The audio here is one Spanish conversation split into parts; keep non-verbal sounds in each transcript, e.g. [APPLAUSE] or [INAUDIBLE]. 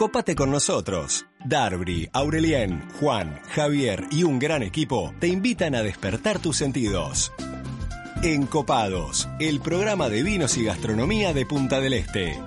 Copate con nosotros. Darby, Aurelien, Juan, Javier y un gran equipo te invitan a despertar tus sentidos. Encopados, el programa de vinos y gastronomía de Punta del Este.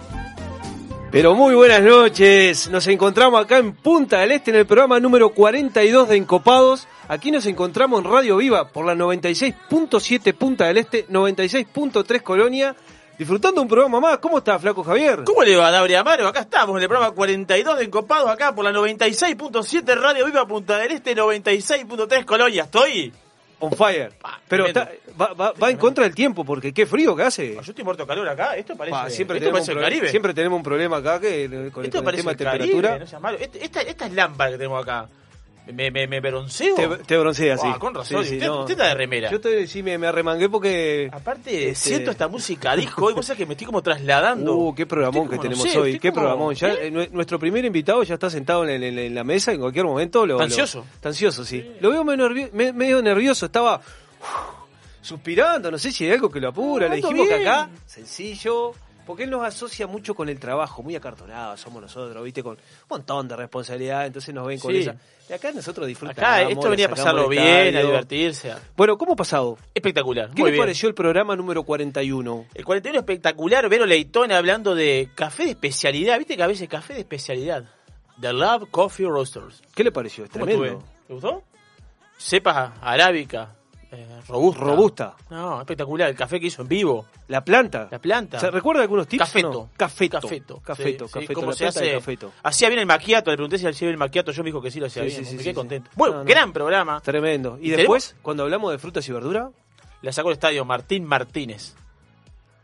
Pero muy buenas noches, nos encontramos acá en Punta del Este en el programa número 42 de Encopados. Aquí nos encontramos en Radio Viva por la 96.7 Punta del Este, 96.3 Colonia, disfrutando un programa más. ¿Cómo está, Flaco Javier? ¿Cómo le va, Dabri Amaro? Acá estamos en el programa 42 de Encopados, acá por la 96.7 Radio Viva Punta del Este, 96.3 Colonia. ¿Estoy? On fire. Pa, Pero está- va, va- va en contra del tiempo porque qué frío que hace. Yo estoy muerto calor acá. Esto parece, Pa, siempre, esto tenemos parece un el Caribe. siempre tenemos un problema acá que, eh, con, esto con el tema de temperatura. no. Este- esta, esta es lámpara que tenemos acá. ¿Me, me, me bronceo? Te, te broncea, sí. Ah, con razón. Sí, sí, usted, no. usted está de remera. Yo estoy, sí, me, me arremangué porque... Aparte, Este- siento esta música disco y cosa que me estoy como trasladando. Uh, qué programón que no tenemos sé, hoy, qué como- programón. Ya, ¿Eh? nue- nuestro primer invitado ya está sentado en, en- en la mesa, en cualquier momento. Lo, ansioso. está ansioso, sí. Lo veo medio, nervio- me- medio nervioso, estaba uf, suspirando, no sé si hay algo que lo apura. No, Le dijimos que acá, sencillo, porque él nos asocia mucho con el trabajo, muy acartonados somos nosotros, viste, con un montón de responsabilidad, entonces nos ven con Sí. esa. Y acá nosotros disfrutamos. Acá esto venía a pasarlo bien, a divertirse. Bueno, ¿cómo ha pasado? Espectacular. ¿Qué muy le bien. pareció el programa número 41? El 41 espectacular, Vero Leitón hablando de café de especialidad. ¿Viste que a veces café de especialidad? The Love Coffee Roasters. ¿Qué le pareció? Es ¿Cómo tremendo. ¿Te gustó? Cepa arábica, eh, robusta. Robusta. No, espectacular. El café que hizo en vivo. La planta. La planta. ¿Se recuerda algunos tips? Cafeto. no? Cafeto. Cafeto. Cafeto, Sí, cafeto. ¿Cómo la se hace? cafeto. Hacía bien el maquiato. Le pregunté si hacía bien el maquiato. Yo me dijo que sí lo hacía Sí, bien. sí, me quedé contento. Bueno, No, no. gran programa. Tremendo. Y ¿Y después, cuando hablamos de frutas y verduras, La sacó el estadio Martín Martínez.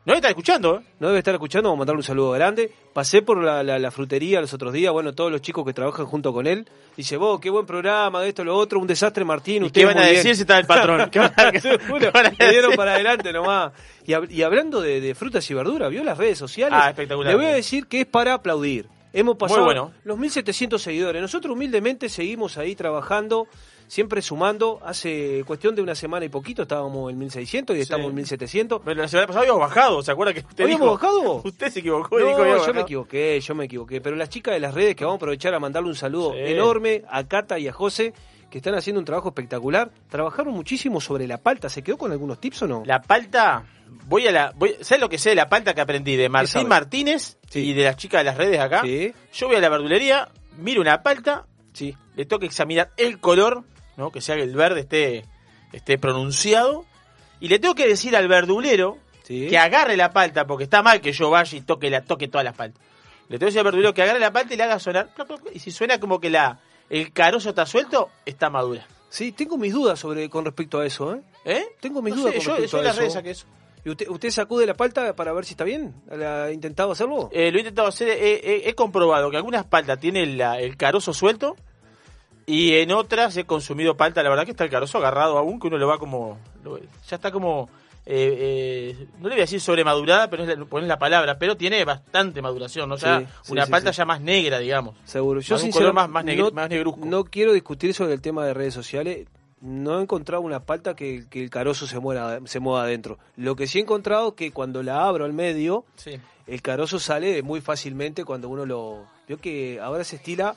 No está escuchando, ¿eh? no debe estar escuchando, vamos a mandarle un saludo grande. Pasé por la, la- la frutería los otros días, bueno, todos los chicos que trabajan junto con él. Dice, vos, qué buen programa, de esto, lo otro, un desastre, Martín. ¿Y usted qué van a decir bien". si está el patrón? [LAUGHS] ¿Qué van a, [LAUGHS] qué van a dieron para adelante nomás. Y, hab- y hablando de, de frutas y verduras, ¿vio las redes sociales? Ah, espectacular. Le voy a decir que es para aplaudir. Hemos pasado bueno. los 1700 seguidores. Nosotros humildemente seguimos ahí trabajando, siempre sumando. Hace cuestión de una semana y poquito estábamos en 1600 y estamos en 1700. Pero la semana pasada habíamos bajado, ¿se acuerda que usted ¿Habíamos dijo? bajado? [LAUGHS] Usted se equivocó No, dijo yo me equivoqué, yo me equivoqué. Pero las chicas de las redes que vamos a aprovechar a mandarle un saludo enorme a Cata y a José, que están haciendo un trabajo espectacular. Trabajaron muchísimo sobre la palta. ¿Se quedó con algunos tips o no? La palta, voy a la. Voy, ¿Sabes lo que sé de la palta que aprendí? De? Martín Martínez Sí. y de las chicas de las redes acá. Sí, Yo voy a la verdulería, miro una palta, sí. le tengo que examinar el color, ¿no? Que sea que el verde esté, esté pronunciado. Y le tengo que decir al verdulero Sí. que agarre la palta, porque está mal que yo vaya y toque, la, toque todas las paltas. Le tengo que decir al verdulero que agarre la palta y le haga sonar. Y si suena como que la el carozo está suelto, está madura. Sí, tengo mis dudas sobre con respecto a eso, ¿eh? ¿Eh? Tengo mis No dudas sé, con yo, respecto yo a eso. saqué eso. ¿Y usted, usted sacude la palta para ver si está bien? ¿Ha intentado hacerlo? Eh, lo he intentado hacer, he, he- he comprobado que algunas paltas tienen la- el carozo suelto y en otras he consumido palta, la verdad que está el carozo agarrado aún, que uno lo va como, lo- ya está como, eh, eh, no le voy a decir sobremadurada, pero es la, poner la palabra, pero tiene bastante maduración, ¿no? O sea, Sí, sí, una sí, palta ya más negra, digamos. Seguro. Yo sinceramente color más- más no, más negruzco. no quiero discutir sobre el tema de redes sociales. No he encontrado una palta que, que el carozo se, muera, se mueva adentro. Lo que sí he encontrado es que cuando la abro al medio, el carozo sale muy fácilmente cuando uno lo... Veo que ahora se estila,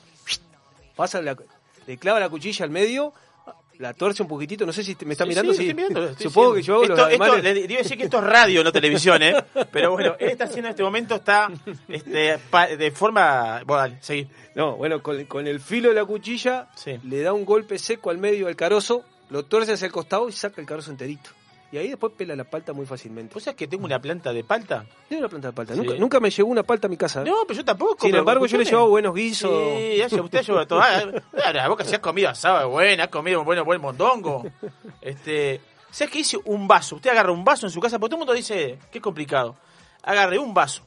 pasa la, le clava la cuchilla al medio, la tuerce un poquitito, no sé si te- me está mirando, sí, mirando, Supongo diciendo. que yo hago esto, los esto- le a decir que esto es radio, no televisión, ¿eh? Pero bueno, él está haciendo en este momento, está este, pa- de forma... Bueno, dale, seguí. No, bueno, con, con el filo de la cuchilla le da un golpe seco al medio del carozo, lo tuerce hacia el costado y saca el carozo enterito. Y ahí después pela la palta muy fácilmente. ¿Vos sabés que tengo una planta de palta? Tiene una planta de palta. Sí. Nunca, nunca me llegó una palta a mi casa. No, pero yo tampoco. Sin embargo, yo le llevaba buenos guisos. Sí, ya, usted lleva todo. Ah, ah, vos que si has comido asado buena, has comido un buen, buen mondongo. Este, ¿Sabes qué hice? Un vaso. Usted agarra un vaso en su casa, porque todo el mundo dice es complicado. Agarré un vaso.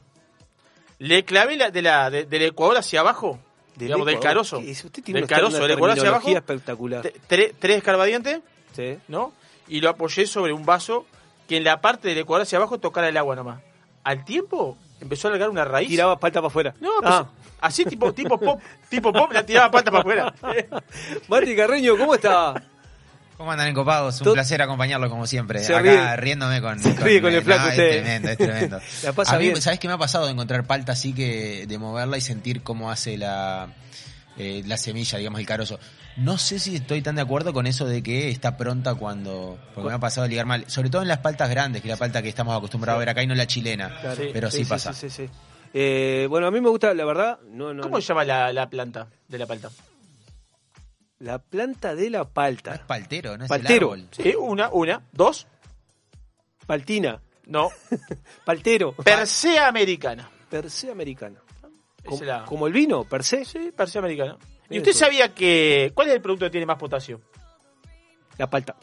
Le clavé la, de la, de- del Ecuador hacia abajo, Del digamos, del carozo. ¿Qué? Usted tiene Del carozo, del Ecuador hacia abajo. espectacular. Tre- tres escarbadientes, Sí. ¿no? Y lo apoyé sobre un vaso que en la parte del Ecuador hacia abajo tocara el agua nomás. Al tiempo empezó a largar una raíz. Tiraba palta para afuera. No, pues, ah. así tipo, tipo pop, tipo pop, la tiraba pata para afuera. [LAUGHS] Mati Carreño, ¿cómo está? ¿Cómo andan encopados? Un placer acompañarlo como siempre. Se Acá ríe. riéndome con, Se ríe con el flaco no, usted. Es tremendo, es tremendo. [LAUGHS] La pasa A mí, bien. ¿sabés qué me ha pasado de encontrar palta así que de moverla y sentir cómo hace la, eh, la semilla, digamos, el carozo? No sé si estoy tan de acuerdo con eso de que está pronta cuando. Porque me ha pasado a ligar mal. Sobre todo en las paltas grandes, que es la palta que estamos acostumbrados a ver acá y no la chilena. Claro. Sí, Pero sí, pasa. Sí, sí, sí. Eh, bueno, a mí me gusta, la verdad, no, no, ¿Cómo no. se llama la, la planta de la palta? la planta de la No es palta. paltero, no es Paltero. el árbol. Sí, una, una, dos, Paltina, no. [LAUGHS] paltero, Persea americana. per se americana. Como, es la- como el vino, per se. Sí, Persea americana. ¿Y Bien, usted eso. sabía que... ¿Cuál es el producto que tiene más potasio? La palta.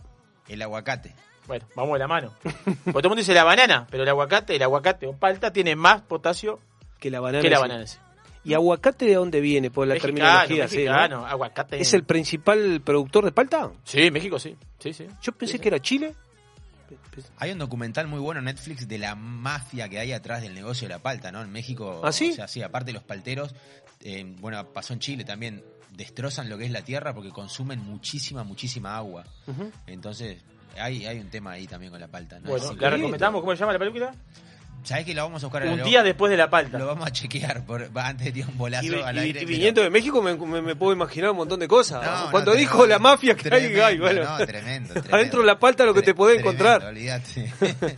El aguacate. Bueno, vamos de la mano. Porque todo el mundo dice la banana, pero el aguacate, el aguacate o palta tiene más potasio Que la banana. que la banana. sí. ¿Y aguacate de dónde viene? Por la Mexicano, terminología, sí, ¿no? mexicano, aguacate. ¿Es el principal productor de palta? Sí, México sí. Sí, sí. Yo pensé Sí, sí. que era Chile. Hay un documental muy bueno en Netflix de la mafia que hay atrás del negocio de la palta, ¿no? En México. ¿Ah, sí? O sea, sí, aparte de los palteros, eh, bueno, pasó en Chile también, destrozan lo que es la tierra porque consumen muchísima, muchísima agua. Entonces, hay, hay un tema ahí también con la palta, ¿no? Bueno, ¿la recomendamos? ¿Cómo se llama la película? ¿Sabés que la vamos a buscar? Un Lo- día después de la palta. Lo vamos a chequear por, va, antes de tirar un bolazo Y, al y- aire. y pero- viniendo de México me, me- me puedo imaginar un montón de cosas. No, no, Cuando tremendo, dijo la mafia que tremendo, hay, bueno. no, tremendo, [LAUGHS] tremendo. Adentro de la palta lo que te Tre- podés tremendo, encontrar. Olvídate. [LAUGHS]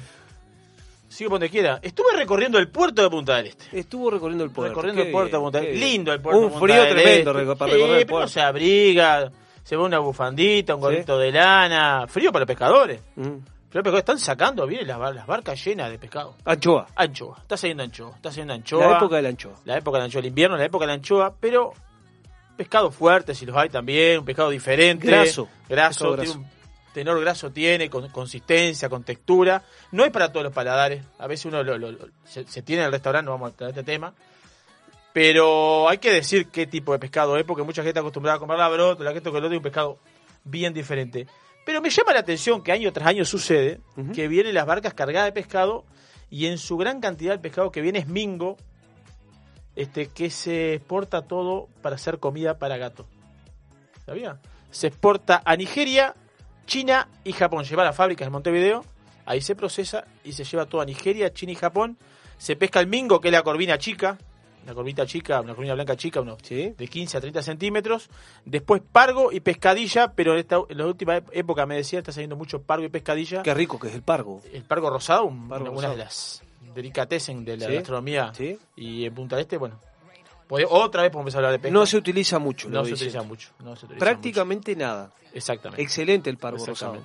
Sigue por donde quiera. Estuve recorriendo el puerto de Punta del Este. Estuvo recorriendo el puerto. recorriendo Qué el puerto de Punta del Este. Lindo el puerto Un frío tremendo Este. reco- para Sí, recorrer el pero puerto. se abriga, se ve una bufandita, un gorrito de lana. Frío para los pescadores. Mm. Pero los pescadores están sacando, vienen las, las barcas llenas de pescado. Anchoa. Anchoa. Está saliendo anchoa. Está saliendo anchoa. La época del anchoa. La época del anchoa, el invierno, la época de la anchoa, pero pescado fuerte, si los hay también, un pescado diferente. Graso. Graso, Pescado tiene graso. un tenor graso tiene, con consistencia, con textura. No es para todos los paladares. A veces uno lo- lo- lo- se, se tiene en el restaurante, no vamos a traer este tema. Pero hay que decir qué tipo de pescado es, porque mucha gente está acostumbrada a comer la brota, la que esto que lo otro, y un pescado bien diferente. Pero me llama la atención que año tras año sucede que vienen las barcas cargadas de pescado y en su gran cantidad el pescado que viene es mingo, este, que se exporta todo para hacer comida para gato. ¿Sabía? Se exporta a Nigeria, China y Japón. Lleva a las fábricas de Montevideo, ahí se procesa y se lleva todo a Nigeria, China y Japón. Se pesca el mingo, que es la corvina chica, la corvita chica, una corvina blanca chica, unos ¿Sí? de 15 a 30 centímetros. Después pargo y pescadilla, pero en, esta, en la última época me decía, está saliendo mucho pargo y pescadilla. Qué rico que es el pargo. El pargo rosado, un- Pargo una, una rosado. de las delicatessen de la Sí. gastronomía. ¿Sí? Y en Punta del Este, bueno, pode- otra vez podemos hablar de pesca. No se utiliza mucho. No se utiliza mucho. no se utiliza Prácticamente nada. Exactamente. Excelente el pargo rosado.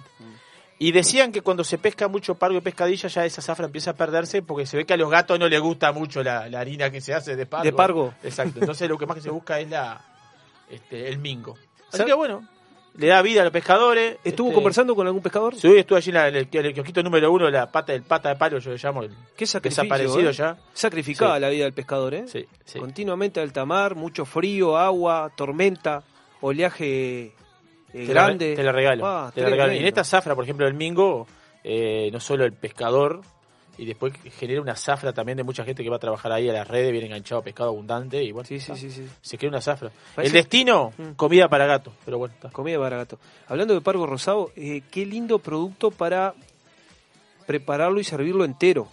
Y decían que cuando se pesca mucho pargo y pescadilla, ya esa zafra empieza a perderse porque se ve que a los gatos no les gusta mucho la, la harina que se hace de pargo. De pargo. Exacto. Entonces lo que más que se busca es la este, el mingo. Así que bueno, le da vida a los pescadores. ¿Estuvo este, conversando con algún pescador? Sí, estuve allí en, la- en el, en el kiosquito número uno, la pata del pata de palo, yo le llamo, el Qué desaparecido ¿eh? ya. Sacrificada Sí. la vida del pescador, ¿eh? Sí, sí. Continuamente alta mar, mucho frío, agua, tormenta, oleaje eh, Te la, grande. te la regalo. Ah, te la regalo. Y en esta zafra, por ejemplo, del mingo, eh, no solo el pescador, y después genera una zafra también de mucha gente que va a trabajar ahí a las redes, viene enganchado a pescado abundante, y bueno, Sí, sí, está. sí, sí. se crea una zafra. Parece- El destino, Mm. comida para gato, pero bueno, está. Comida para gato. Hablando de pargo rosado, eh, qué lindo producto para prepararlo y servirlo entero.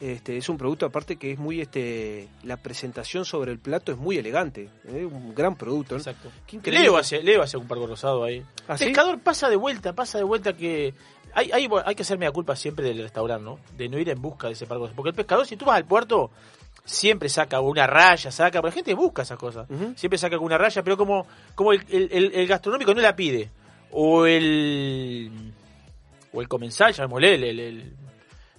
Este, es un producto aparte que es muy este la presentación sobre el plato es muy elegante, ¿eh? un gran producto. ¿no? Exacto. Leo hace, Leo hace un pargo rosado ahí. ¿Ah, sí? pescador pasa de vuelta, pasa de vuelta que... Hay, hay, hay que hacerme la culpa siempre del restaurante, ¿no? De no ir en busca de ese pargo. Porque el pescador, si tú vas al puerto, siempre saca una raya, saca... Porque la gente busca esas cosas. Siempre saca alguna raya, pero como, como el, el- el- el gastronómico no la pide, o el... O el comensal, llamémosle, el- el-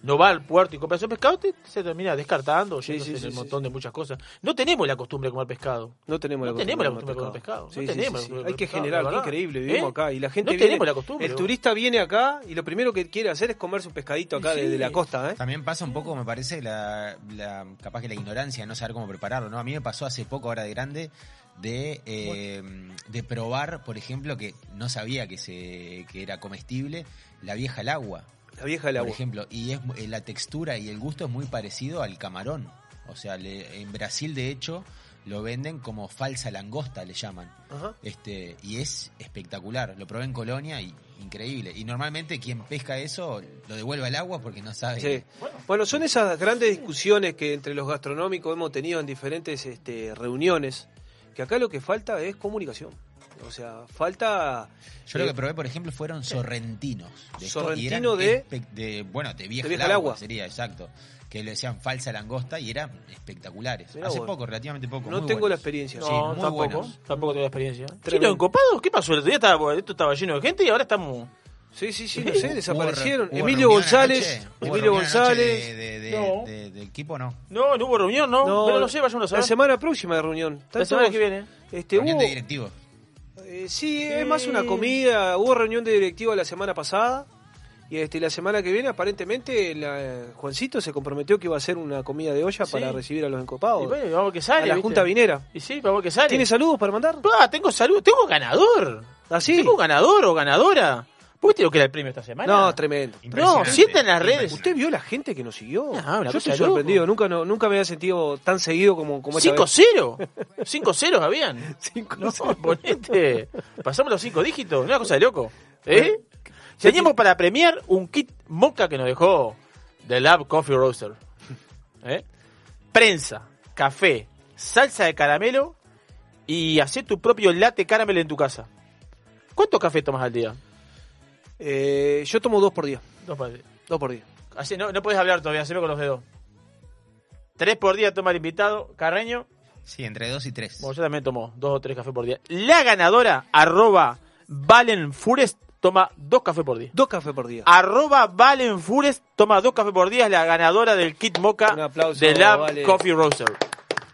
no va al puerto y compra ese pescado, te- se termina descartando, Sí, yéndose sí, en sí, un sí, montón de muchas cosas. No tenemos la costumbre de comer pescado. No tenemos la No costumbre, tenemos la de costumbre de comer comer pescado. No tenemos la Hay que comer generar, la qué increíble. Vivimos ¿Eh? acá y la gente No viene- tenemos la costumbre, El turista viene acá y lo primero que quiere hacer es comerse un pescadito acá Sí. de, de la costa, ¿eh? También pasa un poco, me parece, la, la- capaz que la ignorancia, no saber cómo prepararlo, ¿no? A mí me pasó hace poco, ahora de grande, de, eh, de probar, por ejemplo, que no sabía que, se, que era comestible, la vieja al agua, La vieja del por agua. ejemplo, y es eh, la textura y el gusto es muy parecido al camarón. O sea, le- en Brasil, de hecho, lo venden como falsa langosta, le llaman. Ajá. Este, y es espectacular. Lo probé en Colonia y increíble. Y normalmente quien pesca eso lo devuelve al agua porque no sabe. Sí. Bueno, son esas grandes discusiones que entre los gastronómicos hemos tenido en diferentes este, reuniones, que acá lo que falta es comunicación. O sea, falta... Yo lo eh, que probé, por ejemplo, fueron sorrentinos. De Sorrentino de- Bueno, de vieja, de vieja al agua, agua. sería, exacto. Que le decían falsa langosta y eran espectaculares. Mirá Hace poco, relativamente poco. No muy tengo la experiencia. No, Sí, muy tampoco. buenos. Tampoco tengo experiencia. Tremendo. ¿Chino encopados? ¿Qué pasó? El otro día estaba, esto estaba lleno de gente y ahora estamos. Sí, sí, sí, no sé, desaparecieron. hubo Emilio González, Emilio González. De, de- de- No. de- del equipo, no. No, no hubo reunión, ¿no? No, Pero no sé, vayamos a la saber. semana próxima de reunión. La semana todos- que viene. Este, Reunión hubo- de directivos. Eh, sí, es más una comida. Hubo reunión de directiva la semana pasada. Y este, la semana que viene, aparentemente, la- Juancito se comprometió que iba a hacer una comida de olla Sí. para recibir a los encopados. Y bueno, vamos qué sale. a la ¿viste? Junta Vinera. Y sí, vamos qué sale. ¿Tiene saludos para mandar? Ah, tengo salud, tengo ganador. ¿Así? Tengo ganador o ganadora. ¿Vos viste lo que era el premio esta semana? No, tremendo. No, siete en las redes. ¿Usted vio la gente que nos siguió? No, una Yo estoy sorprendido. Nunca, no, nunca me había sentido tan seguido como, como esta vez. 5-0. 5-0 [LAUGHS] habían. Cinco, No, cero. ponete. Pasamos los cinco dígitos. Una cosa de loco. ¿Eh? Teníamos para premiar un kit moca que nos dejó The Lab Coffee Roaster. ¿Eh? Prensa, café, salsa de caramelo y hacer tu propio latte caramel en tu casa. ¿Cuánto café tomas al día? Eh, yo tomo dos por día. Dos por día. Dos por día. Así, no, no puedes hablar todavía, se ve con los dedos. Tres por día toma el invitado, Carreño. Sí, entre dos y tres. Bueno, yo también tomo dos o tres cafés por día. La ganadora, arroba Valen Fures, toma dos cafés por día. Dos cafés por día. Arroba Valen Fures, toma dos cafés por día, es la ganadora del kit moca de Lab Vale. Coffee Roaster.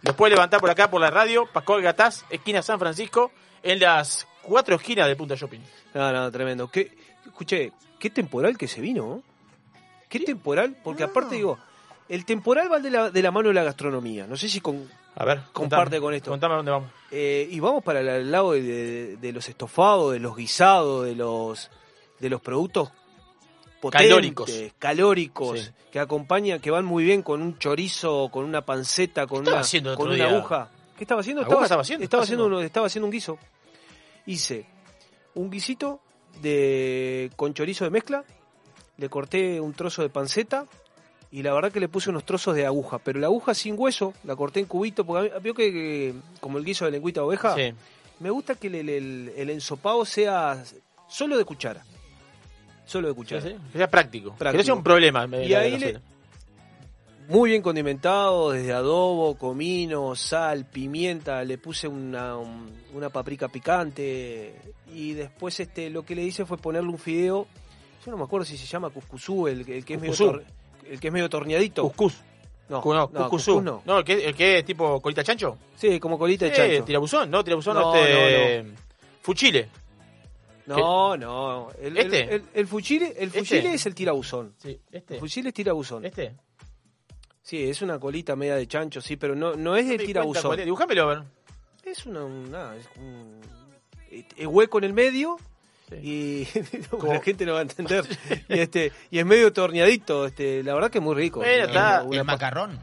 Los puede levantar por acá, por la radio, Pascual Gataz, esquina San Francisco, en las cuatro esquinas de Punta Shopping. No, no, tremendo. ¿Qué, escuché, qué temporal que se vino. ¿no? ¿Qué temporal? Porque aparte digo, el temporal va de la, de la mano de la gastronomía. No sé si con... A ver, Comparte contame, con esto. Contame dónde vamos. eh, y vamos para el, lado de, de- de los estofados, de los guisados, de los de los productos potentes, Calóricos. calóricos, Sí. que acompañan, que van muy bien con un chorizo, con una panceta, con una, con aguja. ¿Qué estaba haciendo? ¿Aguja estaba haciendo? Estaba Haciendo. estaba haciendo un guiso. Hice un guisito de con chorizo de mezcla, le corté un trozo de panceta y la verdad que le puse unos trozos de aguja, pero la aguja sin hueso, la corté en cubito, porque a mí- vio que, que como el guiso de lengüita de oveja, Sí. me gusta que el, el- el- el ensopado sea solo de cuchara. Solo de cuchara. sí, Que sea práctico. Que Práctico. no sea un problema. Y ahí le-. Muy bien condimentado, desde adobo, comino, sal, pimienta, le puse una, un- una paprika picante y después este lo que le hice fue ponerle un fideo, yo no me acuerdo si se llama cuscuzú, el, el que es medio tor- el que es medio torneadito. Cuscús. No, No, no, cuscuzú. no. No, el que, el que es tipo colita chancho. Sí, como colita de chancho. tirabuzón, no, tirabuzón, No, este. Fuchile. No, no. El, ¿Este? el, el- el fuchile, el ¿Este? fuchile es el tirabuzón. Sí, este. El fuchile es tirabuzón. Este. Sí, es una colita media de chancho, sí, pero no, no es de tirabuzón. es. Dibujámelo, a ver. Es una, un- nada, es un es hueco en el medio Sí. y [LAUGHS] Como- la gente no va a entender. y este y es medio torneadito, este, la verdad que es muy rico. Bueno, Una- está. una el macarrón.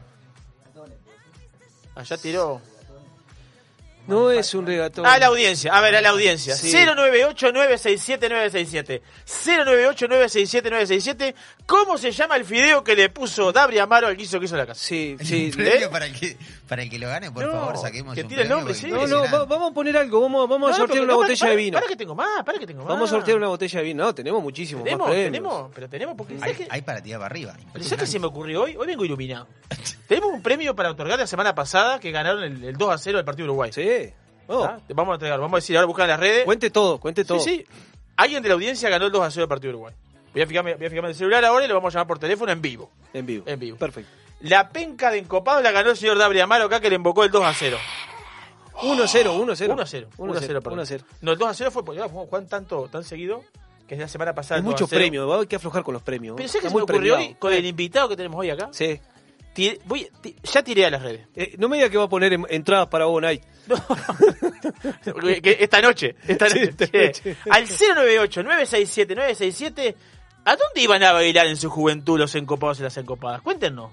Allá tiró. no es un regatón. A la audiencia, a ver, a la audiencia. Sí. 098-967-967. 098-967-967. ¿Cómo se llama el fideo que le puso Dabri Amaro al guiso que hizo la casa? Sí, sí. ¿eh? para, el que, para el que lo gane, por No, favor, saquemos que tire el nombre, sí. No, no, va- vamos a poner algo, vamos, vamos a sortear una no, botella para- de vino. Para que tengo más, para que tengo más. Vamos a sortear una botella de vino. No, tenemos muchísimos Tenemos, más premios. tenemos, pero tenemos porque ¿sabes Hay, qué? hay para tirar para arriba. Pero ¿sabes qué se me ocurrió hoy? Hoy vengo iluminado. [LAUGHS] tenemos un premio para otorgar la semana pasada que ganaron el, el 2 a 0 del partido Uruguay. Sí. Vamos a entregar, vamos a decir, ahora buscan en las redes. cuente todo, cuente todo. Sí, sí. Alguien de la audiencia ganó el 2 a 0 del partido Uruguay. Voy a, fijarme, voy a fijarme en el celular ahora y lo vamos a llamar por teléfono en vivo. En vivo. En vivo. Perfecto. La penca de encopado la ganó el señor Dabri Amaro acá que le invocó el 2 a 0. 1 a 0, 1 a 0. 1 a 0. 1 a 0, perdón. 1 a 0. No, el 2 a 0 fue porque jugamos Juan tanto, tan seguido que es la semana pasada. Hay el 2 a muchos 0. premios, va, hay que aflojar con los premios. Pero ¿sabes qué Está se me ocurrió hoy con el invitado que tenemos hoy acá? Sí. Voy- ti- ya tiré a las redes. Eh, no me diga que va a poner en- entradas para Bob Night. [LAUGHS] No. [LAUGHS] Que esta noche. Esta Sí, noche. esta noche. Al 098-967-967. ¿A dónde iban a bailar en su juventud los encopados y las encopadas? Cuéntenos.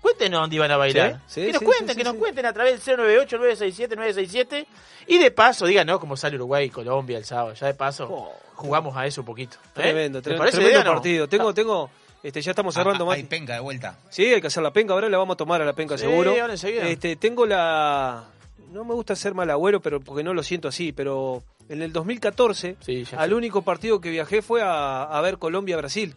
Cuéntenos dónde iban a bailar. Sí, sí, que nos sí, cuenten, sí, que sí, nos sí. cuenten a través del 098-967-967. Y de paso, díganos cómo sale Uruguay y Colombia el sábado. Ya de paso, Oh. jugamos a eso un poquito. ¿eh? Tremendo, ¿Les tremendo, parece tremendo idea, no? partido. Tengo, tengo, este, ya estamos cerrando Ah, más. hay penca de vuelta. Sí, hay que hacer la penca, ahora la vamos a tomar a la penca Sí, seguro. ahora enseguida. Este, tengo la no me gusta ser mal agüero, pero porque no lo siento así, pero en el 2014 Sí, ya al sé. único partido que viajé fue a, a ver Colombia Brasil.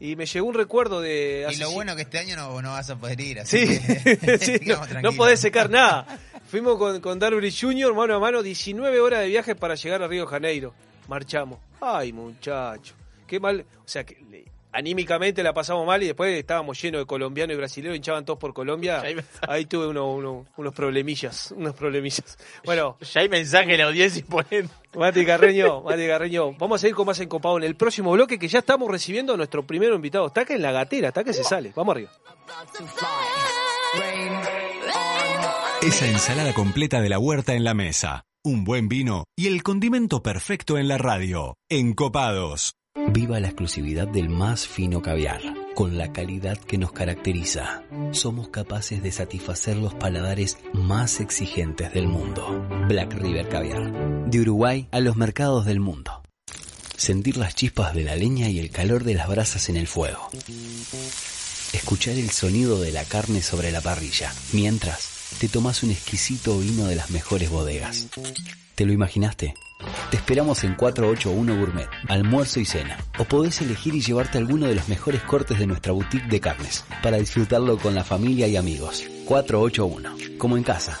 Y me llegó un recuerdo de Y lo bueno que este año no, no vas a poder ir. Así Sí, que [LAUGHS] [LAUGHS] sí, no, no podés secar nada. Fuimos con, con Darby Jr. mano a mano, 19 horas de viaje para llegar a Río de Janeiro. Marchamos. Ay, muchacho. Qué mal. O sea, que anímicamente la pasamos mal y después estábamos llenos de colombianos y brasileños, hinchaban todos por Colombia. Ahí tuve uno- uno- unos problemillas. Unos problemillas. [LAUGHS] Bueno, Ya hay mensaje en la audiencia y ponen. Mati Carreño, Mati Carreño. Vamos a seguir con más encopado en el próximo bloque que ya estamos recibiendo a nuestro primer invitado. Está acá en la gatera, está que se sale. Vamos arriba. Esa ensalada completa de la huerta en la mesa, un buen vino y el condimento perfecto en la radio. Encopados. Viva la exclusividad del más fino caviar, con la calidad que nos caracteriza. Somos capaces de satisfacer los paladares más exigentes del mundo. Black River Caviar. De Uruguay a los mercados del mundo. Sentir las chispas de la leña y el calor de las brasas en el fuego. Escuchar el sonido de la carne sobre la parrilla, mientras te tomas un exquisito vino de las mejores bodegas. ¿Te lo imaginaste? Te esperamos en 481 Gourmet, almuerzo y cena. O podés elegir y llevarte alguno de los mejores cortes de nuestra boutique de carnes, para disfrutarlo con la familia y amigos. 481, como en casa.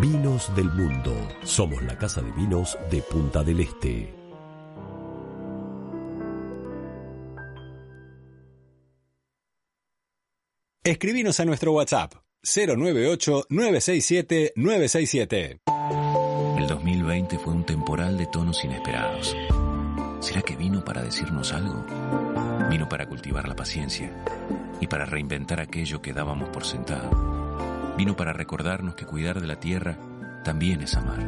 Vinos del Mundo. Somos la casa de vinos de Punta del Este. Escribinos a nuestro WhatsApp 098-967-967. El 2020 fue un temporal de tonos inesperados. ¿Será que vino para decirnos algo? Vino para cultivar la paciencia y para reinventar aquello que dábamos por sentado. Vino para recordarnos que cuidar de la tierra también es amar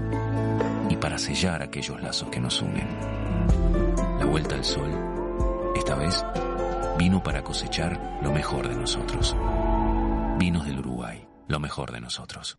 y para sellar aquellos lazos que nos unen. La vuelta al sol, esta vez, vino para cosechar lo mejor de nosotros. Vinos del Uruguay, lo mejor de nosotros.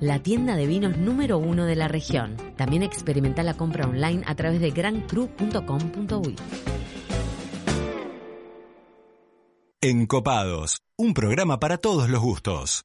la tienda de vinos número uno de la región. También experimenta la compra online a través de grancru.com.uy. Encopados, un programa para todos los gustos.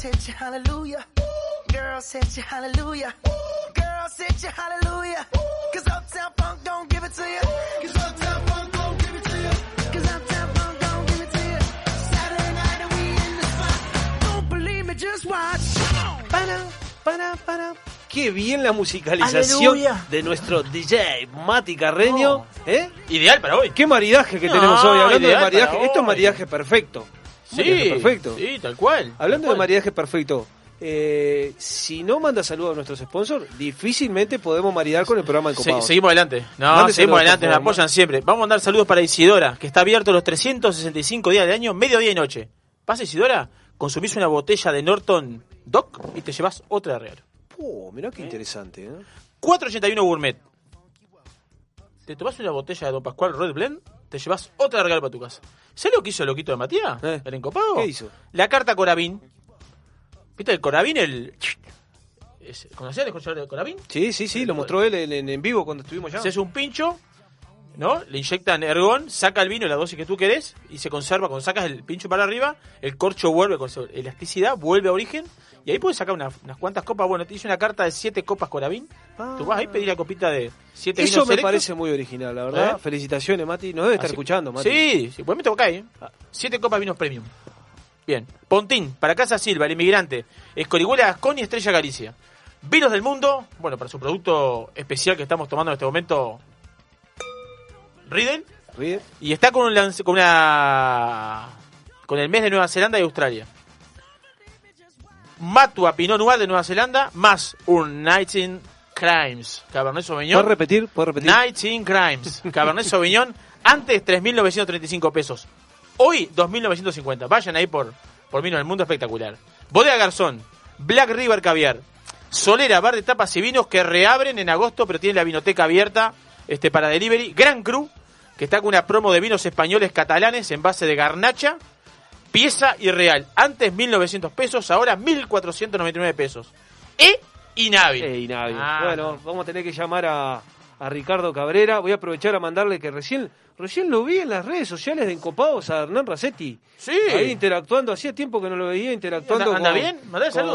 Girls hit you, hallelujah. Girls hit you, hallelujah. Girls hit you, hallelujah. Cause Uptown Funk don't give it to you. Cause Uptown Funk don't give it to you. Cause Uptown Funk don't give it to you. Saturday night and we in the spot. Don't believe me, just watch. Para, para, para. Qué bien la musicalización Aleluya. de nuestro DJ Mati Carreño. ¿eh? Ideal para hoy. Qué maridaje que No, tenemos hoy. Hablando de maridaje, esto es maridaje perfecto. Maridaje perfecto. sí, tal cual. Hablando tal de maridaje perfecto, eh, si no manda saludos a nuestros sponsors, difícilmente podemos maridar con el programa de Sí, Copados. seguimos adelante. No, Mande seguimos adelante, favor. apoyan siempre. Vamos a mandar saludos para Isidora, que está abierto los 365 días del año, mediodía y noche. Pasa Isidora, consumís una botella de Norton Doc y te llevas otra de regalo. Oh, mirá qué interesante. ¿eh? 481 Gourmet. Te tomás una botella de Don Pascual Red Blend, te llevas otra regalo para tu casa. ¿Sabes lo que hizo el loquito de Matías? Eh. ¿El encopado? ¿Qué hizo? La carta Corabín. ¿Viste el Corabín? El... ¿Conocías el conservador de Corabín? Sí, sí, sí, lo mostró él en, vivo cuando estuvimos allá. Se hace un pincho, ¿no? Le inyectan ergón, saca el vino, la dosis que tú querés, y se conserva. Cuando sacas el pincho para arriba, el corcho vuelve con su elasticidad, vuelve a origen, y ahí puedes sacar una- unas cuantas copas. Bueno, te hice una carta de siete copas Corabín. Tú vas ahí pedís la copita de siete. Eso vinos me selectos. parece muy original, la verdad. ¿Eh? Felicitaciones, Mati. Nos debe estar Así- escuchando, Mati. Sí, sí, pues me toca ahí. ¿eh? Siete copas vinos premium. Bien. Pontín, para Casa Silva, el inmigrante. Escorihuela Gascón y Estrella Galicia. Vinos del mundo, bueno, para su producto especial que estamos tomando en este momento, Riedel. Ríe. Y está con, un lanz- con una. con el mes de Nueva Zelanda y Australia. Matua Pinot Noir de Nueva Zelanda, más un 19 Crimes Cabernet Sauvignon. ¿Puedes repetir? ¿Puedes repetir? 19 Crimes [LAUGHS] Cabernet Sauvignon, antes 3.935 pesos. Hoy 2.950. Vayan ahí por, por Vino del Mundo espectacular. Bodega Garzón, Black River Caviar, Solera, bar de tapas y vinos que reabren en agosto, pero tienen la vinoteca abierta este, para delivery. Gran Cru, que está con una promo de vinos españoles catalanes en base de garnacha, pieza y real. Antes 1.900 pesos, ahora 1.499 pesos. E y Navi. Ey, nadie. Ah, bueno, vamos a tener que llamar a, a Ricardo Cabrera. Voy a aprovechar a mandarle que recién recién lo vi en las redes sociales de Encopados a Hernán Racetti. Sí. Ahí interactuando. Hacía tiempo que no lo veía interactuando ¿Anda- anda con, bien?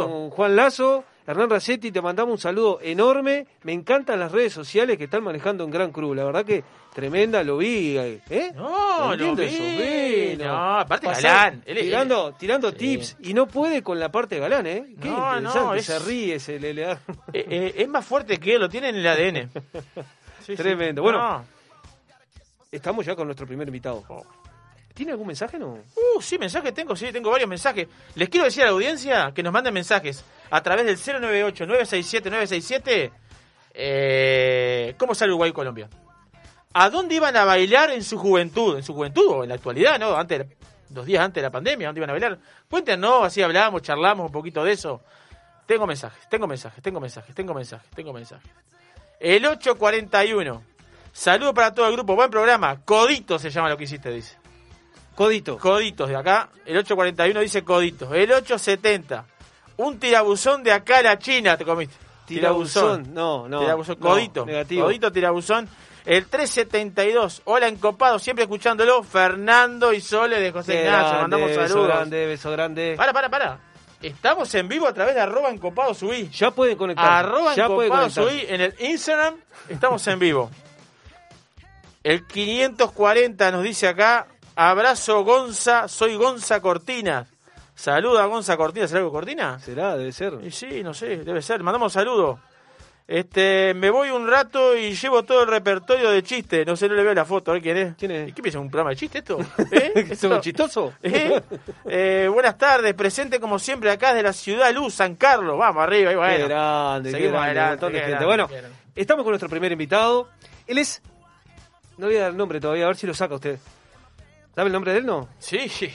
Con. Juan Lazo. Hernán Racetti, te mandamos un saludo enorme. Me encantan las redes sociales que están manejando en Gran Cruz. La verdad que tremenda, lo vi. ¿eh? No, lo vi. vinos. No, aparte Pasar- galán. Él tirando tirando Sí. tips. Y no puede con la parte galán, ¿eh? Qué No, no, es- Se ríe, se le, le da... Eh, eh, es más fuerte que él, lo tiene en el ADN. [LAUGHS] Sí, sí. Tremendo. Bueno, No. Estamos ya con nuestro primer invitado. ¿Tiene algún mensaje no? Uh, sí, mensajes tengo, sí, tengo varios mensajes. Les quiero decir a la audiencia que nos manden mensajes a través del 098-967-967. Eh, ¿Cómo sale Uruguay y Colombia? ¿A dónde iban a bailar en su juventud? En su juventud o en la actualidad, ¿no? Antes, dos días antes de la pandemia, ¿a dónde iban a bailar? Cuéntenos, así hablamos, charlamos un poquito de eso. Tengo mensajes, tengo mensajes, tengo mensajes, tengo mensajes, tengo mensajes. El 841. Saludo para todo el grupo, buen programa. Codito se llama lo que hiciste, dice. Codito. Coditos de acá. El 841 dice coditos. El 870. Un tirabuzón de acá a la China te comiste. Tirabuzón. No, no. Tirabuzón. no, Codito. negativo. Codito, tirabuzón. El 372. Hola, encopado. Siempre escuchándolo. Fernando y Sole de José Ignacio. Mandamos beso saludos. grande, beso grande. Para, para, para. Estamos en vivo a través de arroba encopado subí. Ya pueden conectar. Arroba ya pueden encopado conectar. subí en el Instagram. Estamos en vivo. El 540 nos dice acá, abrazo Gonza, soy Gonza Cortina. Saluda Gonza Cortina, ¿será algo Cortina? Será, debe ser. Y sí, no sé, debe ser. Mandamos saludos. Este, me voy un rato y llevo todo el repertorio de chistes. No sé, no le veo la foto, a ver quién es. ¿Quién es? ¿Y ¿Qué piensa? ¿Un programa de chistes esto? [LAUGHS] ¿Eh? ¿Es chistoso? [LAUGHS] ¿Eh? Eh, buenas tardes, presente como siempre acá de la ciudad Luz, San Carlos. Vamos arriba, y Qué bueno. grande, Seguimos grande, adelante, gente. Bueno, grande. estamos con nuestro primer invitado. Él es. No voy a dar el nombre todavía, a ver si lo saca usted. ¿Sabe el nombre de él? No. Sí, sí.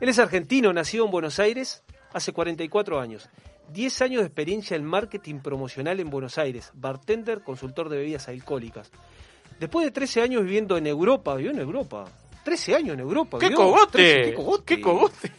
Él es argentino, nacido en Buenos Aires hace 44 años. 10 años de experiencia en marketing promocional en Buenos Aires. Bartender, consultor de bebidas alcohólicas. Después de 13 años viviendo en Europa, vivió en Europa. 13 años en Europa. ¡Qué cogote! 13, ¡Qué cogote! ¡Qué cogote!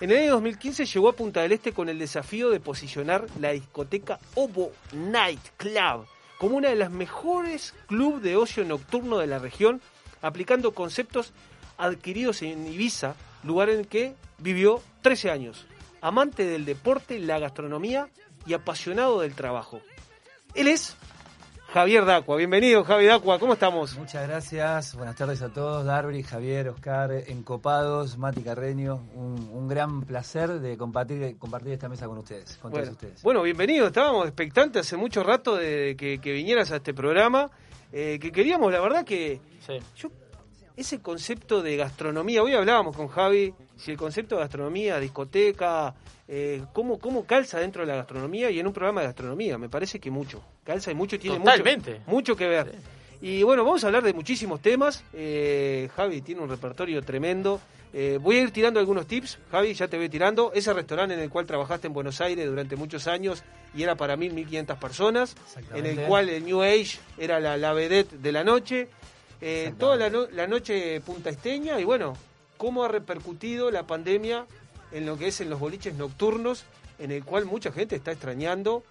En el año 2015 llegó a Punta del Este con el desafío de posicionar la discoteca Obo Night Club como una de las mejores clubes de ocio nocturno de la región, aplicando conceptos adquiridos en Ibiza, lugar en el que vivió 13 años. Amante del deporte, la gastronomía y apasionado del trabajo. Él es Javier Dacua. Bienvenido, Javier Dacua. ¿Cómo estamos? Muchas gracias, buenas tardes a todos, Darby, Javier, Oscar, Encopados, Mati Carreño, un, un gran placer de compartir, compartir esta mesa con ustedes, con Bueno, todos ustedes. bueno, bienvenido. Estábamos expectantes hace mucho rato de que, que vinieras a este programa. eh, que queríamos, la verdad, que Sí. yo ese concepto de gastronomía, hoy hablábamos con Javi, si el concepto de gastronomía, discoteca, eh, cómo, cómo calza dentro de la gastronomía y en un programa de gastronomía, me parece que mucho. Calza y mucho, tiene Totalmente. mucho, mucho que ver. Y bueno, vamos a hablar de muchísimos temas. Eh, Javi tiene un repertorio tremendo. Eh, voy a ir tirando algunos tips. Javi, ya te voy tirando. Ese restaurante en el cual trabajaste en Buenos Aires durante muchos años y era para 1.000, 1.500 personas, en el cual el New Age era la, la vedette de la noche. Eh, toda la, no- la noche punta esteña y bueno, cómo ha repercutido la pandemia en lo que es en los boliches nocturnos, en el cual mucha gente está extrañando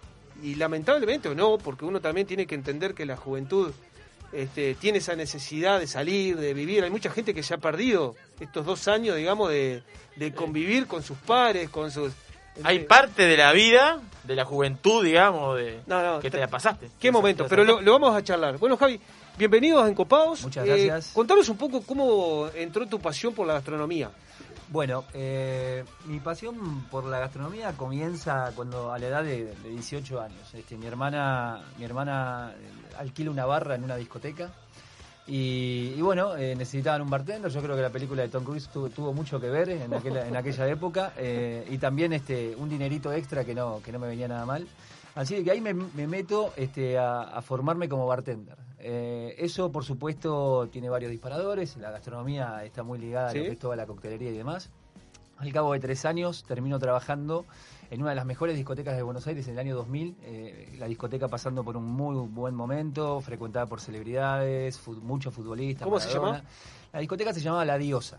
y lamentablemente o no, porque uno también tiene que entender que la juventud este, tiene esa necesidad de salir, de vivir. Hay mucha gente que se ha perdido estos dos años, digamos, de, de convivir con sus pares, con sus... Hay parte de la vida, de la juventud, digamos, de No, no, que te la pasaste. Qué momento, pero lo, lo vamos a charlar. Bueno, Javi, bienvenidos a Encopados. Muchas Eh, gracias. contanos un poco cómo entró tu pasión por la gastronomía. Bueno, eh, mi pasión por la gastronomía comienza cuando a la edad de, de 18 años. Este, mi hermana, mi hermana eh, alquila una barra en una discoteca y, y bueno, eh, necesitaban un bartender. Yo creo que la película de Tom Cruise tu- tuvo mucho que ver en aquella, en aquella época eh, y también este un dinerito extra que no que no me venía nada mal. Así que ahí me, me meto este, a, a formarme como bartender. Eh, eso, por supuesto, tiene varios disparadores. La gastronomía está muy ligada Sí. a lo que es toda la coctelería y demás. Al cabo de tres años termino trabajando en una de las mejores discotecas de Buenos Aires en el año 2000. eh, la discoteca pasando por un muy buen momento, frecuentada por celebridades, fu- muchos futbolistas. ¿Cómo se Maradona. llama? La discoteca se llamaba La Diosa.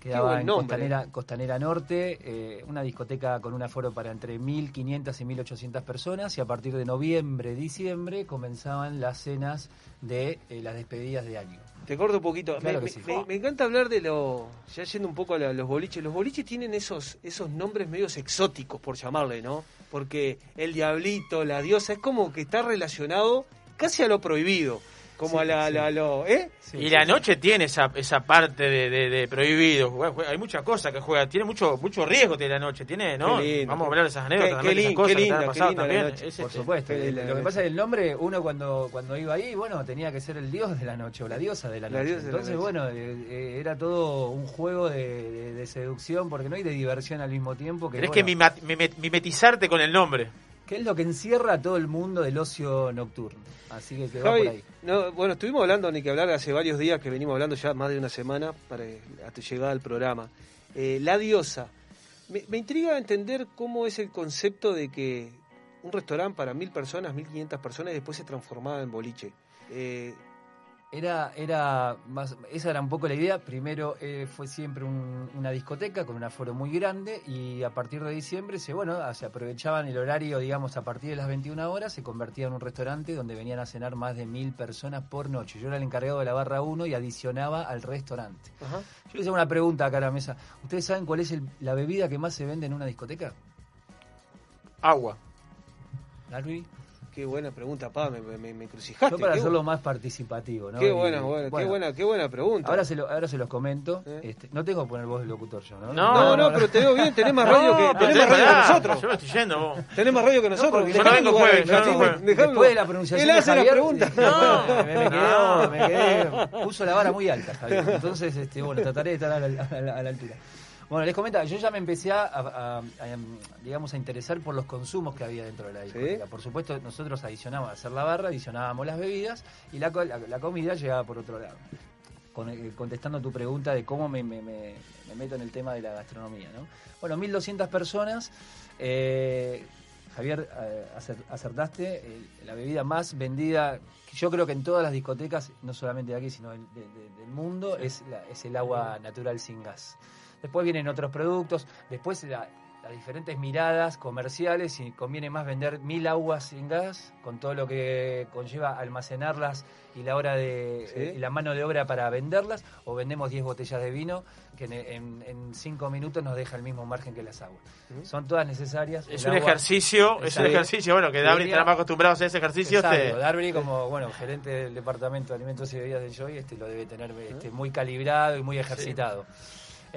Quedaba en. Costanera, Costanera Norte, eh, una discoteca con un aforo para entre 1.500 y 1.800 personas y a partir de noviembre, diciembre comenzaban las cenas de eh, las despedidas de año. Te corto un poquito. Claro me, que me- sí. me- me encanta hablar de lo. Ya yendo un poco a la- los boliches. Los boliches tienen esos, esos nombres medios exóticos, por llamarle, ¿no? Porque el diablito, la diosa, es como que está relacionado casi a lo prohibido. Como Sí, a la, sí. la- lo. ¿Eh? Sí, y sí, la sí. noche tiene esa, esa parte de, de, de prohibido. Juega- juega- Hay muchas cosas que juega. Tiene mucho mucho riesgo tiene la noche. Tiene, ¿no? Lindo. Vamos a hablar de esas anécdotas. Qué- qué también, esas cosas qué que han qué pasado linda la también. Es, Por supuesto. Eh, Lo la que pasa es que el nombre, uno cuando, cuando iba ahí, bueno, tenía que ser el dios de la noche o la diosa de la La noche. la Entonces, noche. bueno, eh, eh, era todo un juego de, de- de seducción, porque no hay de diversión al mismo tiempo. Que, Tenés bueno, que mimetizarte con el nombre. Que es lo que encierra a todo el mundo del ocio nocturno. Así que, que va por Javi, ahí. no, bueno, estuvimos hablando, ni que hablar, hace varios días que venimos hablando ya más de una semana para a tu llegada al programa. Eh, la diosa. Me, me intriga entender cómo es el concepto de que un restaurante para mil personas, mil quinientas personas, y después se transformaba en boliche. Eh, Era, era más, esa era un poco la idea. Primero eh, fue siempre un- una discoteca con un aforo muy grande y a partir de diciembre se, bueno, se aprovechaban el horario, digamos, a partir de las 21 horas, se convertía en un restaurante donde venían a cenar más de mil personas por noche. Yo era el encargado de la barra 1 y adicionaba al restaurante. ajá. Yo les hago una pregunta acá a la mesa. ¿Ustedes saben cuál es el- la bebida que más se vende en una discoteca? Agua. Darby. Qué buena pregunta, pa, me, me, me crucijaste. Yo para qué, hacerlo más participativo, ¿no? qué Y, buena, qué bueno, buena, qué buena pregunta. Ahora se, lo, ahora se los comento. ¿Eh? Este, no tengo que poner voz de locutor yo, ¿no? no, no, pero te veo bien, tenés más [LAUGHS] radio que, No, tenés pero más radio que pará, nosotros. Yo me estoy yendo, vos. Tenés más radio que nosotros. yo no vengo jueves, yo no jueves. Después de la pronunciación Él de hace la pregunta. No, me, No. me quedé- puso la vara muy alta, Javier. Entonces, este, bueno, trataré de estar a la, a la- a la altura. Bueno, les comentaba, yo ya me empecé a, a- a- a, digamos, a interesar por los consumos que había dentro de la discoteca. Por supuesto, nosotros adicionábamos a hacer la barra, adicionábamos las bebidas y la, co- la, la comida llegaba por otro lado. Con- eh, contestando tu pregunta de cómo me, me- me- me meto en el tema de la gastronomía, ¿no? Bueno, 1.200 personas. eh, Javier, eh, acer- acertaste, eh, la bebida más vendida, yo creo que en todas las discotecas, no solamente de aquí, sino del, de- de- del mundo, es, la- es el agua natural sin gas. Después vienen otros productos, después la- las diferentes miradas comerciales, y conviene más vender mil aguas sin gas, con todo lo que conlleva almacenarlas y la hora de Sí. y la mano de obra para venderlas, o vendemos 10 botellas de vino que en, en- en cinco minutos nos deja el mismo margen que las aguas. Son todas necesarias. Es El un agua- ejercicio, es un ejercicio, bueno, que Darby está más acostumbrado a hacer ese ejercicio. Exacto, este- Darby como bueno gerente del departamento de alimentos y bebidas del Joy este lo debe tener este, muy calibrado y muy ejercitado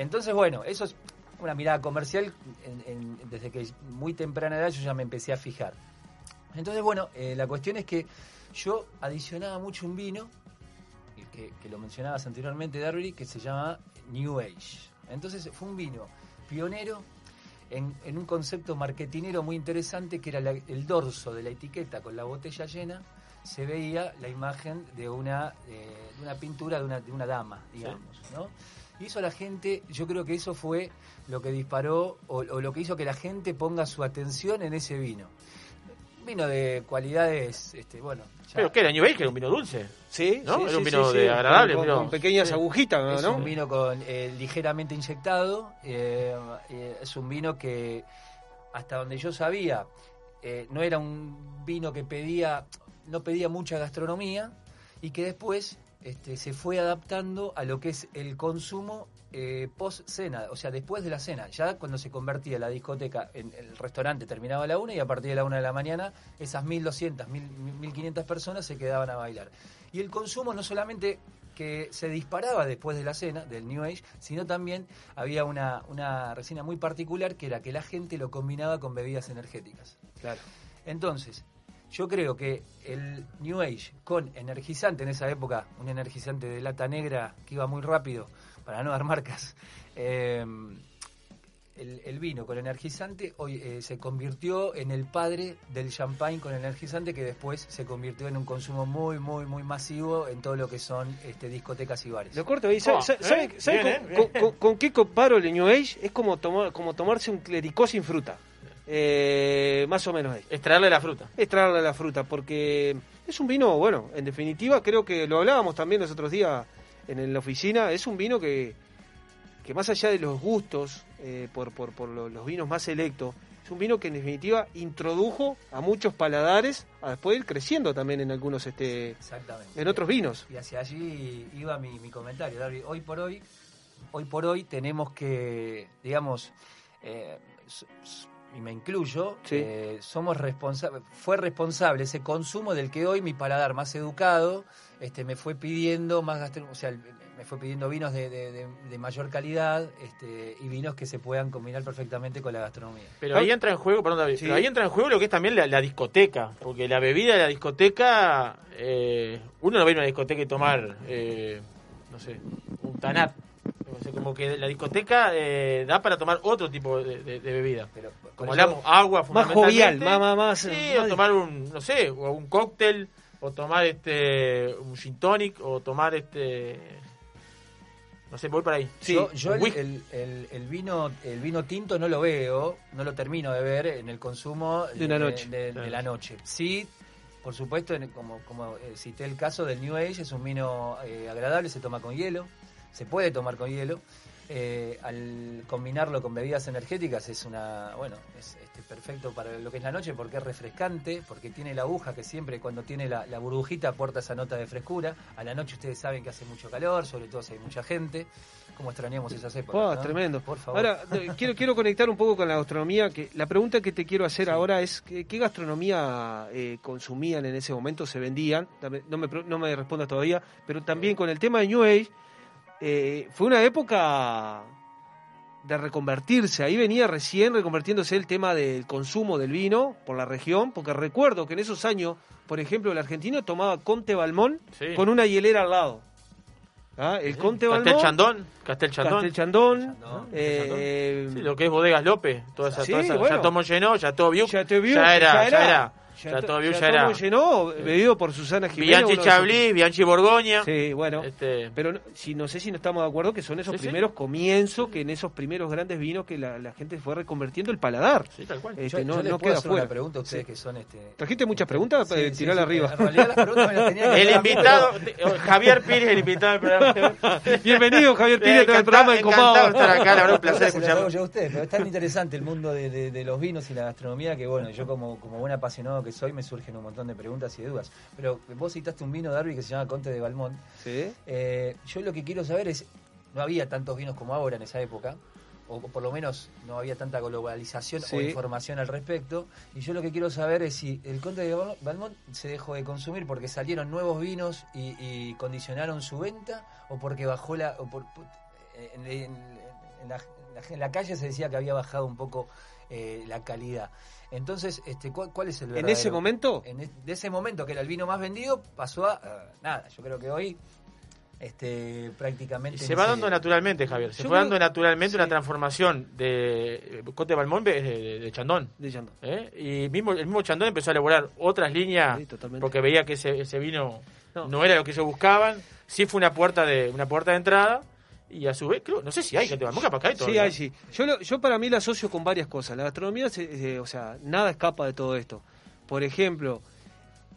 entonces bueno eso es una mirada comercial en- en- desde que muy temprana edad yo ya me empecé a fijar. Entonces bueno eh, la cuestión es que yo adicionaba mucho un vino que, que lo mencionabas anteriormente Darby que se llama New Age. Entonces fue un vino pionero en, en un concepto marketinero muy interesante que era la- el dorso de la etiqueta con la botella llena. Se veía la imagen de una, eh, de una pintura de una, de una dama, digamos, ¿no? Y eso a la gente, yo creo que eso fue lo que disparó o, o lo que hizo que la gente ponga su atención en ese vino. Vino de cualidades, este, bueno, ya- ¿Pero qué era? ¿New era un vino dulce. Sí, ¿No? sí, Era sí, un vino sí, de agradable, con, vino- con pequeñas agujitas, Es ¿no? un vino con eh, ligeramente inyectado. eh, eh, es un vino que, hasta donde yo sabía, eh, no era un vino que pedía, no pedía mucha gastronomía y que después este, se fue adaptando a lo que es el consumo eh, post cena, o sea, después de la cena. Ya cuando se convertía la discoteca en el restaurante terminaba a la una y a partir de la una de la mañana esas 1.200, 1.000, 1.500 personas se quedaban a bailar. Y el consumo no solamente que se disparaba después de la cena del New Age, sino también había una, una resina muy particular que era que la gente lo combinaba con bebidas energéticas. Claro. Entonces, yo creo que el New Age con energizante en esa época, un energizante de lata negra que iba muy rápido, para no dar marcas, eh, el, el vino con energizante hoy eh, se convirtió en el padre del champagne con energizante que después se convirtió en un consumo muy, muy, muy masivo en todo lo que son este, discotecas y bares. Lo corto ahí. ¿Sabe, Oh, sabe- ¿eh? sabe- sabe Bien, con, eh, con- bien. con- con qué comparo el New Age? Es como, tomar, como tomarse un clericó sin fruta. Eh, más o menos ahí. Extraerle la fruta. Extraerle la fruta, porque es un vino, bueno, en definitiva, creo que lo hablábamos también los otros días en la oficina, es un vino que, que más allá de los gustos eh, por, por, por lo- los vinos más selectos, es un vino que en definitiva introdujo a muchos paladares a después ir creciendo también en algunos, este, en otros vinos. Y hacia allí iba mi, mi comentario, Darby. Hoy por hoy, hoy por hoy tenemos que, digamos, eh, y me incluyo, Sí. eh, somos responsables, fue responsable ese consumo del que hoy mi paladar más educado este, me fue pidiendo más gastro, o sea, me fue pidiendo vinos de, de- de- de mayor calidad este, y vinos que se puedan combinar perfectamente con la gastronomía. Pero ahí entra en juego, perdón, David, Sí. pero ahí entra en juego lo que es también la, la discoteca, porque la bebida de la discoteca, eh, uno no va a ir a una discoteca y tomar, eh, no sé, un tanat. O sea, como que la discoteca eh, da para tomar otro tipo de, de- de bebida. Pero, Como hablamos, agua Más jovial, más, más, más- Sí, más- o tomar un, no sé, o un cóctel, o tomar este un gin tonic, o tomar este... No sé, voy para ahí. Sí, yo, yo el, el- el- el vino el vino tinto no lo veo, no lo termino de ver en el consumo De una noche. de, de la noche. Sí, por supuesto, en- como, como eh, cité el caso del New Age, es un vino eh, agradable, se toma con hielo, se puede tomar con hielo. eh, al combinarlo con bebidas energéticas es una, bueno, es este, perfecto para lo que es la noche porque es refrescante, porque tiene la aguja que siempre cuando tiene la, la burbujita aporta esa nota de frescura. A la noche ustedes saben que hace mucho calor, sobre todo si hay mucha gente. ¿Cómo extrañamos esas épocas? Oh, no? tremendo. Por favor. Ahora, quiero, quiero conectar un poco con la gastronomía. que La pregunta que te quiero hacer ahora es, ¿qué, qué gastronomía eh, consumían en ese momento, se vendían? No me, no me respondas todavía, pero también con el tema de New Age, eh, fue una época de reconvertirse. Ahí venía recién reconvirtiéndose el tema del consumo del vino por la región, porque recuerdo que en esos años, por ejemplo, el argentino tomaba Conte Balmón Sí. con una hielera al lado. ¿Ah? El Conte Castel Balmón... Chandón, Castel Chandón. Castel Chandón, eh, Sí, lo que es Bodegas López, toda esa, Sí, toda esa- bueno. ya tomó llenó, ya todo vio, ya, era, ya era, ya ya to- todo vio, ya era. llenó, bebido por Susana Jiménez. Bianchi Chablis, Bianchi Borgoña. Sí, bueno. Este, Pero no, si, no sé si no estamos de acuerdo que son esos Sí, sí. primeros comienzos, que en esos primeros grandes vinos que la, la gente fue reconvirtiendo el paladar. sí, tal cual. Este, yo, no yo queda fuera. pregunta a ustedes que son este. ¿Trajiste muchas preguntas? Sí, Eh, sí, arriba. En realidad las preguntas me las tenía que El invitado, Javier Pires, el invitado del programa. [LAUGHS] Bienvenido, Javier Pires, al programa de encantado estar acá, la verdad, un placer escucharlo. yo a ustedes, pero es tan interesante el mundo de, de- de los vinos y la gastronomía que, bueno, yo como, como buen apasionado que soy, me surgen un montón de preguntas y de dudas. Pero vos citaste un vino Darby que se llama Conte de Balmont. Sí. Eh, yo lo que quiero saber es, no había tantos vinos como ahora en esa época, o por lo menos no había tanta globalización Sí. o información al respecto, y yo lo que quiero saber es si el Conte de Bal- Balmont se dejó de consumir porque salieron nuevos vinos y, y condicionaron su venta, o porque bajó la... o por- por- en, la, en la- en la calle se decía que había bajado un poco eh, la calidad. Entonces, este, ¿cuál, cuál es el En verdadero? ese momento, en es- de ese momento que era el vino más vendido pasó a eh, nada yo creo que hoy este Y prácticamente se ni va dando naturalmente, Javier. Se Yo fue creo- dando naturalmente sí. una transformación de eh, Cote Balmón de, de- de Chandón. de Chandon. ¿eh? Y mismo, el mismo Chandón empezó a elaborar otras líneas Sí, porque veía que ese, ese vino No. no. era lo que ellos buscaban. Sí fue una puerta de una puerta de entrada y a su vez, no sé si hay Cote Balmón, capaz que hay Sí, hay, sí. Yo, lo- yo para mí la asocio con varias cosas. La gastronomía, se- o sea, nada escapa de todo esto. Por ejemplo,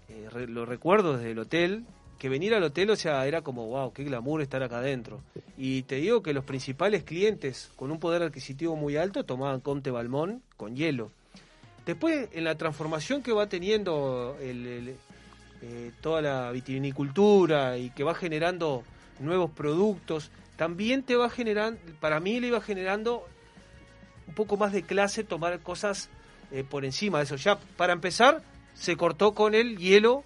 eh, re- lo recuerdo desde el hotel, que venir al hotel, o sea, era como, wow, qué glamour estar acá adentro. Y te digo que los principales clientes con un poder adquisitivo muy alto tomaban Conte Balmón con hielo. Después, en la transformación que va teniendo el, eh, toda la vitivinicultura y que va generando nuevos productos, también te va generando, para mí le iba generando un poco más de clase tomar cosas eh, por encima de eso. Ya, para empezar, se cortó con el hielo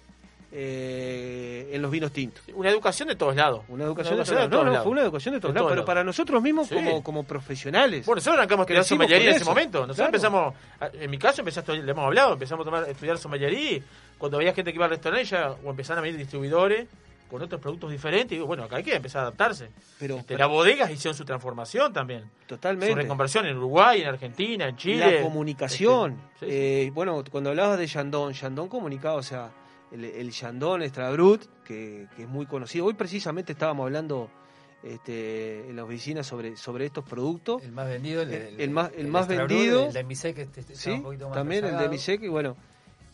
eh, en los vinos tintos. Una educación de todos lados. Una educación Una de todos lados. No, no, lados. fue una educación de todos De lados, todos pero lados. para nosotros mismos Sí. como, como profesionales. Bueno, nosotros arrancamos a estudiar en ese momento. Nosotros Claro. empezamos, en mi caso estudiar, le hemos hablado, empezamos a, tomar, a estudiar sommelería y cuando veía gente que iba al restaurante ya, o empezaron a venir distribuidores con otros productos diferentes, y digo, bueno, acá hay que empezar a adaptarse. pero, Este, pero las bodegas hicieron su transformación también. Su totalmente. reconversión en Uruguay, en Argentina, en Chile. La comunicación. Este, sí, sí. Eh, bueno, cuando hablabas de Chandon, Chandon comunicaba, o sea, el, el Chandon Extra Brut, que, que es muy conocido. Hoy precisamente estábamos hablando este, en la oficina sobre, sobre estos productos. el más vendido el, El- el más- el más vendido. el de Misek este, este, Sí, un poquito más también el de. Misek, y bueno.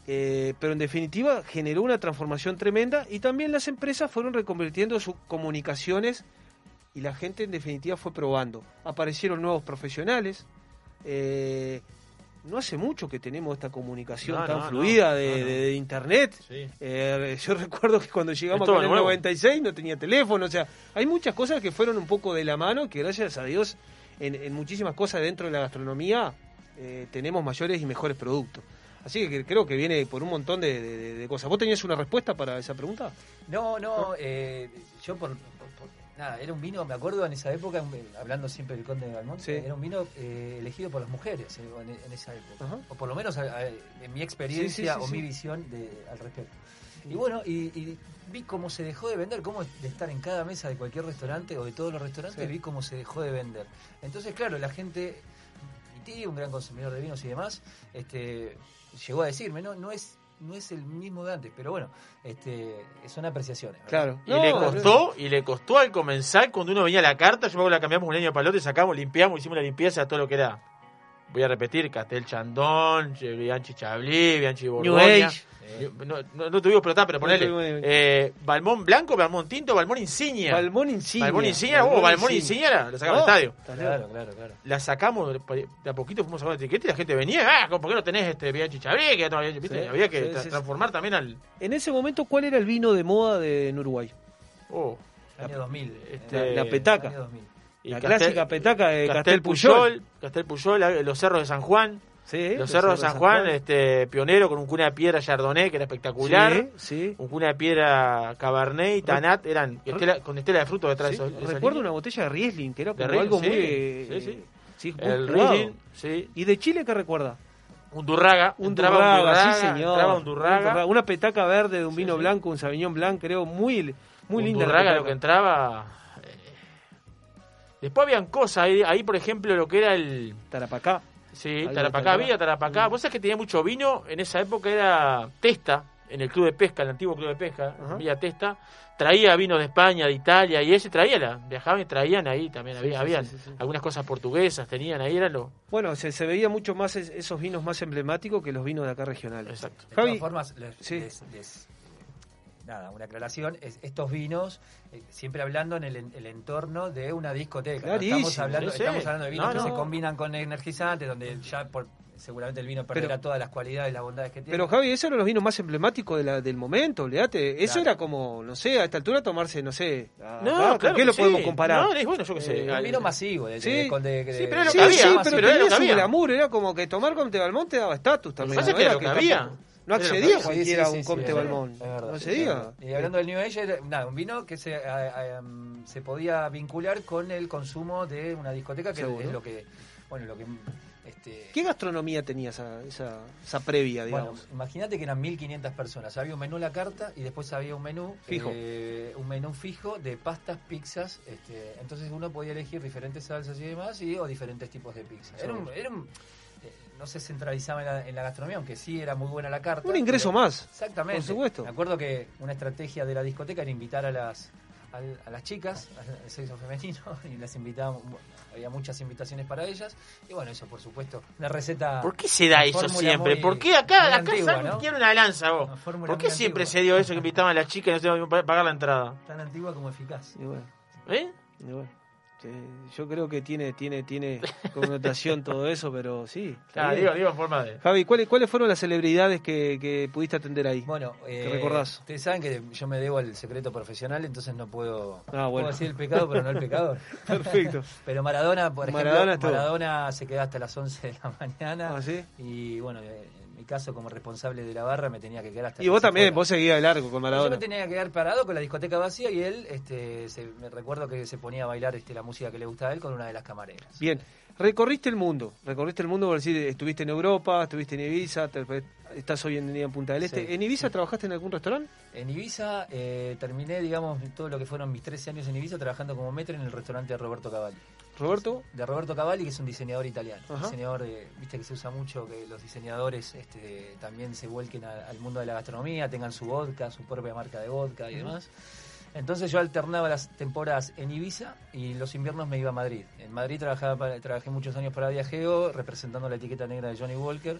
Eh, pero en definitiva generó una transformación tremenda y también las empresas fueron reconvirtiendo sus comunicaciones y la gente en definitiva fue probando. Aparecieron nuevos profesionales. eh, no hace mucho que tenemos esta comunicación No, tan no, fluida no, de, internet. Sí. Eh, yo [LAUGHS] recuerdo que cuando llegamos acá en el nuevo. 96 no tenía teléfono, o sea, hay muchas cosas que fueron un poco de la mano, que gracias a Dios en, en muchísimas cosas dentro de la gastronomía tenemos mayores y mejores productos. Así que creo que viene por un montón de, de- cosas. ¿Vos tenías una respuesta para esa pregunta? no no eh, yo por, nada era un vino me acuerdo en esa época un- hablando siempre del conde de Balmont Sí. era un vino eh, elegido por las mujeres eh, en, en esa época Ajá. o por lo menos a- a- en mi experiencia Sí, sí, sí, o mi visión de, al respecto y bueno y, y vi cómo se dejó de vender cómo de estar en cada mesa de cualquier restaurante o de todos los restaurantes vi cómo se dejó de vender entonces claro la gente mi tío un gran consumidor de vinos y demás este llegó a decirme no no es no es el mismo de antes pero bueno este son apreciaciones ¿verdad? Claro. Y le costó, y le costó al comenzar cuando uno venía a la carta, yo me la cambiamos un año de palote, sacamos, limpiamos, hicimos la limpieza de todo lo que era voy a repetir, Castel Chandón, eh, Bianchi Chablis, Bianchi New Borgoña. Age. No, no, no tuvimos explotar, pero ponele. Eh, Balmón Blanco, Balmón Tinto, Balmón Insignia. Balmón Insignia. Balmón Insignia, oh, Balmón Insignia, la, la sacamos Oh, del estadio. Claro, claro, claro. La sacamos, de a poquito fuimos sacando etiqueta y la gente venía, ah, ¿por qué no tenés este Bianchi? Que no había- ¿viste? Sí, había que sí, tra- sí, sí. transformar también al. En ese momento, ¿cuál era el vino de moda de en Uruguay? Oh, Año 2000. Este, La, la petaca. Año 2000. Y La Castel- clásica petaca de Castel Puyol. Castel Puyol, los cerros de San Juan. Sí, Los cerros de San Juan, este pionero con un cuna de piedra Chardonnay que era espectacular. Sí, sí. Un cuna de piedra Cabernet y Tanat eran estela- con estela de fruto detrás de esos- Recuerdo una botella de Riesling, que era como Riesling, algo muy... eh, El. Riesling, sí. ¿Y de Chile qué recuerda? Un Durraga. Un Durraga, un Durraga, sí señor. Un Durraga. Una petaca verde de un vino blanco, un Sauvignon Blanc, creo, muy, muy un linda. Durraga lo que entraba. Después habían cosas, ahí, ahí, por ejemplo lo que era el... Tarapacá. Sí, Tarapacá Tarapacá. había, Tarapacá. Vos sabés que tenía mucho vino, en esa época era Testa, en el club de pesca, el antiguo club de pesca, Ajá. Villa Testa, traía vino de España, de Italia, y ese traía, la, viajaban y traían ahí también, Sí, había, sí, habían sí, sí, sí. algunas cosas portuguesas, tenían ahí, era lo... Bueno, se, se veía mucho más es- esos vinos más emblemáticos que los vinos de acá regionales. Exacto. De Javi, todas formas, les- sí. les- les- nada, una aclaración, es, estos vinos, eh, siempre hablando en el, el entorno de una discoteca. ¿no? Clarísimo, Estamos hablando, estamos hablando de vinos No, que no. se combinan con energizantes, donde ya por, seguramente el vino perderá Pero- todas las cualidades y las bondades que tiene. Pero Javi, esos eran los vinos más emblemáticos de la- del momento, olvídate. Eso Claro. era como, no sé, a esta altura tomarse, no sé. No, ¿con claro qué que lo sí. podemos comparar? No, es bueno, yo qué sé. Eh, un vino masivo, de, Sí. de- con de- de- Sí, pero es lo Sí, que había, sí, más, pero pero era lo tenía que su había. glamour, era como que tomar Comte Balmón te daba estatus también. Pasa no que era lo que había. No accedía cualquiera a un sí, Comte Balmón. No accedía. Y hablando del New Age, era, nada, un vino que se, a- a- um, se podía vincular con el consumo de una discoteca, que Seguro. es lo que, bueno, lo que, este, ¿Qué gastronomía tenía esa, esa, esa previa, bueno, digamos? imagínate que eran 1500 personas. Había un menú a la carta y después había un menú Fijo. eh, un menú fijo de pastas, pizzas. Este, entonces uno podía elegir diferentes salsas y demás y o diferentes tipos de pizzas. Era un, era un- no se centralizaba en la, en la gastronomía, aunque sí era muy buena la carta. Un ingreso pero- más. Exactamente. Por supuesto. Me acuerdo que una estrategia de la discoteca era invitar a las al- a, las chicas, al sexo femenino, [LAUGHS] y las invitábamos, había muchas invitaciones para ellas, y bueno, eso por supuesto, una receta... ¿Por qué se da eso siempre? muy- ¿Por qué acá, acá ¿no? quiere una lanza vos? Una ¿Por qué siempre antigua. se dio eso que invitaban a las chicas y no se iban a pagar la entrada? Tan antigua como eficaz. Y bueno, ¿Eh? y bueno. Sí, yo creo que tiene, tiene, tiene connotación [LAUGHS] todo eso, pero sí. Ah, digo, digo en forma de... Javi, ¿cuáles, ¿cuáles fueron las celebridades que, que pudiste atender ahí? Bueno, eh, recordás? ustedes saben que yo me debo al secreto profesional, entonces no puedo, Ah, bueno. puedo decir el pecado, pero no el pecador. [LAUGHS] Perfecto. Pero Maradona, por ejemplo, Maradona estuvo. Maradona se quedó hasta las 11 de la mañana. ¿Ah, sí? Y bueno, eh, mi caso, como responsable de la barra, me tenía que quedar hasta Y vos también, fuera. vos seguías de largo con Yo Maradona. me tenía que quedar parado con la discoteca vacía y él, este, se- me recuerdo que se ponía a bailar este, la música que le gustaba a él con una de las camareras. Bien, recorriste el mundo, recorriste el mundo, por decir, estuviste en Europa, estuviste en Ibiza, te- estás hoy en día en Punta del Este. Sí. ¿En Ibiza trabajaste en algún restaurante? En Ibiza eh, terminé, digamos, todo lo que fueron mis 13 años en Ibiza trabajando como metro en el restaurante de Roberto Cavalli. Roberto, De Roberto Cavalli, que es un diseñador italiano. Ajá. Diseñador, eh, viste que se usa mucho que los diseñadores este, también se vuelquen a- al mundo de la gastronomía, tengan su vodka, su propia marca de vodka y demás. Entonces yo alternaba las temporadas en Ibiza y los inviernos me iba a Madrid. En Madrid trabajaba para- trabajé muchos años para Viajeo, representando la etiqueta negra de Johnny Walker.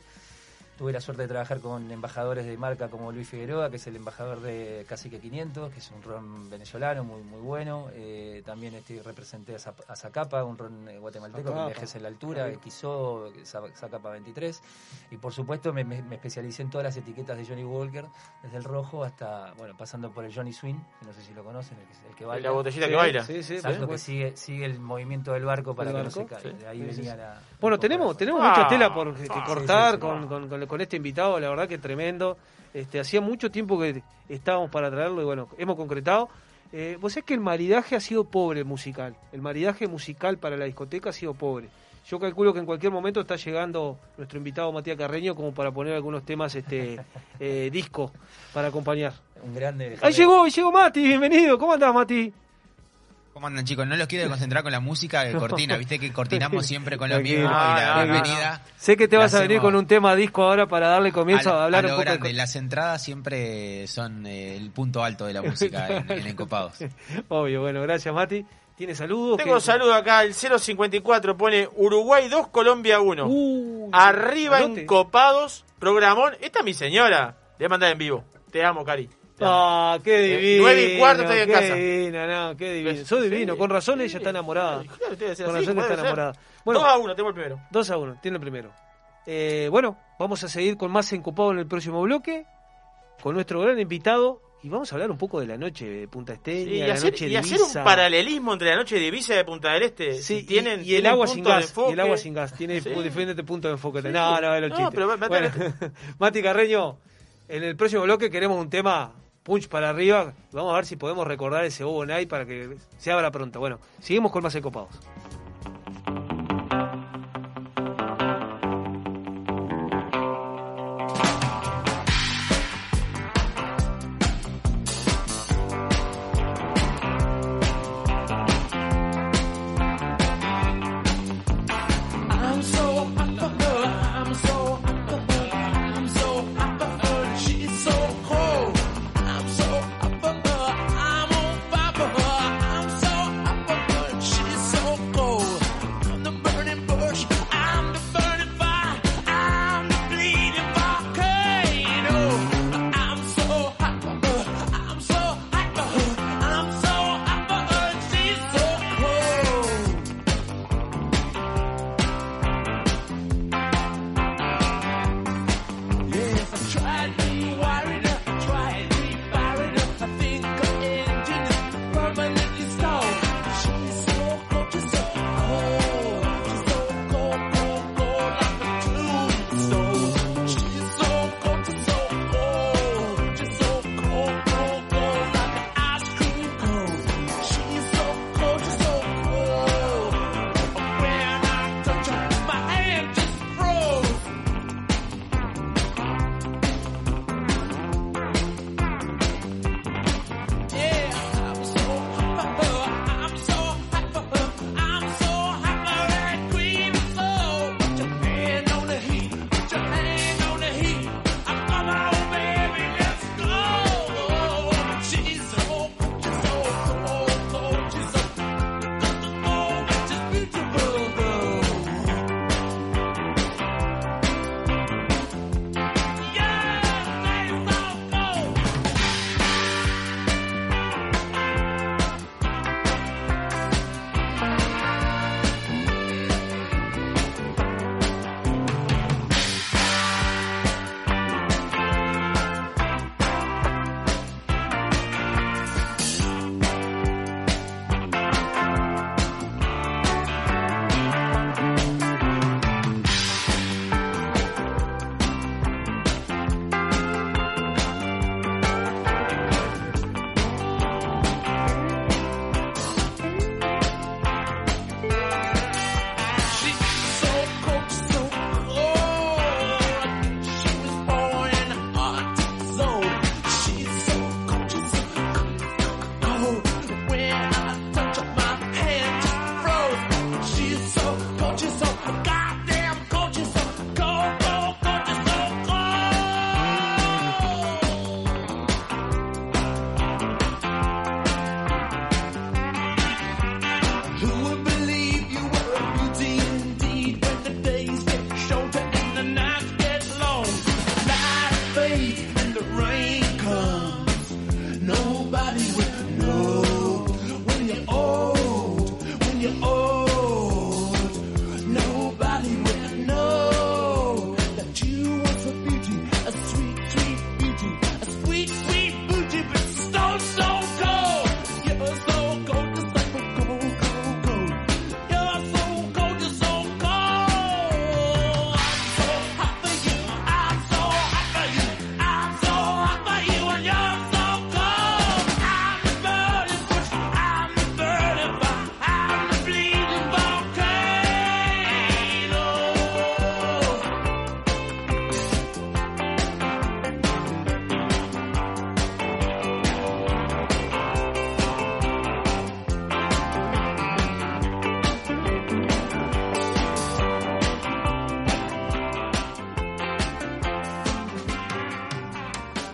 Tuve la suerte de trabajar con embajadores de marca como Luis Figueroa, que es el embajador de Cacique 500, que es un ron venezolano muy muy bueno. Eh, también este, representé a, Zap- a Zacapa, un ron eh, guatemalteco Zacapa. que viajes en la altura. Quizó, Za- Zacapa 23. Y por supuesto me, me- me especialicé en todas las etiquetas de Johnny Walker, desde el rojo hasta, bueno, pasando por el Johnny Swing, que no sé si lo conocen, el que, el que baila. La botellita Sí, que baila. sí, sí, Exacto, que sigue, sigue el movimiento del barco para ¿El que barco? no se caiga. Sí. Ahí venía sí. la... Bueno, tenemos, tenemos Ah, mucha tela por que ah, cortar sí, sí, con, con- con- con este invitado, la verdad que tremendo. Este, hacía mucho tiempo que estábamos para traerlo y bueno, hemos concretado. Eh, vos sabés que el maridaje ha sido pobre musical. El maridaje musical para la discoteca ha sido pobre. Yo calculo que en cualquier momento está llegando nuestro invitado Matías Carreño como para poner algunos temas este [LAUGHS] eh, disco para acompañar. Un grande... Ahí llegó, ahí llegó Mati, bienvenido. ¿Cómo andás, Mati? ¿Cómo andan chicos? No los quiero concentrar con la música de [LAUGHS] cortina, viste que cortinamos siempre con [LAUGHS] lo mismo y la ah, bienvenida. Sé que te vas a venir con un tema disco ahora para darle comienzo a, hablar a lo un poco grande. Las entradas siempre son eh, el punto alto de la música en, [LAUGHS] Encopados. Obvio, bueno, gracias Mati. ¿Tiene saludos? Tengo un saludo acá, el 054 pone Uruguay 2, Colombia 1. Uh, Arriba Encopados, programón. Esta es mi señora, le voy a mandar en vivo. Te amo, Cari. Ah, qué eh, divino. 9 y cuarto estoy en qué casa. Divino, no, qué divino. Soy divino, con razón ella está enamorada. Claro, con así, razón está enamorada. Bueno, 2 a 1, tengo el primero. 2 a 1, tiene el primero. Eh, bueno, vamos a seguir con más encopado en el próximo bloque, con nuestro gran invitado, y vamos a hablar un poco de la noche de Punta Esteña, sí, y, hacer, un paralelismo entre la noche de Ibiza de Punta del Este. Sí, tienen, y, el agua sin gas. Y el agua sin gas. Tiene diferentes puntos de enfoque. No, no, no, chiste. Pero, bueno, [LAUGHS] Mati Carreño, en el próximo bloque queremos un tema punch para arriba. Vamos a ver si podemos recordar ese Bobo Night para que se abra pronto. Bueno, seguimos con más Ecopados.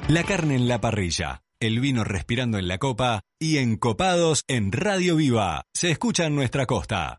La carne en la parrilla, el vino respirando en la copa y encopados en Radio Viva. Se escucha en nuestra costa.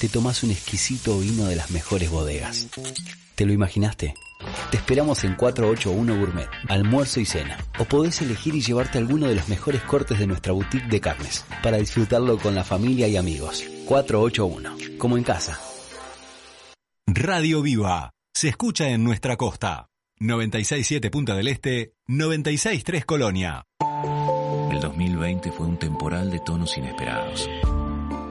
te tomas un exquisito vino de las mejores bodegas. ¿Te lo imaginaste? Te esperamos en 481 Gourmet, almuerzo y cena. O podés elegir y llevarte alguno de los mejores cortes de nuestra boutique de carnes, para disfrutarlo con la familia y amigos. 481, como en casa. Radio Viva. Se escucha en nuestra costa. 967 Punta del Este, 963 Colonia. El 2020 fue un temporal de tonos inesperados.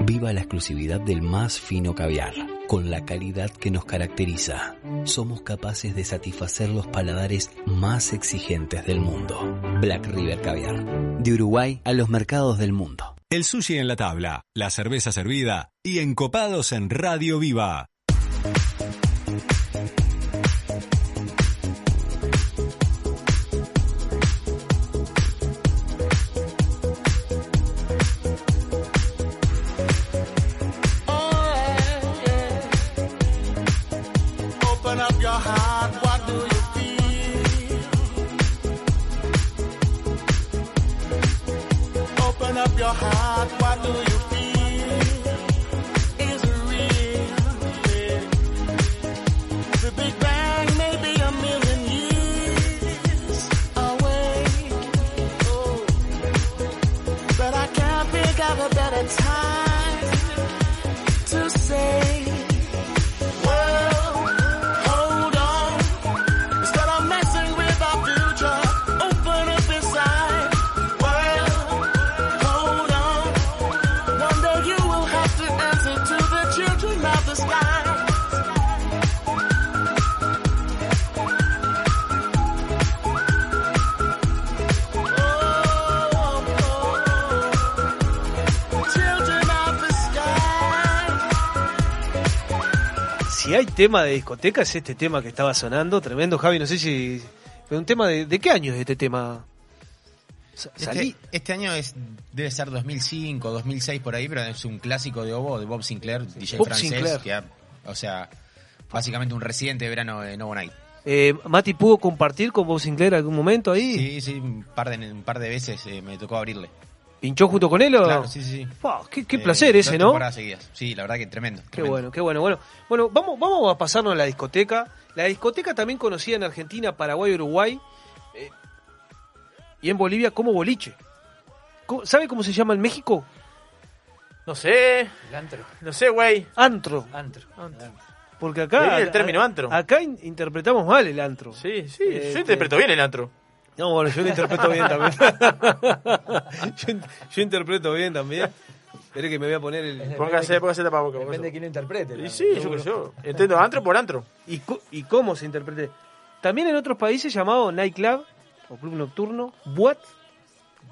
Viva la exclusividad del más fino caviar, con la calidad que nos caracteriza. Somos capaces de satisfacer los paladares más exigentes del mundo. Black River Caviar, de Uruguay a los mercados del mundo. El sushi en la tabla, la cerveza servida y encopados en Radio Viva. Tema de discoteca, es este tema que estaba sonando. Tremendo, Javi. No sé si. pero un tema de. ¿De qué año es este tema? Este, este año es debe ser 2005, 2006 por ahí, pero es un clásico de Obo, de Bob Sinclair, DJ Bob francés, Sinclair. que ha- o sea, básicamente un residente de verano de Novo Night. Eh, Mati pudo compartir con Bob Sinclair algún momento ahí. Sí, sí, un par de, un par de veces eh, me tocó abrirle. ¿Pinchó junto con él o...? Claro, sí, sí. qué qué Eh, placer ese, ¿no? seguidas. Sí, la verdad que tremendo. Qué tremendo. bueno, qué bueno, bueno. Bueno, vamos, vamos a pasarnos a la discoteca. La discoteca también conocida en Argentina, Paraguay, Uruguay eh, y en Bolivia como boliche. ¿Cómo- ¿Sabe cómo se llama en México? No sé, El antro. no sé, güey. Antro. Antro. Antro. Porque acá... el término antro. Acá in- interpretamos mal el antro. Sí, sí, Este- yo interpreto bien el antro. No, bueno, yo lo interpreto bien también. [LAUGHS] yo, in- yo interpreto bien también. Esperé que me voy a poner el... Póngase, póngase tapaboca. Depende de quién lo interprete. Y sí, yo sé yo. Entiendo antro por antro. ¿Y, cómo se interprete? También en otros países llamado nightclub o club nocturno, what?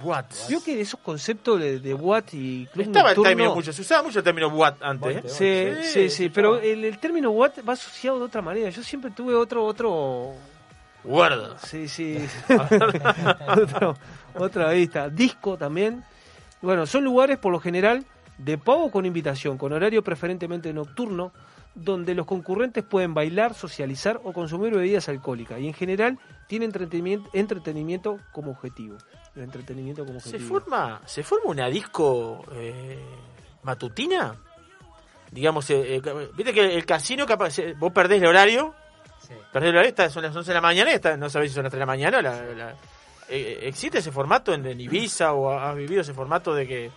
What? Vio que esos conceptos de, de what y club Estaba el nocturno... término mucho, se usaba mucho el término what antes. ¿eh? Sí, sí, sí, pero el, el término what va asociado de otra manera. Yo siempre tuve otro, otro... Guarda. Sí, sí. [LAUGHS] Otro- otra vista. Disco también. Bueno, son lugares por lo general de pago con invitación, con horario preferentemente nocturno, donde los concurrentes pueden bailar, socializar o consumir bebidas alcohólicas. Y en general tiene entretenimiento, entretenimiento como objetivo. El entretenimiento como ¿Se objetivo. forma, ¿Se forma una disco eh, matutina? Digamos, eh, eh, viste que el casino, capaz, eh, vos perdés el horario, Sí. horario, está- son las 11 de la mañana y está- no sabés si son las 3 de la mañana. la- la- eh, ¿Existe ese formato en, en Ibiza o has vivido ese formato de que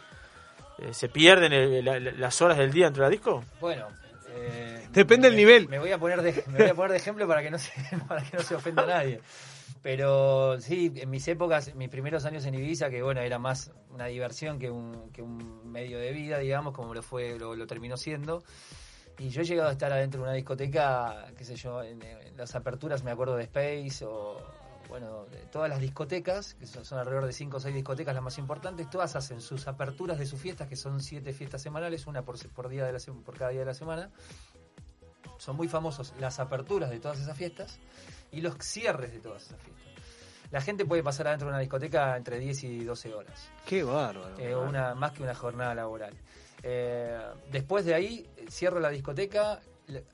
eh, se pierden el- la- la- las horas del día dentro de la disco? Bueno. eh, Depende del nivel. Me voy a poner de, me voy a poner de ejemplo para que no se, [LAUGHS] para que no se ofenda a nadie. Pero sí, en mis épocas, mis primeros años en Ibiza, que bueno, era más una diversión que un, que un medio de vida, digamos, como lo fue, lo, lo terminó siendo. Y yo he llegado a estar adentro de una discoteca, qué sé yo, en, en las aperturas me acuerdo de Space o, bueno, de todas las discotecas, que son, son alrededor de 5 o 6 discotecas las más importantes, todas hacen sus aperturas de sus fiestas, que son 7 fiestas semanales, una por, por, día de la, por cada día de la semana. Son muy famosos las aperturas de todas esas fiestas y los cierres de todas esas fiestas. La gente puede pasar adentro de una discoteca entre 10 y 12 horas. Qué bárbaro. Eh, una, más que una jornada laboral. Eh, después de ahí, eh, cierro la discoteca,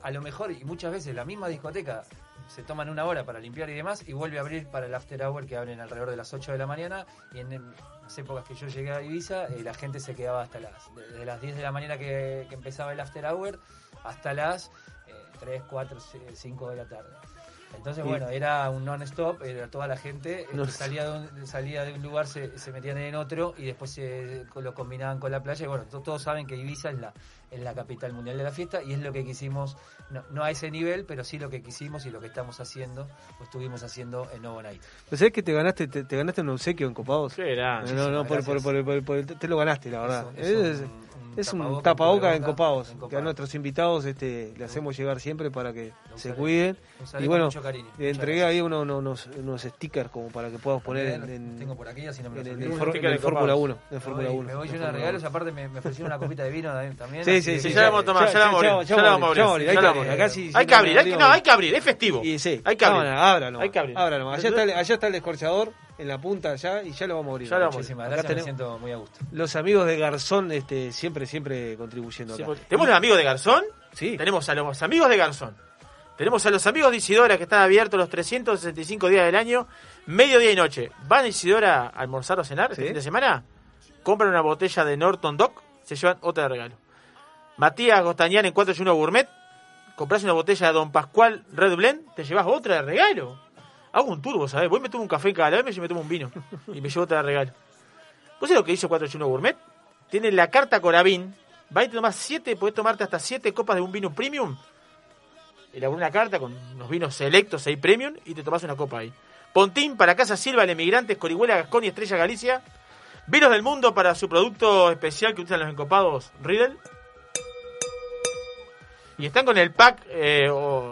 a lo mejor, y muchas veces la misma discoteca se toman una hora para limpiar y demás, y vuelve a abrir para el after hour que abren alrededor de las 8 de la mañana, y en, las épocas que yo llegué a Ibiza, eh, la gente se quedaba hasta las, desde las 10 de la mañana que, que empezaba el after hour, hasta las eh, 3, 4, 5 de la tarde. Entonces, Y- bueno, era un non-stop, era toda la gente, No- salía, de un, salía de un lugar, se, se metían en otro y después se lo combinaban con la playa. Y bueno, to- todos saben que Ibiza es la, es la capital mundial de la fiesta y es lo que quisimos, no, no a ese nivel, pero sí lo que quisimos y lo que estamos haciendo, o estuvimos haciendo en Novo Night. Pues sabés que te ganaste, te, te ganaste un obsequio en Copados. Qué grande. No, no, por, por, por- por- por- te lo ganaste, la verdad. Es Es, un- es- un es un tapaboca, tapaboca en que a nuestros invitados este, le hacemos llegar siempre para que se cuiden. Y con bueno, mucho cariño. le entregué gracias. ahí uno- uno- unos, unos stickers como para que puedas poner en, en- tengo por aquí, así no me en los el, en Fórmula Copados. 1. En Me Fórmula voy, 1. me voy en lleno de regalos, 1. aparte me, me ofrecieron una copita de vino también. Sí, sí, sí, ya la vamos a tomar, ya la vamos a abrir, ya la vamos a abrir. hay que abrir. abrir. Acá sí- Hay que abrir, es festivo. Sí, Hay que abrir. Está, el, allá está el descorchador en la punta allá y ya lo vamos a abrir. Ya lo vamos a Muchísimas Acá gracias, me tenemos siento muy a gusto. los amigos de Garzón este, siempre, siempre contribuyendo acá. Tenemos los amigos de Garzón, Sí. tenemos a los amigos de Garzón, tenemos a los amigos de Isidora que están abiertos los 365 días del año, mediodía y noche. ¿Van a Isidora a almorzar o cenar este Sí. fin de semana? Compran una botella de Norton Doc, se llevan otra de regalo. Matías Gostañán en 481 Gourmet, compras una botella de Don Pascual Red Blend, te llevas otra de regalo. Hago un turbo, ¿sabes? Voy me tomo un café cada vez y me tomo un vino. Y me llevo otra de regalo. ¿Vos sabés lo que hizo 481 Gourmet? Tiene la carta Corabín. Va y te tomás 7, podés tomarte hasta 7 copas de un vino premium. Elaboré una carta con unos vinos selectos ahí premium y te tomás una copa ahí. Pontín para Casa Silva, el Emigrantes, Corihuela, Gascón y Estrella Galicia. Vinos del mundo para su producto especial que usan los encopados Riddle. Y están con el pack eh,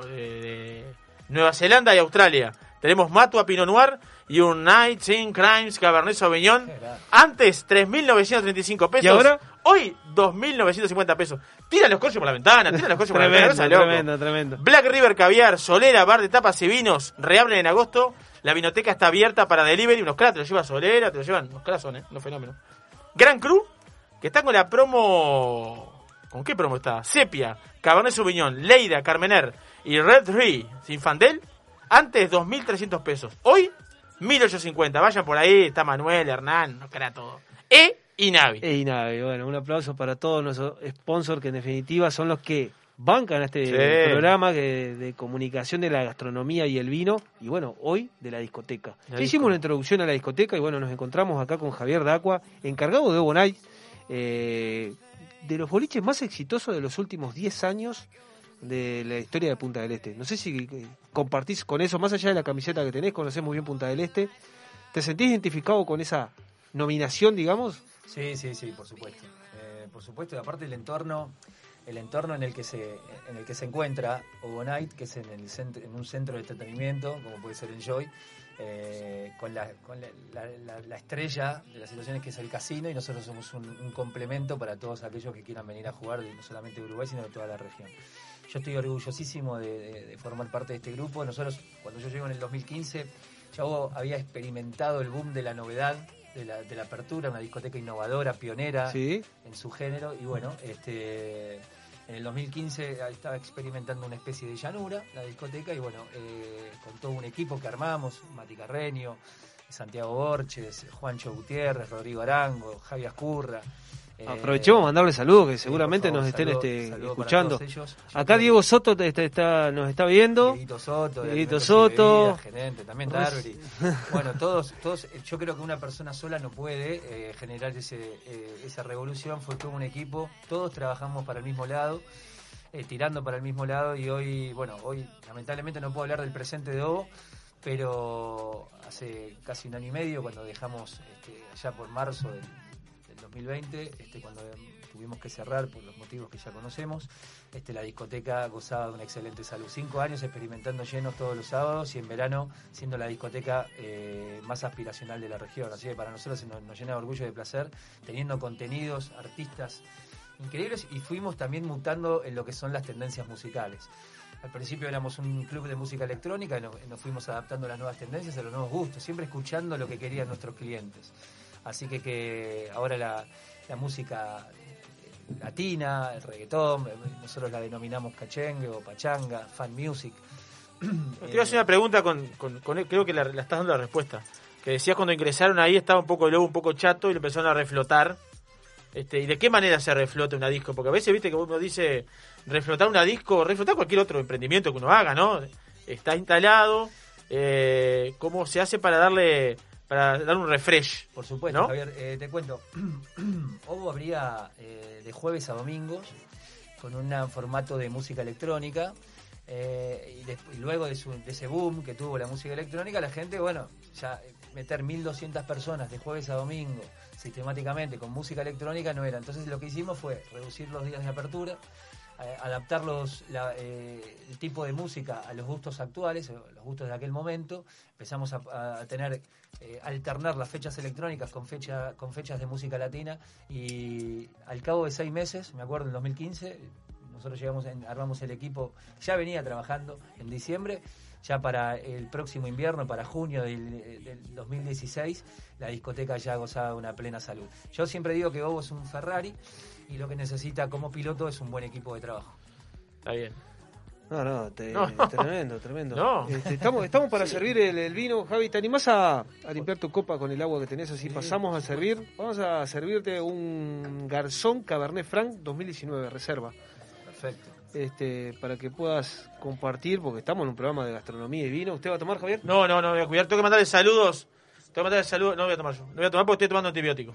eh, Nueva Zelanda y Australia. Tenemos Matua Pinot Noir y un Night in Crimes Cabernet Sauvignon. Antes 3.935 pesos. ¿Y ahora? Hoy 2.950 pesos. Tiran los coches por la ventana, tiran los coches por la Tremendo, ventana. loco. tremendo, tremendo. Black River Caviar, Solera, Bar de Tapas y Vinos, reabren en agosto. La vinoteca está abierta para delivery. Unos cras te lo lleva Solera, te lo llevan. Unos cras son, ¿eh? Unos fenómenos. Gran Cru, que está con la promo. ¿Con qué promo está? Sepia, Cabernet Sauvignon, Leida, Carmener y Red Tree, Sinfandel. Antes 2.300 pesos. Hoy 1.850. Vayan por ahí, está Manuel, Hernán, nos queda todo. E Inavi. E Inavi. Bueno, un aplauso para todos nuestros sponsors que en definitiva son los que bancan este Sí. programa que- de comunicación de la gastronomía y el vino y bueno, hoy de la discoteca. La hicimos una introducción a la discoteca y bueno, nos encontramos acá con Javier Dacua, encargado de Obonay, eh, de los boliches más exitosos de los últimos 10 años de la historia de Punta del Este. No sé si compartís con eso, más allá de la camiseta que tenés, conocés muy bien Punta del Este. ¿Te sentís identificado con esa nominación, digamos? Sí, sí, sí, por supuesto. Eh, por supuesto, y aparte el entorno, el entorno en el que se, en el que se encuentra Overnight, que es en, el centro, en un centro de entretenimiento, como puede ser Enjoy, eh, con, la, con la, la- la- la estrella de las situaciones que es el casino y nosotros somos un, un complemento para todos aquellos que quieran venir a jugar, no solamente de Uruguay, sino de toda la región. Yo estoy orgullosísimo de, de- de formar parte de este grupo. Nosotros, cuando yo llego en el 2015, ya había experimentado el boom de la novedad, de la, de la apertura, una discoteca innovadora, pionera Sí. en su género. Y bueno, este, en el 2015 estaba experimentando una especie de llanura, la discoteca, y bueno, eh, con todo un equipo que armamos, Mati Carreño, Santiago Borches, Juancho Gutiérrez, Rodrigo Arango, Javier Ascurra. Eh, Aprovechemos mandarle saludos que seguramente favor, nos estén saludo- este, escuchando. ellos. Acá Diego Soto te- te está, nos está viendo. Dieguito Soto, Dieguito Soto. Bebidas, gerente, también Pues- Darby. [LAUGHS] Bueno, todos, todos, yo creo que una persona sola no puede eh, generar ese, eh, esa revolución, fue todo un equipo, todos trabajamos para el mismo lado, eh, tirando para el mismo lado y hoy, bueno, hoy lamentablemente no puedo hablar del presente de Ovo, pero hace casi un año y medio, cuando dejamos este, allá por marzo del 2020, este, cuando tuvimos que cerrar por los motivos que ya conocemos, este, la discoteca gozaba de una excelente salud. Cinco años experimentando llenos todos los sábados y en verano siendo la discoteca eh, más aspiracional de la región. Así que para nosotros nos, llena de orgullo y de placer, teniendo contenidos, artistas increíbles y fuimos también mutando en lo que son las tendencias musicales. Al principio éramos un club de música electrónica y nos fuimos adaptando a las nuevas tendencias, a los nuevos gustos, siempre escuchando lo que querían nuestros clientes. Así que, que ahora la, la música latina, el reggaetón, eh, nosotros la denominamos cachengue o pachanga, fan music. Te iba a hacer una pregunta con, con- con- creo que la, la estás dando la respuesta. Que decías cuando ingresaron ahí estaba un poco el lobo un poco chato y lo empezaron a reflotar. Este, ¿Y de qué manera se reflota una disco? Porque a veces viste que uno dice reflotar una disco, reflotar cualquier otro emprendimiento que uno haga, ¿no? Está instalado. eh, ¿Cómo se hace para darle para dar un refresh? Por supuesto, ¿no? Javier, eh, te cuento. [CLEARS THROAT] Ovo abría eh, de jueves a domingos con un formato de música electrónica. eh, y, luego de, su- de ese boom que tuvo la música electrónica, la gente, bueno, ya eh, meter 1.200 personas de jueves a domingo sistemáticamente con música electrónica no era. Entonces lo que hicimos fue reducir los días de apertura, adaptar los, la, eh, el tipo de música a los gustos actuales, eh, los gustos de aquel momento. Empezamos a, tener, eh, alternar las fechas electrónicas con, fecha, con fechas de música latina y al cabo de seis meses, me acuerdo en 2015, nosotros llegamos, en- armamos el equipo, ya venía trabajando en diciembre, ya para el próximo invierno, para junio del 2016, la discoteca ya gozaba de una plena salud. Yo siempre digo que Bobo es un Ferrari y lo que necesita como piloto es un buen equipo de trabajo. Está bien. No, no, te- No. tremendo, tremendo. No. Este, estamos, estamos para servir el, el vino. Javi, ¿te animás a, a limpiar tu copa con el agua que tenés? Así pasamos a servir. Vamos a servirte un Garzón Cabernet Franc 2019, reserva. Perfecto. Este, para que puedas compartir, porque estamos en un programa de gastronomía y vino. ¿Usted va a tomar, Javier? No, no, no voy a cuidar. Tengo que mandarle saludos. Tengo que mandarle saludos. No voy a tomar yo. No voy a tomar porque estoy tomando antibiótico.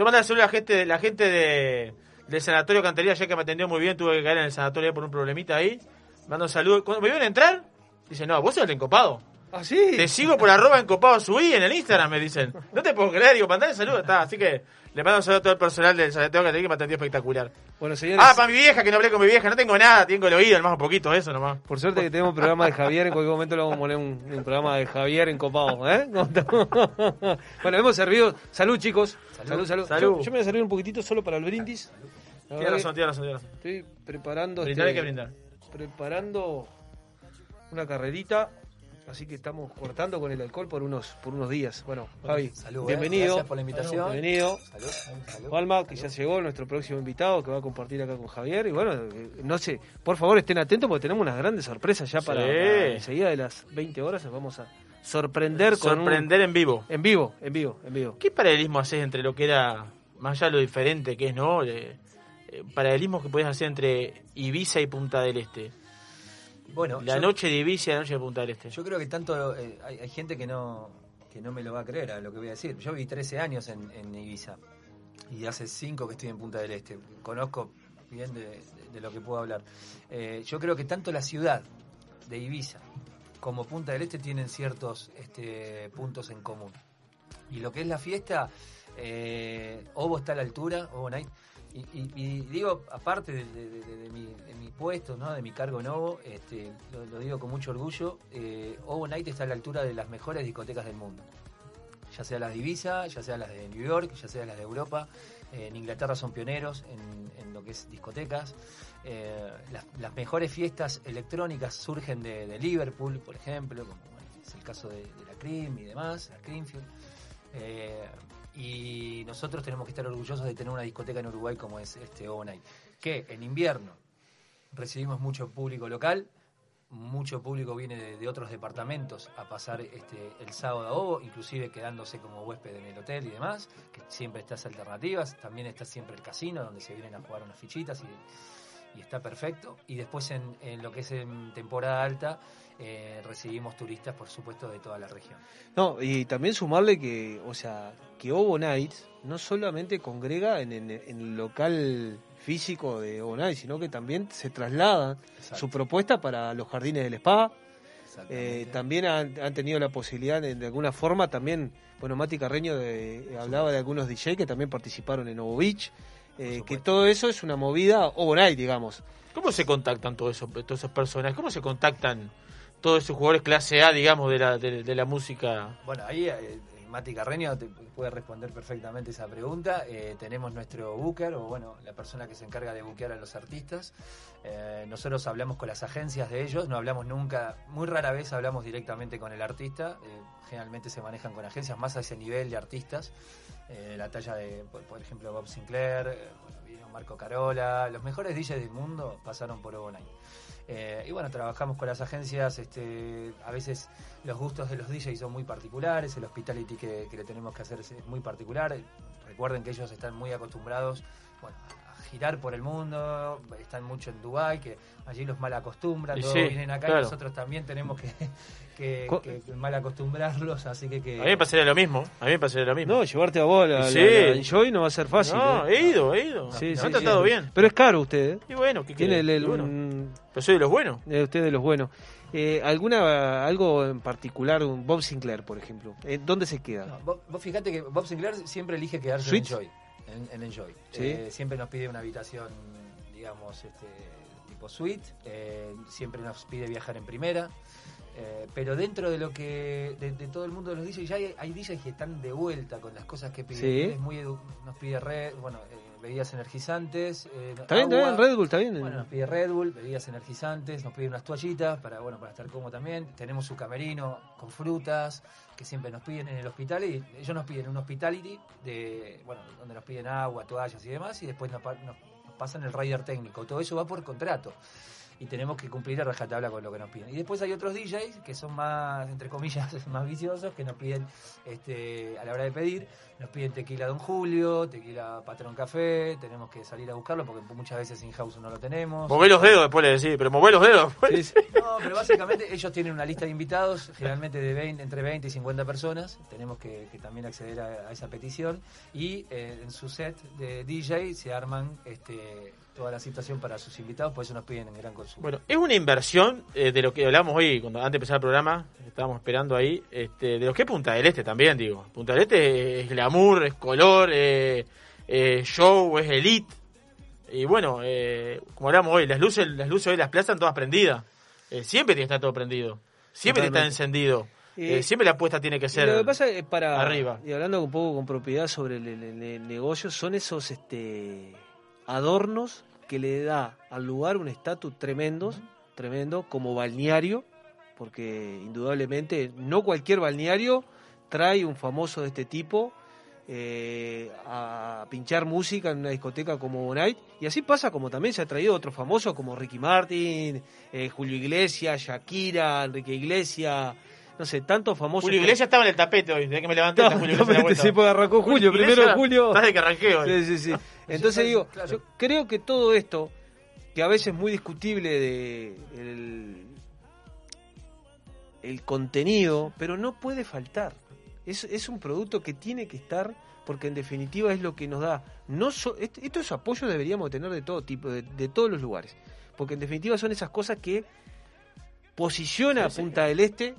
Que mandarle saludos a la gente, la gente de, del sanatorio Cantería, ya que me atendió muy bien. Tuve que caer en el sanatorio por un problemita ahí. Mando saludos. Cuando me vieron entrar, dice, no, vos sos el encopado. ¿Ah, sí? Te sigo por arroba encopado subí en el Instagram, me dicen. No te puedo creer, digo, mandale saludos. Está, así que le mando un saludo a todo el personal del Cantería que me atendió espectacular. Bueno, señores, Ah, para mi vieja, que no hablé con mi vieja. No tengo nada, tengo el oído, más un poquito, eso nomás. por suerte que tenemos un programa de Javier. En cualquier momento le vamos a poner un, un programa de Javier en copado. ¿eh? [LAUGHS] bueno, hemos servido. Salud, chicos. Salud, salud. Salud. Yo, yo me voy a servir un poquitito solo para el brindis. Tiene razón, tiene razón, tiene razón. Estoy preparando. Brindar este, hay que brindar. preparando una carrerita. Así que estamos cortando con el alcohol por unos por unos días. Bueno, Javi, salud, eh. bienvenido. Gracias por la invitación. Bienvenido. Salud, salud. Palma, que ya llegó nuestro próximo invitado que va a compartir acá con Javier. Y bueno, eh, no sé, por favor estén atentos porque tenemos unas grandes sorpresas ya para, Sí. para enseguida de las 20 horas. Nos vamos a sorprender con un- Sorprender en vivo. en vivo, en vivo, en vivo. ¿Qué paralelismo haces entre lo que era más allá de lo diferente que es, ¿no? Eh, eh, paralelismos que puedes hacer entre Ibiza y Punta del Este. Bueno, La yo- noche de Ibiza y la noche de Punta del Este. Yo creo que tanto eh, hay, hay gente que no que no me lo va a creer a lo que voy a decir. Yo viví 13 años en, en Ibiza y hace 5 que estoy en Punta del Este. Conozco bien de, de- de lo que puedo hablar. Eh, yo creo que tanto la ciudad de Ibiza como Punta del Este tienen ciertos este, puntos en común. Y lo que es la fiesta, eh, Ovo está a la altura, Ovo Night. Y, y- digo, aparte de, de- de- mi, puesto, ¿no? de mi cargo Ovo, este, lo, digo con mucho orgullo, eh, Night está a la altura de las mejores discotecas del mundo. Ya sea las de Ibiza, ya sea las de New York, ya sea las de Europa. Eh, en Inglaterra son pioneros en, lo que es discotecas. Eh, las, mejores fiestas electrónicas surgen de, Liverpool, por ejemplo, como es el caso de, de la Cream y demás, la Creamfield. Y nosotros tenemos que estar orgullosos de tener una discoteca en Uruguay como es este Night. Que en invierno recibimos mucho público local, mucho público viene de, otros departamentos a pasar este el sábado a Ovo, inclusive quedándose como huésped en el hotel y demás, que siempre estas alternativas, también está siempre el casino donde se vienen a jugar unas fichitas y, y está perfecto. Y después en, en lo que es en temporada alta eh, recibimos turistas, por supuesto, de toda la región. No, y también sumarle que, o sea, que Ovo Nights no solamente congrega en, en- en el local físico de Ovo Nights, sino que también se traslada Exacto. su propuesta para los jardines del spa. Eh, también han, han tenido la posibilidad, de, de alguna forma, también, bueno, Mati Carreño de- hablaba de algunos DJ que también participaron en Ovo Beach, eh, que todo eso es una movida Ovo Night, digamos. ¿Cómo se contactan todos esos, todos esos personajes? ¿Cómo se contactan todos esos jugadores clase A, digamos, de la, de, la música? Bueno, ahí eh, Mati Carreño te puede responder perfectamente esa pregunta. Eh, tenemos nuestro booker, o bueno, la persona que se encarga de buquear a los artistas. Eh, nosotros hablamos con las agencias de ellos, no hablamos nunca, muy rara vez hablamos directamente con el artista. Eh, generalmente se manejan con agencias más a ese nivel de artistas. Eh, la talla de, por, por ejemplo, Bob Sinclair, eh, bueno, vino Marco Carola. Los mejores DJs del mundo pasaron por Night. Eh, y bueno, trabajamos con las agencias, este, a veces los gustos de los DJs son muy particulares, el hospitality que, que le tenemos que hacer es muy particular. Recuerden que ellos están muy acostumbrados bueno, girar por el mundo, están mucho en Dubai que allí los mal acostumbran, Y todos sí, vienen acá claro. y nosotros también tenemos que, [LAUGHS] que, que- que mal acostumbrarlos, así que... que A mí me pasaría lo mismo. A mí me pasaría lo mismo. No, llevarte a vos la, Sí. la- la Enjoy no va a ser fácil. No, ¿eh? he ido, he ido. Sí, me sí, han sí. tratado bien. Pero es caro usted, ¿eh? Y bueno, ¿qué Tiene el, bueno, un- pero soy de los buenos. Eh, usted de los buenos. Eh, ¿Alguna algo en particular, un Bob Sinclair, por ejemplo? Eh, ¿Dónde se queda? No, vos, vos fíjate que Bob Sinclair siempre elige quedarse en ¿Suites? En, en Enjoy. Sí. Eh, siempre nos pide una habitación, digamos, este, tipo suite. eh, siempre nos pide viajar en primera. eh, pero dentro de lo que de, de todo el mundo de los DJs ya hay, hay DJs que están de vuelta con las cosas que piden Sí. Es muy edu- nos pide red bueno eh, bebidas energizantes eh, ¿Está bien, está bien? Red Bull, está bien. Bueno, nos pide Red Bull, bebidas energizantes, nos pide unas toallitas para, bueno, para estar cómodo también. Tenemos su camerino con frutas que siempre nos piden en el hospital y ellos nos piden un hospitality de, bueno, donde nos piden agua, toallas y demás y después nos- nos pasan el rider técnico. Todo eso va por contrato y tenemos que cumplir a rajatabla con lo que nos piden. Y después hay otros DJs que son más, entre comillas, [LAUGHS] más viciosos, que nos piden, este, a la hora de pedir, nos piden tequila Don Julio, tequila Patrón Café, tenemos que salir a buscarlo porque muchas veces in house no lo tenemos. Mover los dedos después le decís, pero mover los dedos después. Sí, sí. No, pero básicamente ellos tienen una lista de invitados, generalmente de 20, entre 20 y 50 personas. Tenemos que, que también acceder a, a esa petición. Y eh, en su set de DJ se arman este, toda la situación para sus invitados, por eso nos piden en gran consumo. Bueno, es una inversión eh, de lo que hablamos hoy, cuando antes de empezar el programa, estábamos esperando ahí, este, de lo que es Punta del Este también, digo. Punta del Este es glamour, es color, eh, eh, show, es elite. Y bueno, eh, como hablamos hoy, las luces, las luces hoy de las plazas están todas prendidas. Eh, siempre tiene que estar todo prendido. Siempre tiene que estar encendido. Eh, Eh, siempre la apuesta tiene que ser lo que pasa es para arriba. y hablando un poco con propiedad sobre el- el negocio son esos este adornos que le da al lugar un estatus tremendo tremendo como balneario porque indudablemente no cualquier balneario trae un famoso de este tipo eh, a pinchar música en una discoteca como Bonite y así pasa como también se ha traído otros famosos como Ricky Martin, eh, Julio Iglesias, Shakira, Enrique Iglesias, no sé, tantos famosos. Julio Iglesias estaba en el tapete hoy, desde que me levanté. está Julio vuelta. Sí, porque arrancó julio, primero de julio. Estás de que arranqué hoy. Sí, sí, sí. Entonces digo, yo creo que todo esto, que a veces es muy discutible de el, el contenido, pero no puede faltar. Es, es un producto que tiene que estar porque en definitiva es lo que nos da. No so- est- estos apoyos deberíamos tener de todo tipo, de, de todos los lugares, porque en definitiva son esas cosas que posiciona a Punta del Este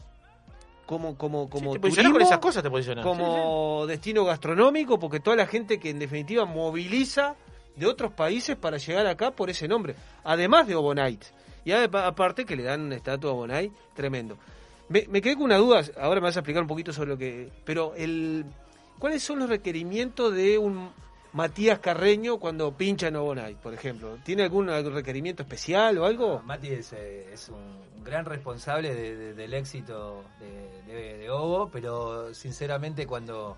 como como como te posicionas con turismo, esas cosas, te posicionas. como destino gastronómico, porque toda la gente que en definitiva moviliza de otros países para llegar acá por ese nombre, además de Obonite. Y aparte que le dan una estatua a Obonite, tremendo. Me, me quedé con una duda, ahora me vas a explicar un poquito sobre lo que... Pero el ¿cuáles son los requerimientos de un Matías Carreño cuando pincha en Obonite, por ejemplo? ¿Tiene algún, requerimiento especial o algo? Mati es, eh, es un gran responsable de- de- del éxito de, de Obo, pero sinceramente cuando,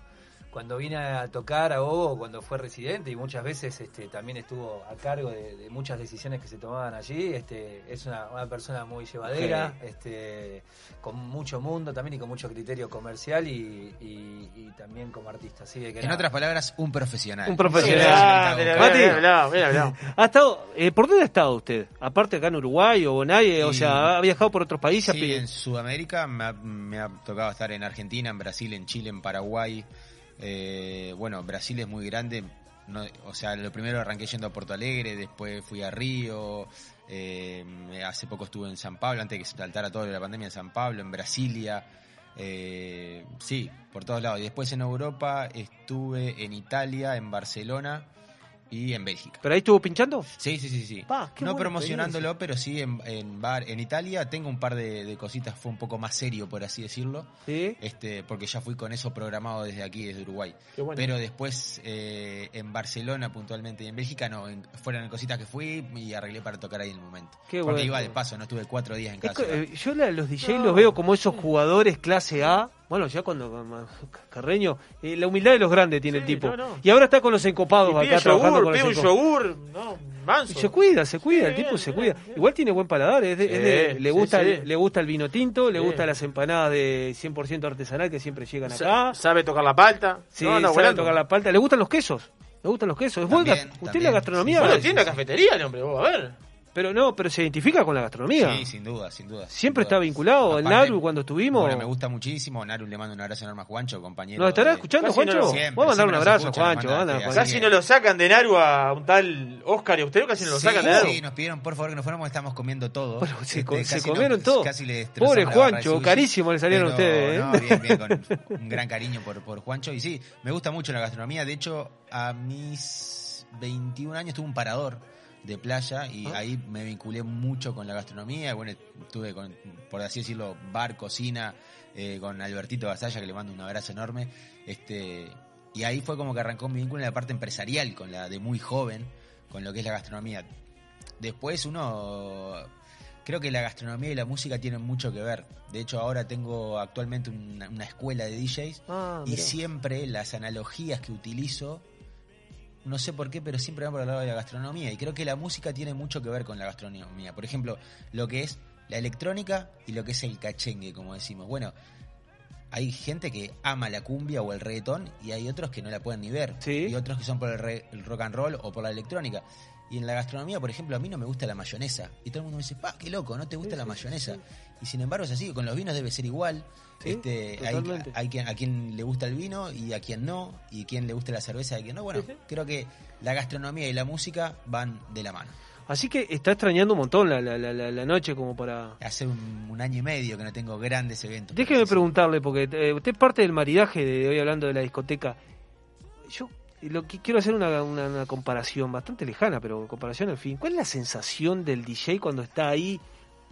cuando vine a tocar a Obo, cuando fue residente y muchas veces este, también estuvo a cargo de, de muchas decisiones que se tomaban allí, este, es una, una persona muy llevadera, este, con mucho mundo también y con mucho criterio comercial y, y- y también como artista. Así que En nada. otras palabras, un profesional. Un profesional. ¿Ha estado, eh, ¿Por dónde ha estado usted? Aparte acá en Uruguay o Bonai, o Sí. sea, ha viajado por otros países. Sí, en Sudamérica me ha, me ha tocado estar en Argentina, en Brasil, en Chile, en Paraguay. Eh, bueno, Brasil es muy grande. no- o sea, lo primero arranqué yendo a Porto Alegre, después fui a Río. eh, hace poco estuve en San Pablo, antes de que saltara todo la pandemia en San Pablo, en Brasilia. eh, sí, por todos lados. Y después en Europa estuve en Italia, en Barcelona y en Bélgica. ¿Pero ahí estuvo pinchando? Sí, sí, sí, sí. Pa, qué no promocionándolo, pero sí en, en bar. En Italia tengo un par de, de cositas, fue un poco más serio, por así decirlo. Sí. Este, porque ya fui con eso programado desde aquí, desde Uruguay. Qué bueno. Pero después eh, en Barcelona puntualmente y en Bélgica no, en- fueron cositas que fui y arreglé para tocar ahí en el momento. Qué porque bueno. iba de paso, no estuve cuatro días en Es casa. eh, yo la- los DJ los veo como esos jugadores clase A. Bueno, ya cuando [LAUGHS] Carreño, eh, la humildad de los grandes tiene el tipo. no, no. Y ahora está con los encopados Y pide acá trabajando yogur, con pide los un encopados. yogur, no, manso. Se cuida, se cuida, Sí, el tipo bien, se bien, cuida. Igual tiene buen paladar, es de- es de- le gusta sí. el, le gusta el vino tinto, le Sí. gustan las empanadas de 100% artesanal que siempre llegan acá. Sabe tocar la palta. Sí, no, no, sabe volando. tocar la palta. ¿Le gustan los quesos? ¿Le gustan los quesos? Es buen También, gas- Usted también. la gastronomía. Bueno, tiene la cafetería el hombre, vos, a ver. Pero no, pero se identifica con la gastronomía. Sí, sin duda, sin duda. Siempre sin duda. está vinculado. Aparte, Naru cuando estuvimos. Bueno, me gusta muchísimo. Naru le mando un abrazo enorme a Juancho, compañero. ¿Nos estará de- escuchando, Casi no Juancho? lo- Siempre, Vamos a mandar un abrazo, escucha, Juancho. así Juancho. Casi no lo sacan de Naru a un tal Oscar y a usted casi no lo Sí, sacan de Naru. sí, nos pidieron por favor que nos fuéramos, estamos comiendo todo. Bueno, se, Este, se comieron no- todo. casi le Pobre Juancho, carísimo le salieron Pero, ustedes. ¿eh? No, bien, bien, con un gran cariño por, por Juancho. Y sí, me gusta mucho la gastronomía. De hecho, a mis 21 años tuve un parador de playa y Ah. ahí me vinculé mucho con la gastronomía. Bueno, estuve con, por así decirlo, bar, cocina, eh, con Albertito Basalla, que le mando un abrazo enorme. Este, y ahí fue como que arrancó mi vínculo en la parte empresarial, con la de muy joven, con lo que es la gastronomía. Después uno creo que la gastronomía y la música tienen mucho que ver. De hecho, ahora tengo actualmente una, una escuela de DJs Ah, y siempre las analogías que utilizo, no sé por qué, pero siempre van por el lado de la gastronomía. Y creo que la música tiene mucho que ver con la gastronomía. Por ejemplo, lo que es la electrónica y lo que es el cachengue, como decimos. Bueno, hay gente que ama la cumbia o el reggaetón y hay otros que no la pueden ni ver. Sí. Y otros que son por el, re- el rock and roll o por la electrónica. Y en la gastronomía, por ejemplo, a mí no me gusta la mayonesa. Y todo el mundo me dice, pa, qué loco, no te gusta la mayonesa. Y sin embargo es así, con los vinos debe ser igual. Sí, este, hay, totalmente. hay quien, a quien le gusta el vino y a quien no, y quien le gusta la cerveza y a quien no. Bueno, creo que la gastronomía y la música van de la mano. Así que está extrañando un montón la, la, la, la- la noche como para... Hace un, un año y medio que no tengo grandes eventos. Déjeme por preguntarle, porque eh, usted es parte del maridaje de hoy hablando de la discoteca. Yo lo que quiero hacer una, una, una comparación bastante lejana, pero comparación al fin. ¿Cuál es la sensación del DJ cuando está ahí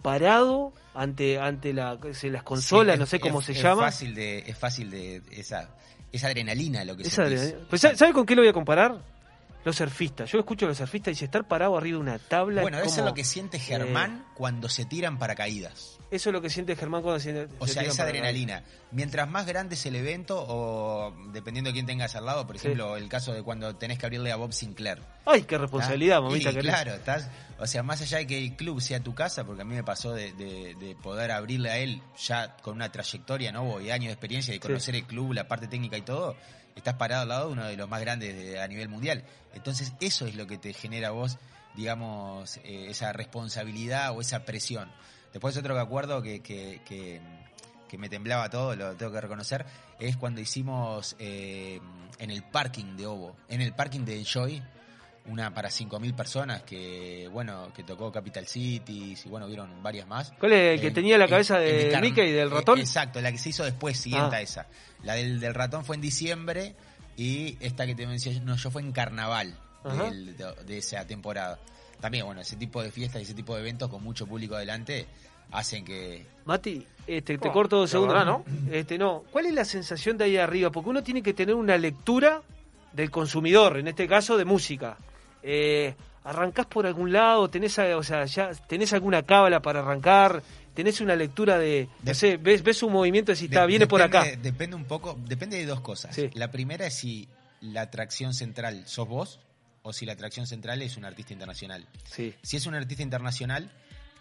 parado ante ante la, se- las consolas, Sí, no es- sé cómo es- se es llama? Fácil de, es fácil de esa, esa adrenalina lo que de- pues, ¿sabe- ¿Sabe con qué lo voy a comparar? Los surfistas. Yo escucho a los surfistas y dice estar parado arriba de una tabla. Bueno, es eso es como, lo que siente Germán cuando se tiran paracaídas. eh, eso es lo que siente Germán cuando se. O se sea, tiran esa adrenalina. Mientras más grande es el evento, o dependiendo de quién tengas al lado, por Sí. ejemplo, el caso de cuando tenés que abrirle a Bob Sinclair. Ay, qué responsabilidad, mamita Y claro, estás, o sea, más allá de que el club sea tu casa, porque a mí me pasó de, de- de poder abrirle a él ya con una trayectoria, ¿no? Y años de experiencia, de conocer el club, la parte técnica y todo, estás parado al lado de uno de los más grandes de- a nivel mundial. Entonces, eso es lo que te genera a vos, digamos, eh, esa responsabilidad o esa presión. Después otro que acuerdo que, que, que, que me temblaba todo, lo tengo que reconocer, es cuando hicimos eh, en el parking de Ovo, en el parking de Enjoy, una para 5.000 personas que, bueno, que tocó Capital Cities y, bueno, vieron varias más. ¿Cuál es el que tenía la cabeza de Carn- Mickey y del eh, ratón? exacto, la que se hizo después, siguiente Ah. a esa. La del, del ratón fue en diciembre y esta que te mencioné yo fue en carnaval del- de, de esa temporada. También, bueno, ese tipo de fiestas y ese tipo de eventos con mucho público adelante hacen que... Mati, este, te Oh, corto dos segundos. verdad, ¿no? [CLEARS THROAT] Este, no. ¿Cuál es la sensación de ahí arriba? Porque uno tiene que tener una lectura del consumidor, en este caso de música. Eh, ¿Arrancás por algún lado? ¿Tenés, o sea, ya, ¿Tenés alguna cábala para arrancar? ¿Tenés una lectura de, no sé, ves, ves un movimiento y decís, está, de- viene por acá? depende- Depende un poco, depende de dos cosas. Sí. La primera es si la atracción central sos vos o si la atracción central es un artista internacional. Sí. Si es un artista internacional,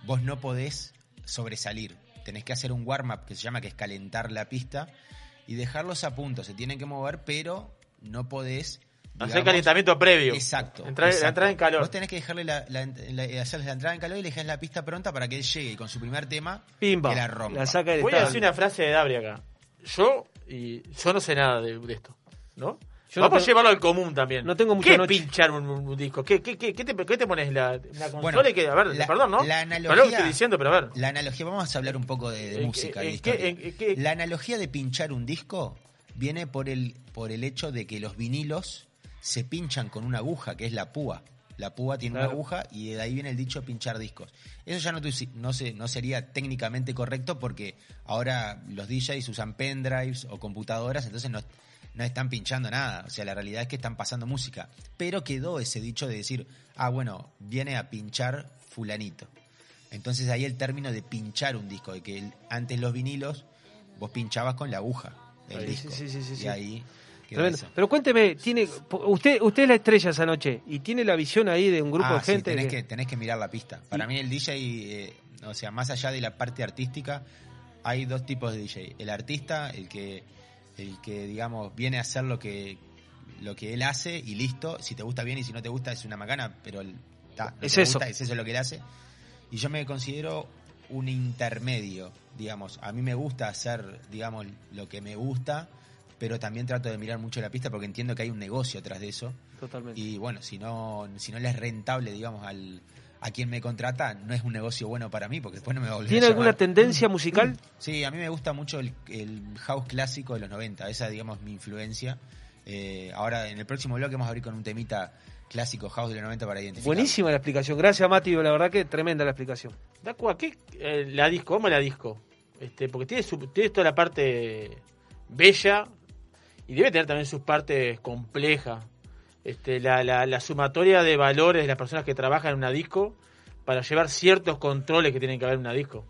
vos no podés sobresalir. Tenés que hacer un warm-up que se llama que es calentar la pista y dejarlos a punto. Se tienen que mover, pero no podés. Hacer digamos- calentamiento previo. Exacto. Entrar, exacto. entrar en calor. Vos tenés que dejarle la, la- la- hacerles la entrada en calor y le dejás la pista pronta para que él llegue y con su primer tema Pimba. que la rompa. La saca Voy a decir una frase de Dabri acá. Yo, y yo no sé nada de, de esto, ¿no? Yo no Vamos a llevarlo al común también. no tengo mucha ¿Qué noche. pinchar un, un disco? ¿Qué, qué, qué, qué te, qué te pones? La, la consola Bueno, y que, a ver, la- perdón, ¿no? la analogía- lo que estoy diciendo, pero a ver. La analogía, vamos a hablar un poco de, de ¿En música. La analogía de pinchar un disco viene por el, por el hecho de que los vinilos se pinchan con una aguja, que es la púa. La púa tiene Claro. una aguja y de ahí viene el dicho pinchar discos. Eso ya no, no, se- no sería técnicamente correcto porque ahora los DJs usan pendrives o computadoras, entonces no, no están pinchando nada. O sea, la realidad es que están pasando música. Pero quedó ese dicho de decir, ah, bueno, viene a pinchar fulanito. Entonces ahí el término de pinchar un disco, de que antes los vinilos vos pinchabas con la aguja del disco. sí, sí, sí, y ahí Tremendo. Pero cuénteme, tiene, usted, usted es la estrella esa noche y tiene la visión ahí de un grupo Ah, de sí, gente. tenés, que- que, tenés que mirar la pista. Para mí el DJ, eh, o sea, más allá de la parte artística, hay dos tipos de DJ. El artista, el que, el que digamos, viene a hacer lo que, lo que él hace y listo. Si te gusta bien y si no te gusta es una macana, pero el- ta, Es eso. gusta, es eso lo que él hace. Y yo me considero un intermedio, digamos. A mí me gusta hacer, digamos, lo que me gusta, pero también trato de mirar mucho la pista porque entiendo que hay un negocio atrás de eso. Totalmente. Y bueno, si no, si no le es rentable, digamos, al, a quien me contrata, no es un negocio bueno para mí, porque después no me va a volver ¿Tiene a alguna llamar. tendencia musical? [CLEARS THROAT] Sí, a mí me gusta mucho el, el house clásico de los 90, esa digamos mi influencia. Eh, ahora en el próximo bloque vamos a abrir con un temita clásico house de los 90 para identificar. Buenísima la explicación. Gracias, Mati. La verdad que tremenda la explicación. Dacu, ¿a qué eh, la disco? ¿Cómo la disco? Este, porque tiene, su- tiene toda la parte bella y debe tener también sus partes complejas. Este, la, la, la sumatoria de valores de las personas que trabajan en una disco para llevar ciertos controles que tienen que haber en una disco.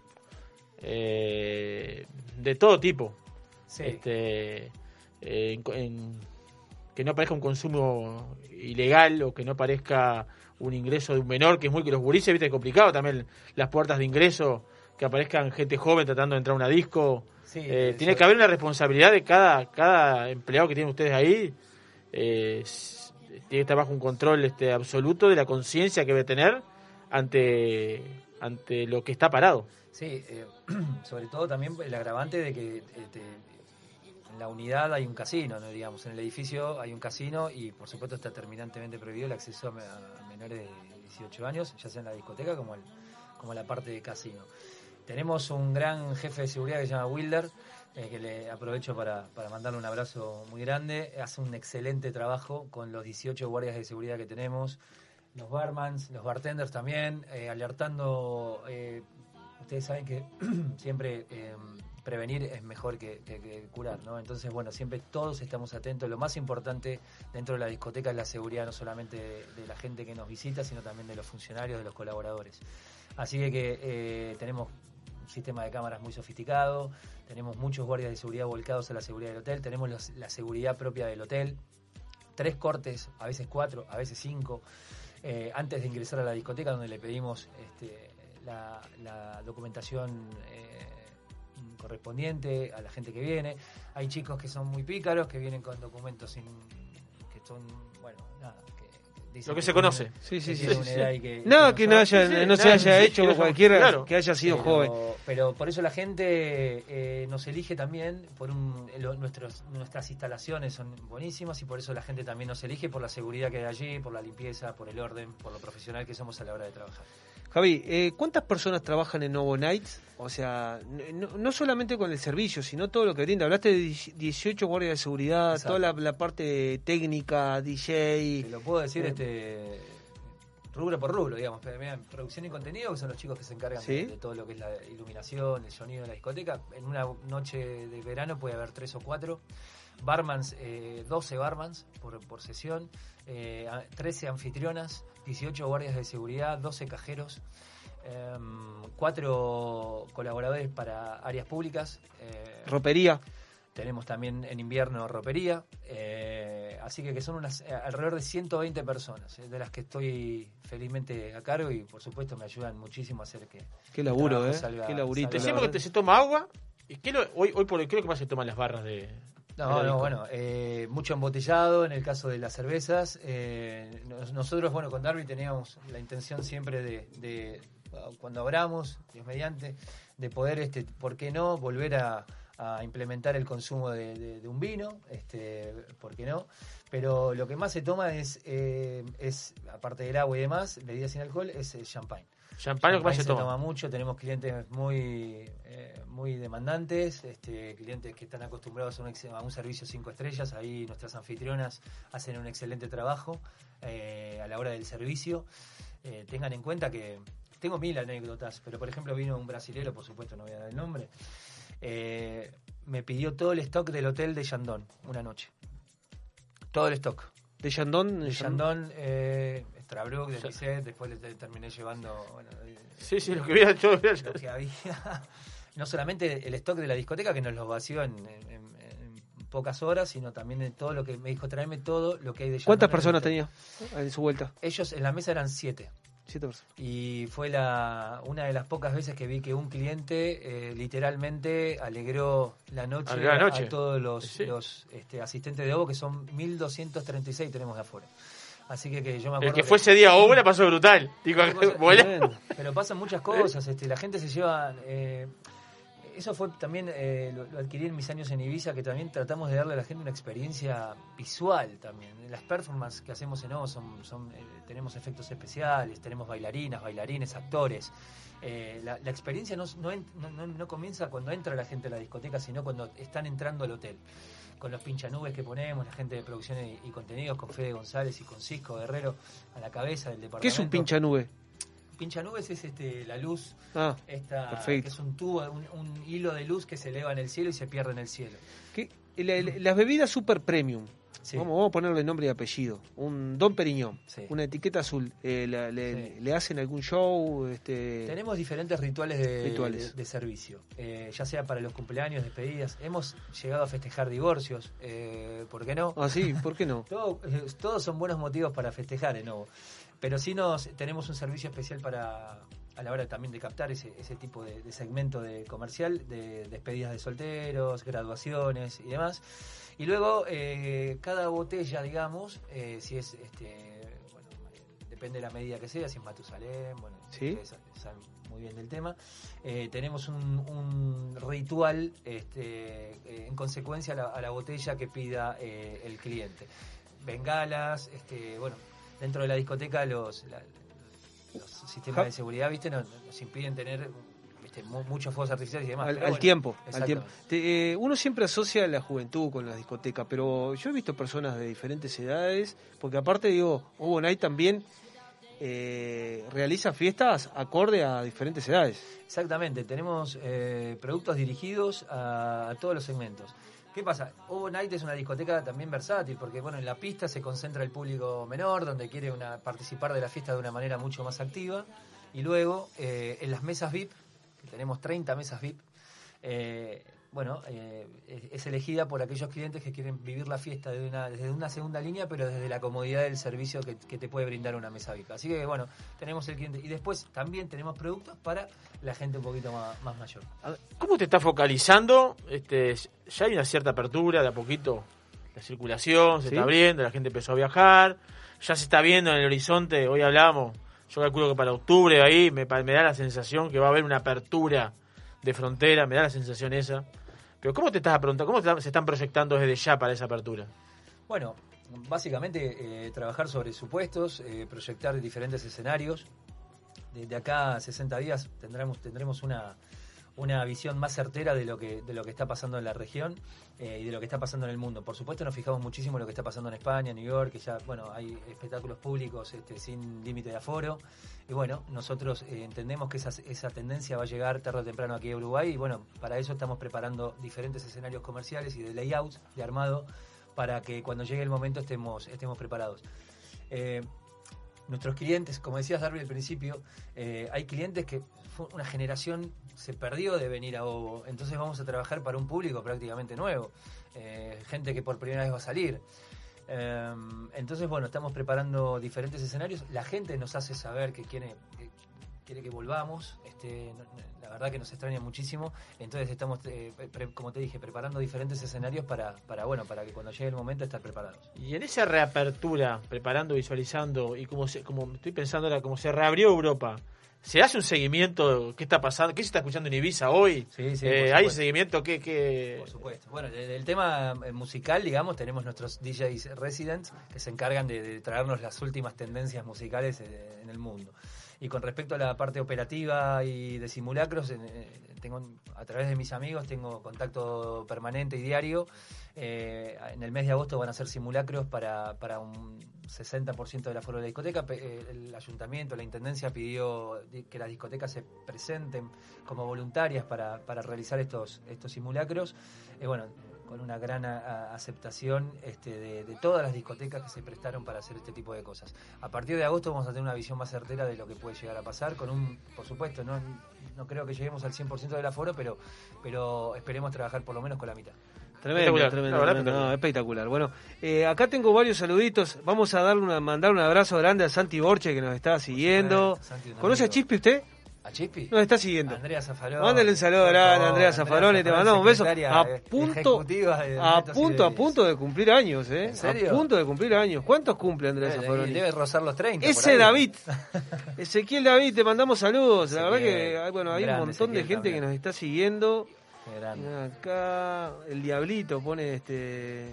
Eh, de todo tipo. Sí. Este, eh, en- en- que no parezca un consumo ilegal o que no parezca un ingreso de un menor, que es muy que los gurises, viste, es complicado también las puertas de ingreso, que aparezcan gente joven tratando de entrar a una disco. Sí, Eh, eso- tiene que haber una responsabilidad de cada, cada empleado que tienen ustedes ahí. eh, tiene que estar bajo un control este, absoluto de la conciencia que debe tener ante, ante lo que está parado. Sí, eh, [CLEARS THROAT] sobre todo también el agravante de que este, en la unidad hay un casino, ¿no? digamos, en el edificio hay un casino y por supuesto está terminantemente prohibido el acceso a menores de 18 años, ya sea en la discoteca como, el, como la parte de casino. Tenemos un gran jefe de seguridad que se llama Wilder, eh, que le aprovecho para, mandarle un abrazo muy grande. Hace un excelente trabajo con los 18 guardias de seguridad que tenemos, los barmans, los bartenders también, eh, alertando. eh, ustedes saben que [CLEARS THROAT] siempre prevenir es mejor que, curar, ¿no? Entonces, bueno, siempre todos estamos atentos. Lo más importante dentro de la discoteca es la seguridad, no solamente de, la gente que nos visita, sino también de los funcionarios, de los colaboradores. Así que, tenemos un sistema de cámaras muy sofisticado, tenemos muchos guardias de seguridad volcados a la seguridad del hotel, tenemos la seguridad propia del hotel, tres cortes, a veces cuatro, a veces cinco, eh, antes de ingresar a la discoteca donde le pedimos este, la, la documentación eh, correspondiente a la gente que viene. Hay chicos que son muy pícaros, que vienen con documentos sin, que son, bueno, nada, Lo que se conoce. que Sí, sí, sí. que- Nada y que no no, haya, sí, no se haya sí, hecho con cualquiera Claro. que haya sido pero, joven. Pero por eso la gente eh, nos elige también por un, lo- nuestros, nuestras instalaciones son buenísimas y por eso la gente también nos elige por la seguridad que hay allí, por la limpieza, por el orden, por lo profesional que somos a la hora de trabajar. Javi, eh, ¿cuántas personas trabajan en Novo Nights? O sea, no, no solamente con el servicio, sino todo lo que brinda. Hablaste de 18 guardias de seguridad, Exacto. toda la, la parte técnica, Te DJ. lo puedo decir Eh. este rubro por rubro, digamos. Pero producción y contenido, que son los chicos que se encargan Sí. de, de todo lo que es la iluminación, el sonido de la discoteca. En una noche de verano puede haber tres o cuatro. Barmans, eh, 12 barmans por, por sesión, eh, a- 13 anfitrionas, 18 guardias de seguridad, 12 cajeros, em, 4 colaboradores para áreas públicas. eh, Ropería. tenemos también en invierno ropería, eh, así que, que son unas eh, alrededor de 120 personas, eh, de las que estoy felizmente a cargo y por supuesto me ayudan muchísimo a hacer que Qué laburo, ¿eh? salga- Qué laburito. salga la Decimos que te- se toma agua. ¿Y qué lo- hoy, hoy por hoy, ¿qué es lo que más se toman las barras de.? No, no, bueno, eh, mucho embotellado en el caso de las cervezas. eh, nos- nosotros, bueno, con Darby teníamos la intención siempre de, de, cuando abramos, Dios mediante, de poder, este, ¿por qué no?, volver a, a implementar el consumo de, de- de un vino, este, ¿por qué no? Pero lo que más se toma es, eh, es aparte del agua y demás, bebidas sin alcohol, es el champagne. Champagne se toma. mucho, tenemos clientes muy eh, muy demandantes, este, clientes que están acostumbrados a un, ex- a un servicio cinco estrellas, ahí nuestras anfitrionas hacen un excelente trabajo eh, a la hora del servicio. Eh, tengan en cuenta que tengo mil anécdotas, pero por ejemplo vino un brasilero, por supuesto no voy a dar el nombre, eh, me pidió todo el stock del hotel de Yandón una noche. Todo el stock. De Yandón. De Yandón, Strabrook, de Lisset, después le te- terminé llevando bueno, eh, Sí, sí, lo que hubiera hecho. lo que había. [LAUGHS] No solamente el stock de la discoteca, que nos lo vació en, en- en pocas horas, sino también de todo lo que me dijo, tráeme todo lo que hay de Yandón ¿Cuántas personas hotel". tenía en su vuelta? Ellos en la mesa eran siete. Siete personas. Y fue la una de las pocas veces que vi que un cliente eh, literalmente alegró la noche, la noche. a todos los, Sí. los este, asistentes de Ovo, que son 1236 tenemos de afuera. Así que, que yo me acuerdo El que fue ese día a la pasó brutal. Digo, [LAUGHS] Pero pasan muchas cosas, este, la gente se lleva... eh, eso fue también, eh, lo, lo adquirí en mis años en Ibiza, que también tratamos de darle a la gente una experiencia visual también. Las performances que hacemos en O son, son, eh, tenemos efectos especiales, tenemos bailarinas, bailarines, actores. Eh, la, la experiencia no, no- no- no comienza cuando entra la gente a la discoteca, sino cuando están entrando al hotel. Con los pinchanubes que ponemos, la gente de producción y, y contenidos, con Fede González y con Cisco Guerrero a la cabeza del departamento. ¿qué es un pincha nube? Pincha nubes es este, la luz, Ah, esta, Perfecto. que es un tubo, un, un hilo de luz que se eleva en el cielo y se pierde en el cielo. ¿qué? La- la- las bebidas super premium. Sí. Vamos, vamos a ponerle nombre y apellido. Un Don Periñón, Sí. una etiqueta azul. Eh, la- le, Sí. le hacen algún show? Este... Tenemos diferentes rituales de, Rituales. de- de servicio, eh, ya sea para los cumpleaños, despedidas. Hemos llegado a festejar divorcios, eh, ¿por qué no? Ah, sí, ¿por qué no? [LAUGHS] Todo- eh, todos son buenos motivos para festejar en Ovo. Pero sí nos, tenemos un servicio especial para a la hora también de captar ese, ese tipo de, de segmento de comercial, de despedidas de solteros, graduaciones y demás. Y luego eh, cada botella, digamos, eh, si es, este, bueno, depende de la medida que sea, si es Matusalén, bueno, Sí. saben muy bien del tema. Eh, tenemos un, un ritual este, en consecuencia a la, a la botella que pida el cliente. Bengalas, este, bueno, dentro de la discoteca los, la- los sistemas de seguridad, viste, nos, nos impiden tener viste, mu- muchos fuegos artificiales y demás. al, pero al bueno, tiempo, al tiempo. Te- eh, uno siempre asocia la juventud con la discoteca, pero yo he visto personas de diferentes edades, porque aparte digo, Night también eh, realiza fiestas acorde a diferentes edades. Exactamente, tenemos eh, productos dirigidos a, a todos los segmentos. ¿Qué pasa? Overnight es una discoteca también versátil, porque bueno, en la pista se concentra el público menor, donde quiere una, participar de la fiesta de una manera mucho más activa. Y luego, eh, en las mesas VIP, que tenemos 30 mesas VIP, eh, bueno, eh, es- es elegida por aquellos clientes que quieren vivir la fiesta de una- desde una segunda línea, pero desde la comodidad del servicio que, que te puede brindar una mesa VIP. Así que bueno, tenemos el cliente. Y después también tenemos productos para la gente un poquito más, más mayor. ¿Cómo te está focalizando? Este, ya hay una cierta apertura, de a poquito la circulación se Sí. está abriendo, la gente empezó a viajar, ya se está viendo en el horizonte, hoy hablamos, yo calculo que para octubre ahí me da la sensación que va a haber una apertura de frontera, me da la sensación esa. Pero ¿cómo te estás preguntando, cómo se están proyectando desde ya para esa apertura? Bueno, básicamente eh, trabajar sobre supuestos, eh, proyectar diferentes escenarios. De, de acá a 60 días tendremos, tendremos una, una visión más certera de lo que, de lo que está pasando en la región eh, y de lo que está pasando en el mundo. Por supuesto nos fijamos muchísimo en lo que está pasando en España, en New York, que ya bueno, hay espectáculos públicos este, sin límite de aforo. Y bueno, nosotros eh, entendemos que esa, esa tendencia va a llegar tarde o temprano aquí a Uruguay y bueno, para eso estamos preparando diferentes escenarios comerciales y de layouts, de armado, para que cuando llegue el momento estemos, estemos preparados. Eh, nuestros clientes, como decías Darby al principio, hay clientes que una generación se perdió de venir a Ovo, entonces vamos a trabajar para un público prácticamente nuevo, eh, gente que por primera vez va a salir. Eh, entonces, bueno, estamos preparando diferentes escenarios. La gente nos hace saber que quiere que, quiere que volvamos. Este, la verdad que nos extraña muchísimo. Entonces estamos, eh, como te dije, preparando diferentes escenarios para, para, bueno, para que cuando llegue el momento estar preparados. Y en esa reapertura, preparando, visualizando, y como, como estoy pensando ahora, como se reabrió Europa, ¿se hace un seguimiento? ¿Qué está pasando? ¿Qué se está escuchando en Ibiza hoy? Sí, sí, Eh, ¿Hay seguimiento? ¿Qué, qué... Por supuesto. Bueno, del tema eh, musical, digamos, tenemos nuestros DJs residents que se encargan de, de traernos las últimas tendencias musicales eh, en el mundo. Y con respecto a la parte operativa y de simulacros, tengo a través de mis amigos tengo contacto permanente y diario. Eh, en el mes de agosto van a ser simulacros para, para un 60% del aforo de la discoteca. Eh, El ayuntamiento, la intendencia pidió di- que las discotecas se presenten como voluntarias para, para realizar estos, estos simulacros. Eh, bueno, con una gran a- a- aceptación este, de, de todas las discotecas que se prestaron para hacer este tipo de cosas. A partir de agosto vamos a tener una visión más certera de lo que puede llegar a pasar, con un, por supuesto, no, no creo que lleguemos al 100% del aforo, pero, pero esperemos trabajar por lo menos con la mitad. Tremendo, Espectacular, tremendo, la verdad, tremendo, no, espectacular. Bueno, eh, acá tengo varios saluditos. Vamos a darle una, mandar un abrazo grande a Santi Borche que nos está siguiendo. Santi, ¿Conoce a amigo. Chispi usted? ¿A Chispi? Nos está siguiendo. Andrea Zafarón. Mándale un saludo grande Andrea Zafarón y te mandamos un beso. A punto, de a punto, a punto de cumplir años, ¿eh? ¿En serio? A punto de cumplir años. ¿Cuántos cumple Andrea Eh, Zafarón? Debe rozar los 30. por Ese. David, [LAUGHS] Ezequiel David, te mandamos saludos. La verdad que hay, bueno, hay un montón de gente que nos está siguiendo. Qué grande. Acá el diablito pone este.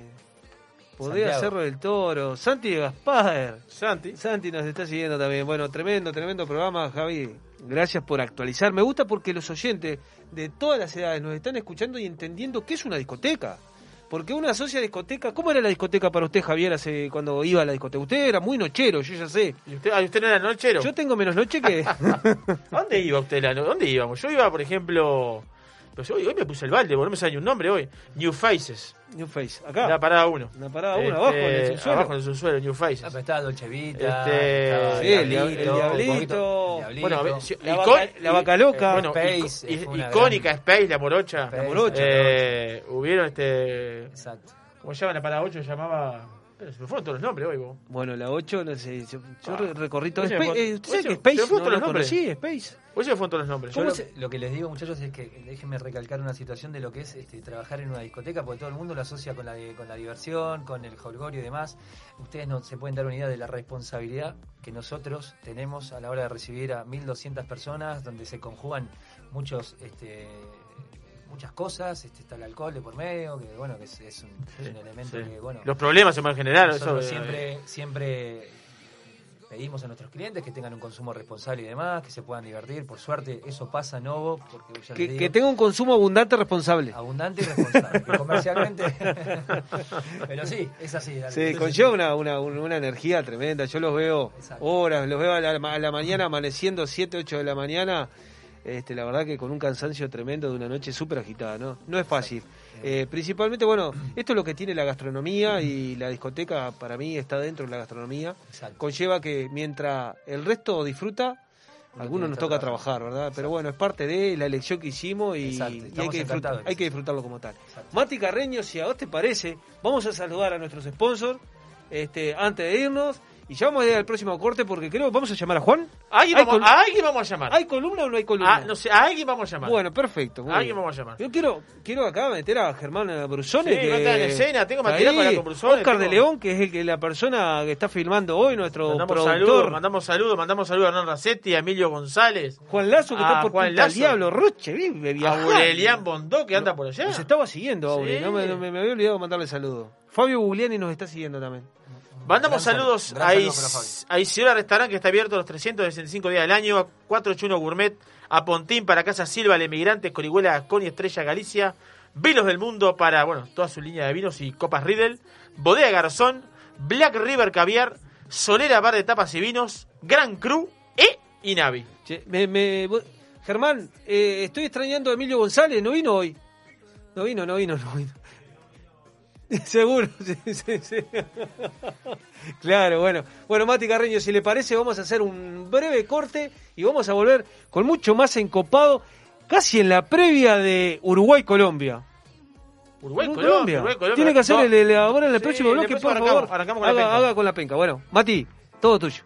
Poder Santiago. Cerro del Toro. Santi Gaspar. Santi. Santi nos está siguiendo también. Bueno, tremendo, tremendo programa, Javi. Gracias por actualizar. Me gusta porque los oyentes de todas las edades nos están escuchando y entendiendo qué es una discoteca. Porque uno asocia discoteca. ¿Cómo era la discoteca para usted, Javier, hace, cuando iba a la discoteca? Usted era muy nochero, yo ya sé. ¿Y usted, ah, usted no era nochero? Yo tengo menos noche que. [LAUGHS] ¿A dónde iba usted? la no- ¿Dónde íbamos? Yo iba, por ejemplo... Pues hoy, hoy me puse el balde, no me sale un nombre hoy. New Faces. New Face. Acá. La parada 1. Una parada uno, abajo, en el subsuelo. Abajo en el subsuelo, New Faces. Ah, pero estaba Dolce Vita, Este, estaba sí, el el Diablito. Bueno, a ver, si- La vaca- la vaca loca. Bueno, Space, una icónica gran- Space, la morocha. Space, La morocha. Eh, hubieron este. Exacto. ¿Cómo se llama la parada 8? Se llamaba. Pero se me fueron todos los nombres hoy, vos. Bueno, la 8, no sé. Yo, yo Ah. re- recorrí todo. Space, eh, ¿Usted sabe que Space ¿te gustan no los lo nombres? conocí? Space. Hoy se me fueron todos los nombres. Yo ¿Cómo lo, se- lo que les digo, muchachos, es que déjenme recalcar una situación de lo que es este, trabajar en una discoteca, porque todo el mundo lo asocia con la, con la diversión, con el jolgorio y demás. Ustedes no se pueden dar una idea de la responsabilidad que nosotros tenemos a la hora de recibir a 1.200 personas, donde se conjugan muchos este, muchas cosas, este, está el alcohol de por medio, que bueno, que es, es un, es un elemento Sí. que, bueno, Los problemas se van a generar. Eso, eh, siempre, siempre pedimos a nuestros clientes que tengan un consumo responsable y demás, que se puedan divertir. Por suerte, eso pasa a Novo, porque ya Que, digo, que tenga un consumo abundante responsable. abundante y responsable. que [LAUGHS] comercialmente. [LAUGHS] Pero sí, es así. Sí, conlleva una, una, una- una energía tremenda. Yo los veo Exacto. horas, los veo a la, a la mañana amaneciendo 7, 8 de la mañana. Este, la verdad que con un cansancio tremendo de una noche súper agitada, ¿no? No es fácil. Eh, principalmente, bueno, esto es lo que tiene la gastronomía y la discoteca para mí está dentro de la gastronomía. Exacto. Conlleva que mientras el resto disfruta, Uno algunos nos toca trabajar. ¿verdad? Pero bueno, es parte de la elección que hicimos y, hay, que disfrutar- hay que disfrutarlo como tal. Exacto. Mati Carreño, si a vos te parece, vamos a saludar a nuestros sponsors este, antes de irnos y ya vamos a ir al próximo corte porque creo que vamos a llamar a Juan. ¿A alguien, ¿Hay vamos, a alguien vamos a llamar. ¿Hay columna o no hay columna? Ah, no sé, a alguien vamos a llamar. Bueno, perfecto. A alguien vamos a llamar. Yo quiero, quiero acá meter a Germán Brusone. Sí, que a estar en escena, tengo está material ahí. para con Brusone, Oscar tengo- de León, que es el que la persona que está filmando hoy, nuestro Mandamos productor. saludos, mandamos saludos, mandamos saludos a Hernán Racetti, a Emilio González, Juan Lazo, que está por Juan Lazo. Diablo. Roche, vive a viajando. Aurelian Bondó, que anda por allá. Nos estaba siguiendo, Aure. Sí. No me, no me- me había olvidado mandarle saludos. Fabio Gugliani nos está siguiendo también. Mandamos Gran saludos gran a, saludo Isidora Restaurant, que está abierto los 365 días del año, a 481 Gourmet, a Pontín para Casa Silva, El Emigrante, Corihuela, y Estrella Galicia, Vinos del Mundo para, bueno, toda su línea de vinos y copas Riddle, Bodega Garzón, Black River Caviar, Solera Bar de Tapas y Vinos, Gran Cru e Inavi. Che, me- me- Germán, eh, estoy extrañando a Emilio González. ¿No vino hoy? No vino, no vino, no vino. [LAUGHS] Seguro, sí, sí, sí. Claro, bueno. Bueno, Mati Carreño, si le parece, vamos a hacer un breve corte y vamos a volver con mucho más encopado, casi en la previa de Uruguay-Colombia. Uruguay, Uruguay, Colombia, Uruguay, Colombia. Tiene que hacer No, el, el- ahora en el Sí, próximo bloque, por favor. arrancamos con la haga, penca. haga con la penca. Bueno, Mati, todo tuyo.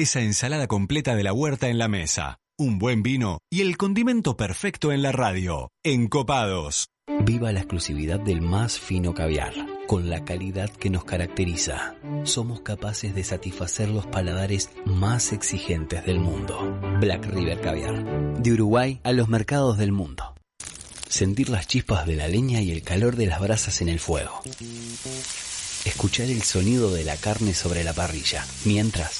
Esa ensalada completa de la huerta en la mesa, un buen vino y el condimento perfecto en la radio. Encopados. Viva la exclusividad del más fino caviar, con la calidad que nos caracteriza. Somos capaces de satisfacer los paladares más exigentes del mundo. Black River Caviar, de Uruguay a los mercados del mundo. Sentir las chispas de la leña y el calor de las brasas en el fuego. Escuchar el sonido de la carne sobre la parrilla, mientras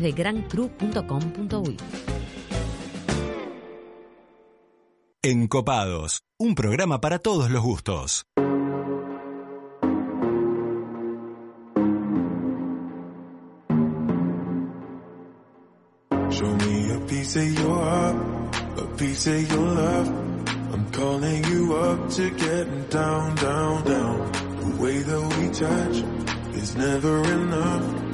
de grancru.com.uy. Encopados, un programa para todos los gustos. Show me a piece of your heart, a piece of your love. I'm calling you up to getting down, down, down. The way that we touch is never enough.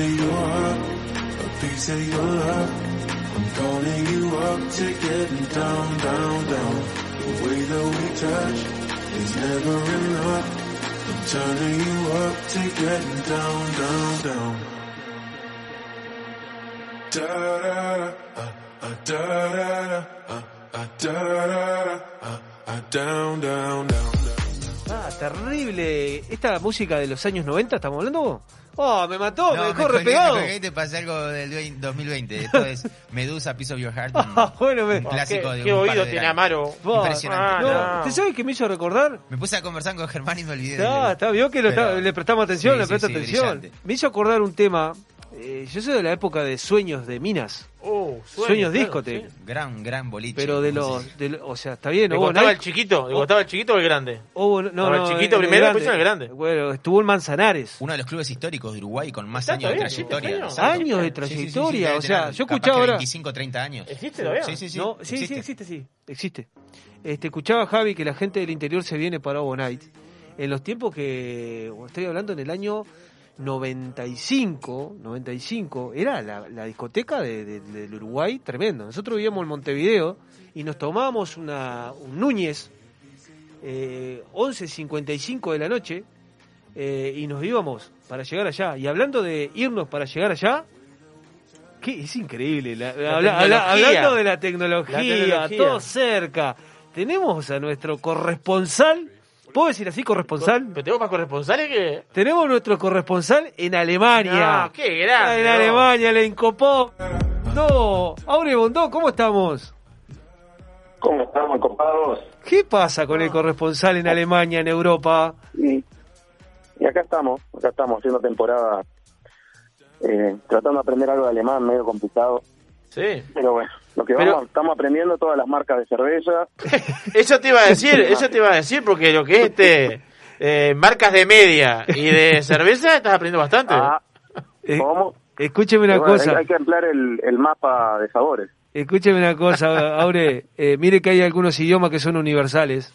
of your heart, a piece of your love. I'm calling you up to getting down, down, down. The way that we touch is never enough. I'm turning you up to getting down, down, down. da-da-da, uh, uh, da-da-da, uh, uh, da-da-da, uh, uh, down, down, down, down. Ah, terrible. ¿Esta música de los años 90 estamos hablando? Oh, me mató, me No, dejó repegado. me colgué y te pasé algo del 20 2020. Esto es [LAUGHS] Medusa, Piece of Your Heart. [LAUGHS] Un, Ah, bueno, me... un clásico qué- de qué un par oído de tiene años. Amaro. Impresionante. no, no. ¿Te sabes qué me hizo recordar? Me puse a conversar con Germán y me olvidé. Está, del- está, vio que lo Pero- está- le prestamos atención, Sí, le sí, presta sí, atención. brillante. Me hizo acordar un tema. Eh, yo soy de la época de Sueños de Minas, Oh, Sueños claro, Discote, sí. Gran, gran boliche. pero de los, de o sea, está bien, ¿Le hubo gustaba Night- el chiquito? ¿Le gustaba el chiquito o el grande? hubo- no, Estaba el no, chiquito el primero, después el grande. Bueno, estuvo en Manzanares. Uno de los clubes históricos de Uruguay con más años de sí, trayectoria. años. De trayectoria, o sea, yo escuchaba ahora- 25, 30 años. ¿Existe todavía? Sí, sí, sí. No, sí, existe. sí, existe, sí, existe. Este, escuchaba Javi que la gente del interior se viene para Overnight. En los tiempos que, estoy hablando en el año 95, 95, era la, la discoteca de- de- del Uruguay tremendo. Nosotros vivíamos en Montevideo y nos tomábamos una, un Núñez, eh, 11.55 de la noche, eh, y nos íbamos para llegar allá. Y hablando de irnos para llegar allá, que es increíble. la- La habla- habla- tecnología. hablando de la tecnología, La tecnología. todo cerca. Tenemos a nuestro corresponsal, ¿puedo decir así corresponsal? ¿Pero tenemos más corresponsales que...? Tenemos nuestro corresponsal en Alemania. No, qué grande, En no. Alemania, le encopó. No, Aure Bondó, ¿cómo estamos? ¿Cómo estamos, compadres? ¿Qué pasa con el corresponsal en Alemania, en Europa? Y, y acá estamos, acá estamos haciendo temporada, eh, tratando de aprender algo de alemán, medio complicado. Sí. Pero bueno, lo que Pero- vamos, estamos aprendiendo todas las marcas de cerveza. [LAUGHS] Eso te iba a decir, [LAUGHS] eso te iba a decir, porque lo que es este... eh, marcas de media y de [LAUGHS] cerveza estás aprendiendo bastante. Ah, Eh, ¿Cómo? escúcheme una bueno, cosa. Hay, hay que emplear el, el mapa de sabores. Escúcheme una cosa, Aure. eh, mire que hay algunos idiomas que son universales.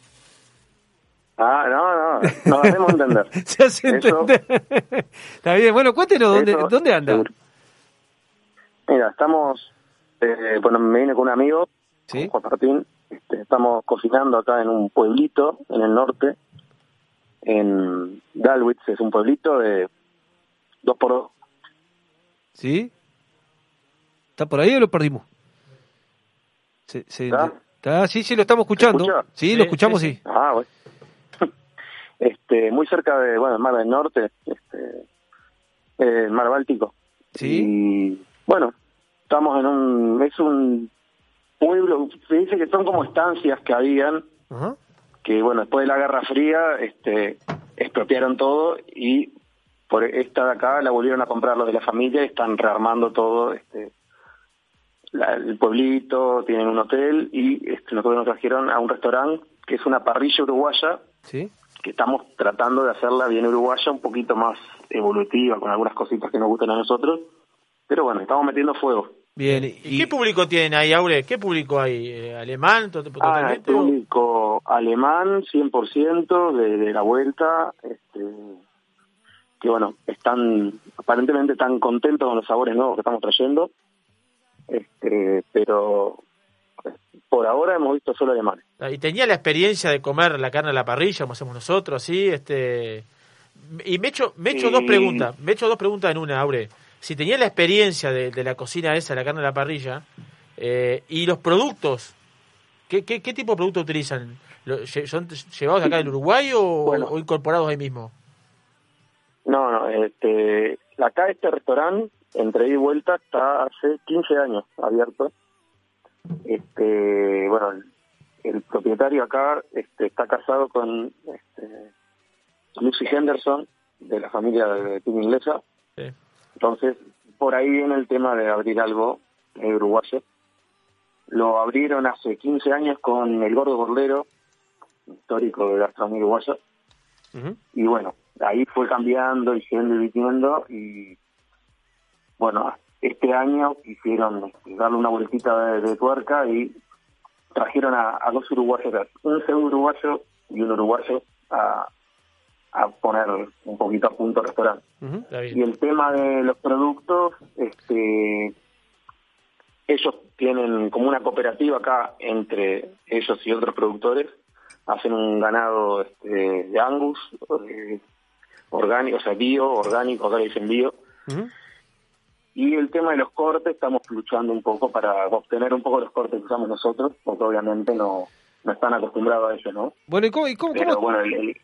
Ah, no, no, nos hacemos entender. Se hace Eso- entender. Está bien, bueno, cuéntenos dónde, Eso, dónde anda. Mira, estamos, eh, bueno, me vine con un amigo, Juan Martín, este, estamos cocinando acá en un pueblito en el norte, en Dalwitz, es un pueblito de dos por dos. ¿Sí? ¿Está por ahí o lo perdimos? Se- se- ¿Está? ¿Está? Sí, sí, lo estamos escuchando. Sí, Sí, lo escuchamos, sí, sí. Ah, bueno. [LAUGHS] este, muy cerca de, bueno, el mar del norte, este, eh, el mar Báltico. Sí. Y bueno, estamos en un, es un pueblo, se dice que son como estancias que habían, que bueno, después de la Guerra Fría, este, expropiaron todo y por esta de acá la volvieron a comprar los de la familia y están rearmando todo, este, la- el pueblito, tienen un hotel y este, nosotros nos trajeron a un restaurante que es una parrilla uruguaya Sí. que estamos tratando de hacerla bien uruguaya, un poquito más evolutiva, con algunas cositas que nos gustan a nosotros. Pero bueno, estamos metiendo fuego. Bien. ¿Y, Y, qué público tienen ahí, Aure? ¿Qué público hay? Eh, ¿Alemán Ah, totalmente? o- público alemán, 100%, de, de la vuelta, este, que bueno, están aparentemente tan contentos con los sabores nuevos que estamos trayendo, este, pero por ahora hemos visto solo alemanes. Ah, ¿Y tenía la experiencia de comer la carne a la parrilla, como hacemos nosotros, así? Este... Y me he hecho, me he hecho Sí. dos preguntas, me he hecho dos preguntas en una, Aure. Si tenía la experiencia de, de la cocina esa, la carne a la parrilla, eh, y los productos, ¿qué, qué, qué tipo de productos utilizan? ¿Son llevados de acá del Uruguay o, Bueno. o incorporados ahí mismo? No, no, este, acá este restaurante, entre ida y vuelta, está hace 15 años abierto. Este, bueno, el, el propietario acá este, está casado con este, Lucy Henderson, de la familia de team inglesa. Sí. Entonces, por ahí viene el tema de abrir algo eh, uruguayo. Lo abrieron hace 15 años con el Gordo Bordero, histórico de gastronomía uruguaya. Y bueno, ahí fue cambiando y siendo y viviendo y bueno, este año quisieron darle una vueltita de, de tuerca y trajeron a, a dos uruguayos, un uruguayo y un uruguayo a, a poner un poquito a punto el restaurante. Y el tema de los productos, este, ellos tienen como una cooperativa acá entre ellos y otros productores, hacen un ganado este, de Angus, eh, orgánico, o sea, bio, orgánico, acá le dicen bio. Y el tema de los cortes, estamos luchando un poco para obtener un poco los cortes que usamos nosotros, porque obviamente no, no están acostumbrados a ello, ¿no? Bueno, ¿y cómo, y cómo- Pero cómo- bueno, el- el-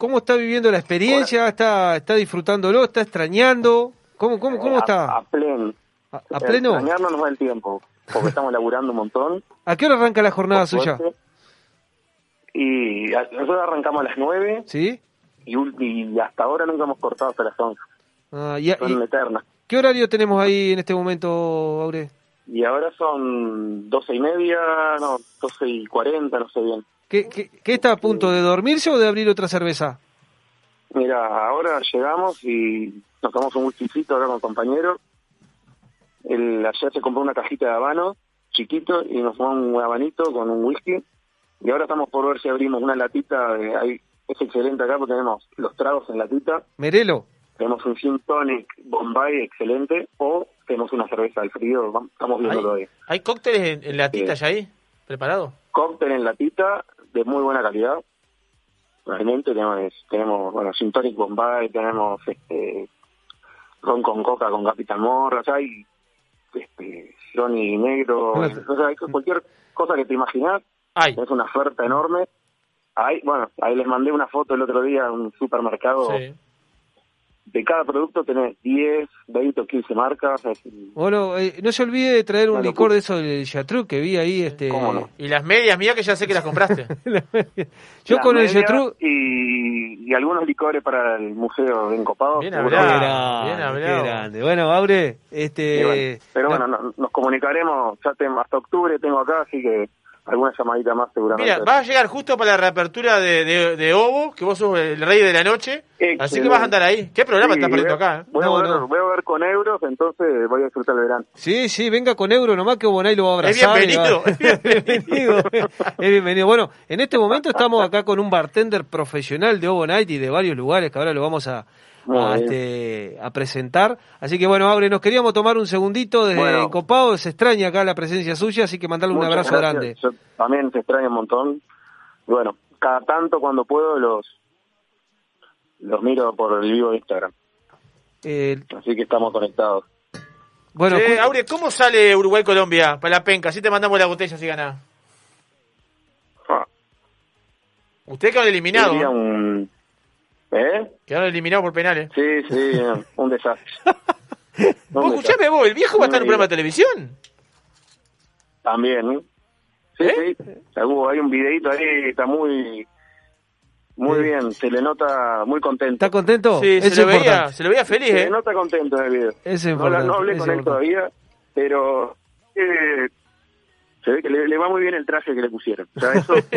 cómo está viviendo la experiencia? ¿Está, está disfrutándolo? ¿Está extrañando? ¿Cómo, cómo, cómo a- está? A, pleno. ¿A, a pleno? Extrañar no nos da el tiempo, porque estamos laburando un montón. ¿A qué hora arranca la jornada suya? Y a- nosotros arrancamos a las 9 ¿Sí? y, hasta ahora nunca hemos cortado hasta las 11. Ah, y- Son y- eternas. ¿Qué horario tenemos ahí en este momento, Aure? Y ahora son 12 y media, no, 12 y 40, no sé bien. ¿Qué, qué, qué está a punto de dormirse o de abrir otra cerveza? Mira, ahora llegamos y nos tomamos un whiskycito acá con compañeros. El, ayer se compró una cajita de habano, chiquito, y nos fumamos un habanito con un whisky. Y ahora estamos por ver si abrimos una latita. De, ahí, es excelente acá porque tenemos los tragos en latita. Merelo. Tenemos un gin tonic Bombay excelente o tenemos una cerveza al frío. Vamos- Estamos viendo ¿Hay, todavía. hay cócteles en, en latita ya ahí? ¿Preparado? Cóctel en latita de muy buena calidad. Realmente tenemos, tenemos bueno, gin tonic Bombay, tenemos este ron con coca con Capitán Morra, o sea, hay este, Johnny Negro, o sea, hay cualquier cosa que te imaginas. Es una oferta enorme. Ahí, bueno, ahí les mandé una foto el otro día a un supermercado. Sí. De cada producto tenés 10, 20 o 15 marcas. Bueno, eh, no se olvide de traer un licor de eso del Chatru que vi ahí. Este... ¿Cómo no? Y las medias, mira que ya sé que las compraste. [LAUGHS] Yo las con el Chatru... Y, y algunos licores para el museo de Encopado. Bien hablado. Bien qué hablado. grande. Bueno, Aure, este... Bueno, pero no- bueno, no- nos comunicaremos ya hasta octubre tengo acá, así que alguna llamadita más seguramente. Mira, vas a llegar justo para la reapertura de, de, de Ovo, que vos sos el rey de la noche. Así que vas a andar ahí. ¿Qué programa Sí, estás poniendo a- acá? Voy, a No, ver, no. voy a ver con euros, entonces voy a disfrutar el verano. Sí, sí, venga con Euro nomás que Bonai lo va a Es abrazar. bienvenido, y va- [LAUGHS] es bienvenido. [LAUGHS] es bienvenido. Bueno, en este momento estamos acá con un bartender profesional de Ovo Night y de varios lugares que ahora lo vamos a, a, bien. este, a presentar. Así que bueno, Aure, nos queríamos tomar un segundito desde Bueno. Encopado. Se extraña acá la presencia suya, así que mandarle un abrazo gracias. grande. Yo también te extraño un montón. Bueno, cada tanto cuando puedo los los miro por el vivo de Instagram. Eh, Así que estamos conectados. bueno, Aure, ¿cómo sale Uruguay-Colombia para la penca? Así te mandamos la botella si ganás. Ah, sería ¿no? un... ¿Eh? Quedaron eliminados por penales. Sí, sí, un desastre. [LAUGHS] Un Vos escuchame vos, ¿el viejo va a estar en un programa de televisión? También, ¿eh? Sí, sí. Hubo- hay un videito ahí, está muy muy bien, se le nota muy contento. ¿Está contento? Sí, se lo, veía, se lo veía feliz, Se ¿eh? le nota contento en el video. Es No, no hablé con él todavía, pero eh, se ve que le, le va muy bien el traje que le pusieron. O sea, eso [LAUGHS]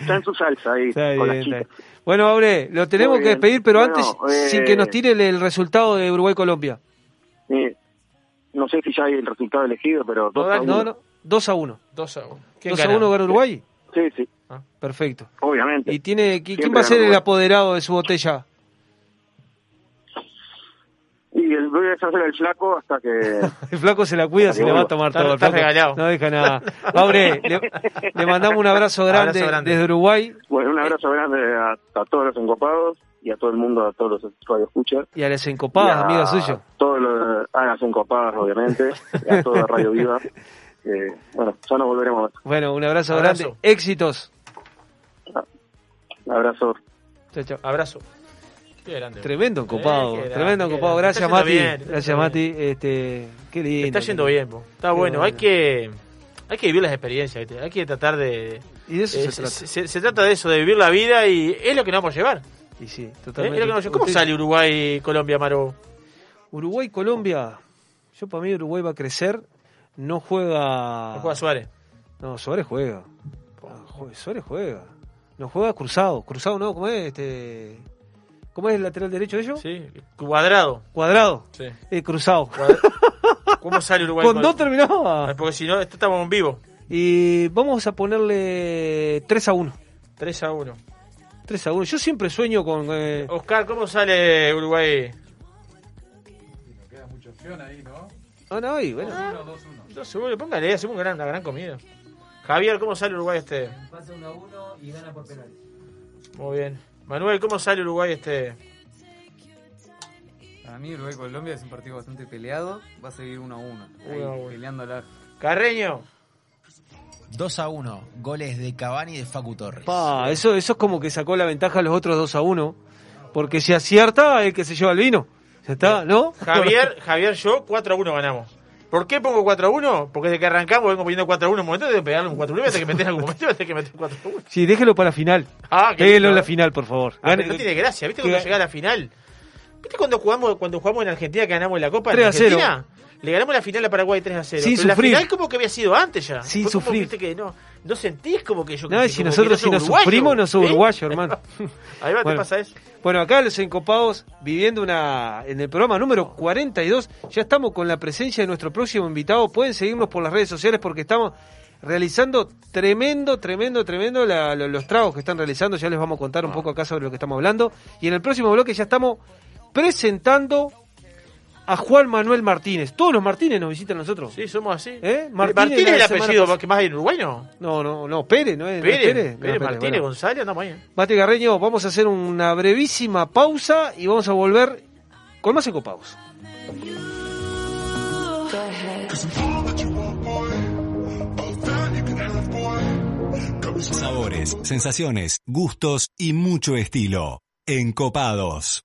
está, en- su salsa ahí Está con bien, las. Bueno, Aure, lo tenemos que despedir, pero Bueno, antes, eh, sin que nos tire el, el resultado de Uruguay-Colombia. Eh, no sé si ya hay el resultado elegido, pero dos a No, uno. no, 2 a 1. 2 a 1. 2 a 1 gana Uruguay. Sí, sí, Perfecto. obviamente. ¿Y tiene, qui- quién Siempre va a ser el apoderado de su botella? Y el voy a hacer el flaco hasta que... [LAUGHS] El flaco se la cuida, se le va a tomar Está- todo. el está flaco. regalado. No deja nada. Aure, le, le mandamos un abrazo grande, Abrazo grande. desde Uruguay Bueno, un abrazo grande a, a todos los encopados y a todo el mundo, a todos los radioescuchas. y a las encopadas, Y a amigas suyas. Todos los, a las encopadas, obviamente, y a toda Radio Viva. [LAUGHS] Eh, bueno, ya nos volveremos a ver. Bueno, un abrazo, Abrazo. grande. Éxitos. Un abrazo. Chao, chao. Abrazo. Qué grande. Tremendo encopado, Eh, tremendo encopado. Gracias, Mati. bien, Gracias, Mati. Este, qué lindo. Está yendo bien, po. Está bueno. Hay que hay que vivir las experiencias, ¿viste? hay que tratar de... Y de eso eh, se trata. Se, se trata de eso, de vivir la vida y es lo que nos vamos a llevar. Y sí, ¿eh? Totalmente. nos. ¿Cómo Usted- sale Uruguay, Colombia, Maro? Uruguay, Colombia. Yo para mí Uruguay va a crecer. No juega. No juega Suárez. No, Suárez juega. Ah, Suárez juega. No juega cruzado. Cruzado no, ¿cómo es? Este... ¿Cómo es el lateral derecho de ellos? Sí, cuadrado. Cuadrado. Sí. Eh, cruzado. [LAUGHS] ¿Cómo sale Uruguay? Con dos terminaba. Porque si no, esto estamos en vivo. Y vamos a ponerle 3 a 1. 3 a 1. 3 a 1. Yo siempre sueño con. eh, Oscar, ¿cómo sale Uruguay? Queda mucha opción ahí, ¿no? Ah, no, y bueno. 2-1, 2-1. No, seguro, póngale, hacemos un gran- una gran comida. Javier, ¿cómo sale Uruguay este? Pasa 1 a 1 y gana por penales. Muy bien. Manuel, ¿cómo sale Uruguay este? Para mí Uruguay-Colombia es un partido bastante peleado. Va a seguir 1 a 1. Ahí, Uno a uno. Peleándola. Carreño. 2 a 1. Goles de Cavani y de Facu Torres. Pa, eso, eso es como que sacó la ventaja a los otros 2 a 1. Porque si acierta, el que se lleva el vino. Ya está, ¿no? Javier, Javier, yo 4 a 1 ganamos. ¿Por qué pongo 4 a 1? Porque desde que arrancamos vengo poniendo 4 a 1 en un momento de pegarle un 4 a 1 y voy a tener que meter en algún momento voy a tener que meter un 4 a 1. Sí, déjelo para la final. Ah, qué Déjelo en la final, por favor. Ah, no tiene gracia, ¿viste cuando llega a la final? ¿Viste cuando jugamos, cuando jugamos en Argentina que ganamos la Copa en 3 a 0. Argentina? Le ganamos la final a Paraguay 3 a 0. Sin pero sufrir. la final como que había sido antes ya. Sin Fue como, sufrir. viste, que no, no sentís como que yo No, que- si que nosotros si sos nos uruguayo, sufrimos, no sos ¿eh? uruguayo, hermano. [LAUGHS] Ahí va, te Bueno. pasa eso. Bueno, acá los encopados, viviendo una en el programa número 42, ya estamos con la presencia de nuestro próximo invitado. Pueden seguirnos por las redes sociales porque estamos realizando tremendo, tremendo, tremendo la- lo- los tragos que están realizando. Ya les vamos a contar un poco acá sobre lo que estamos hablando. Y en el próximo bloque ya estamos presentando a Juan Manuel Martínez. Todos los Martínez nos visitan a nosotros. Sí, somos así. ¿Eh? Martínez, es la el apellido pas- que más hay en Uruguay, ¿no? No, no, no, Pérez, ¿no es? ¿No es Pérez, Pérez? Pérez, No, Martínez, bueno. González, andamos ahí. Mate Carreño, vamos a hacer una brevísima pausa y vamos a volver con más encopados. Sabores, sensaciones, gustos y mucho estilo. Encopados.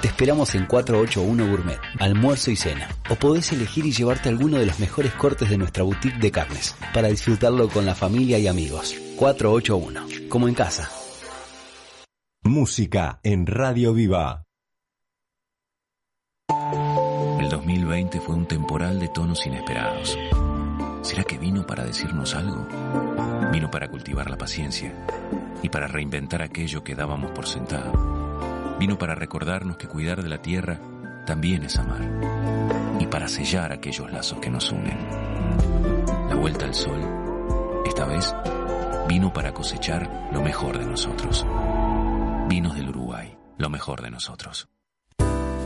Te esperamos en 481 Gourmet, almuerzo y cena. O podés elegir y llevarte alguno de los mejores cortes de nuestra boutique de carnes, para disfrutarlo con la familia y amigos. 481, como en casa. Música en Radio Viva. El 2020 fue un temporal de tonos inesperados. ¿Será que vino para decirnos algo? Vino para cultivar la paciencia y para reinventar aquello que dábamos por sentado. Vino para recordarnos que cuidar de la tierra también es amar y para sellar aquellos lazos que nos unen. La vuelta al sol, esta vez, vino para cosechar lo mejor de nosotros. Vinos del Uruguay, lo mejor de nosotros.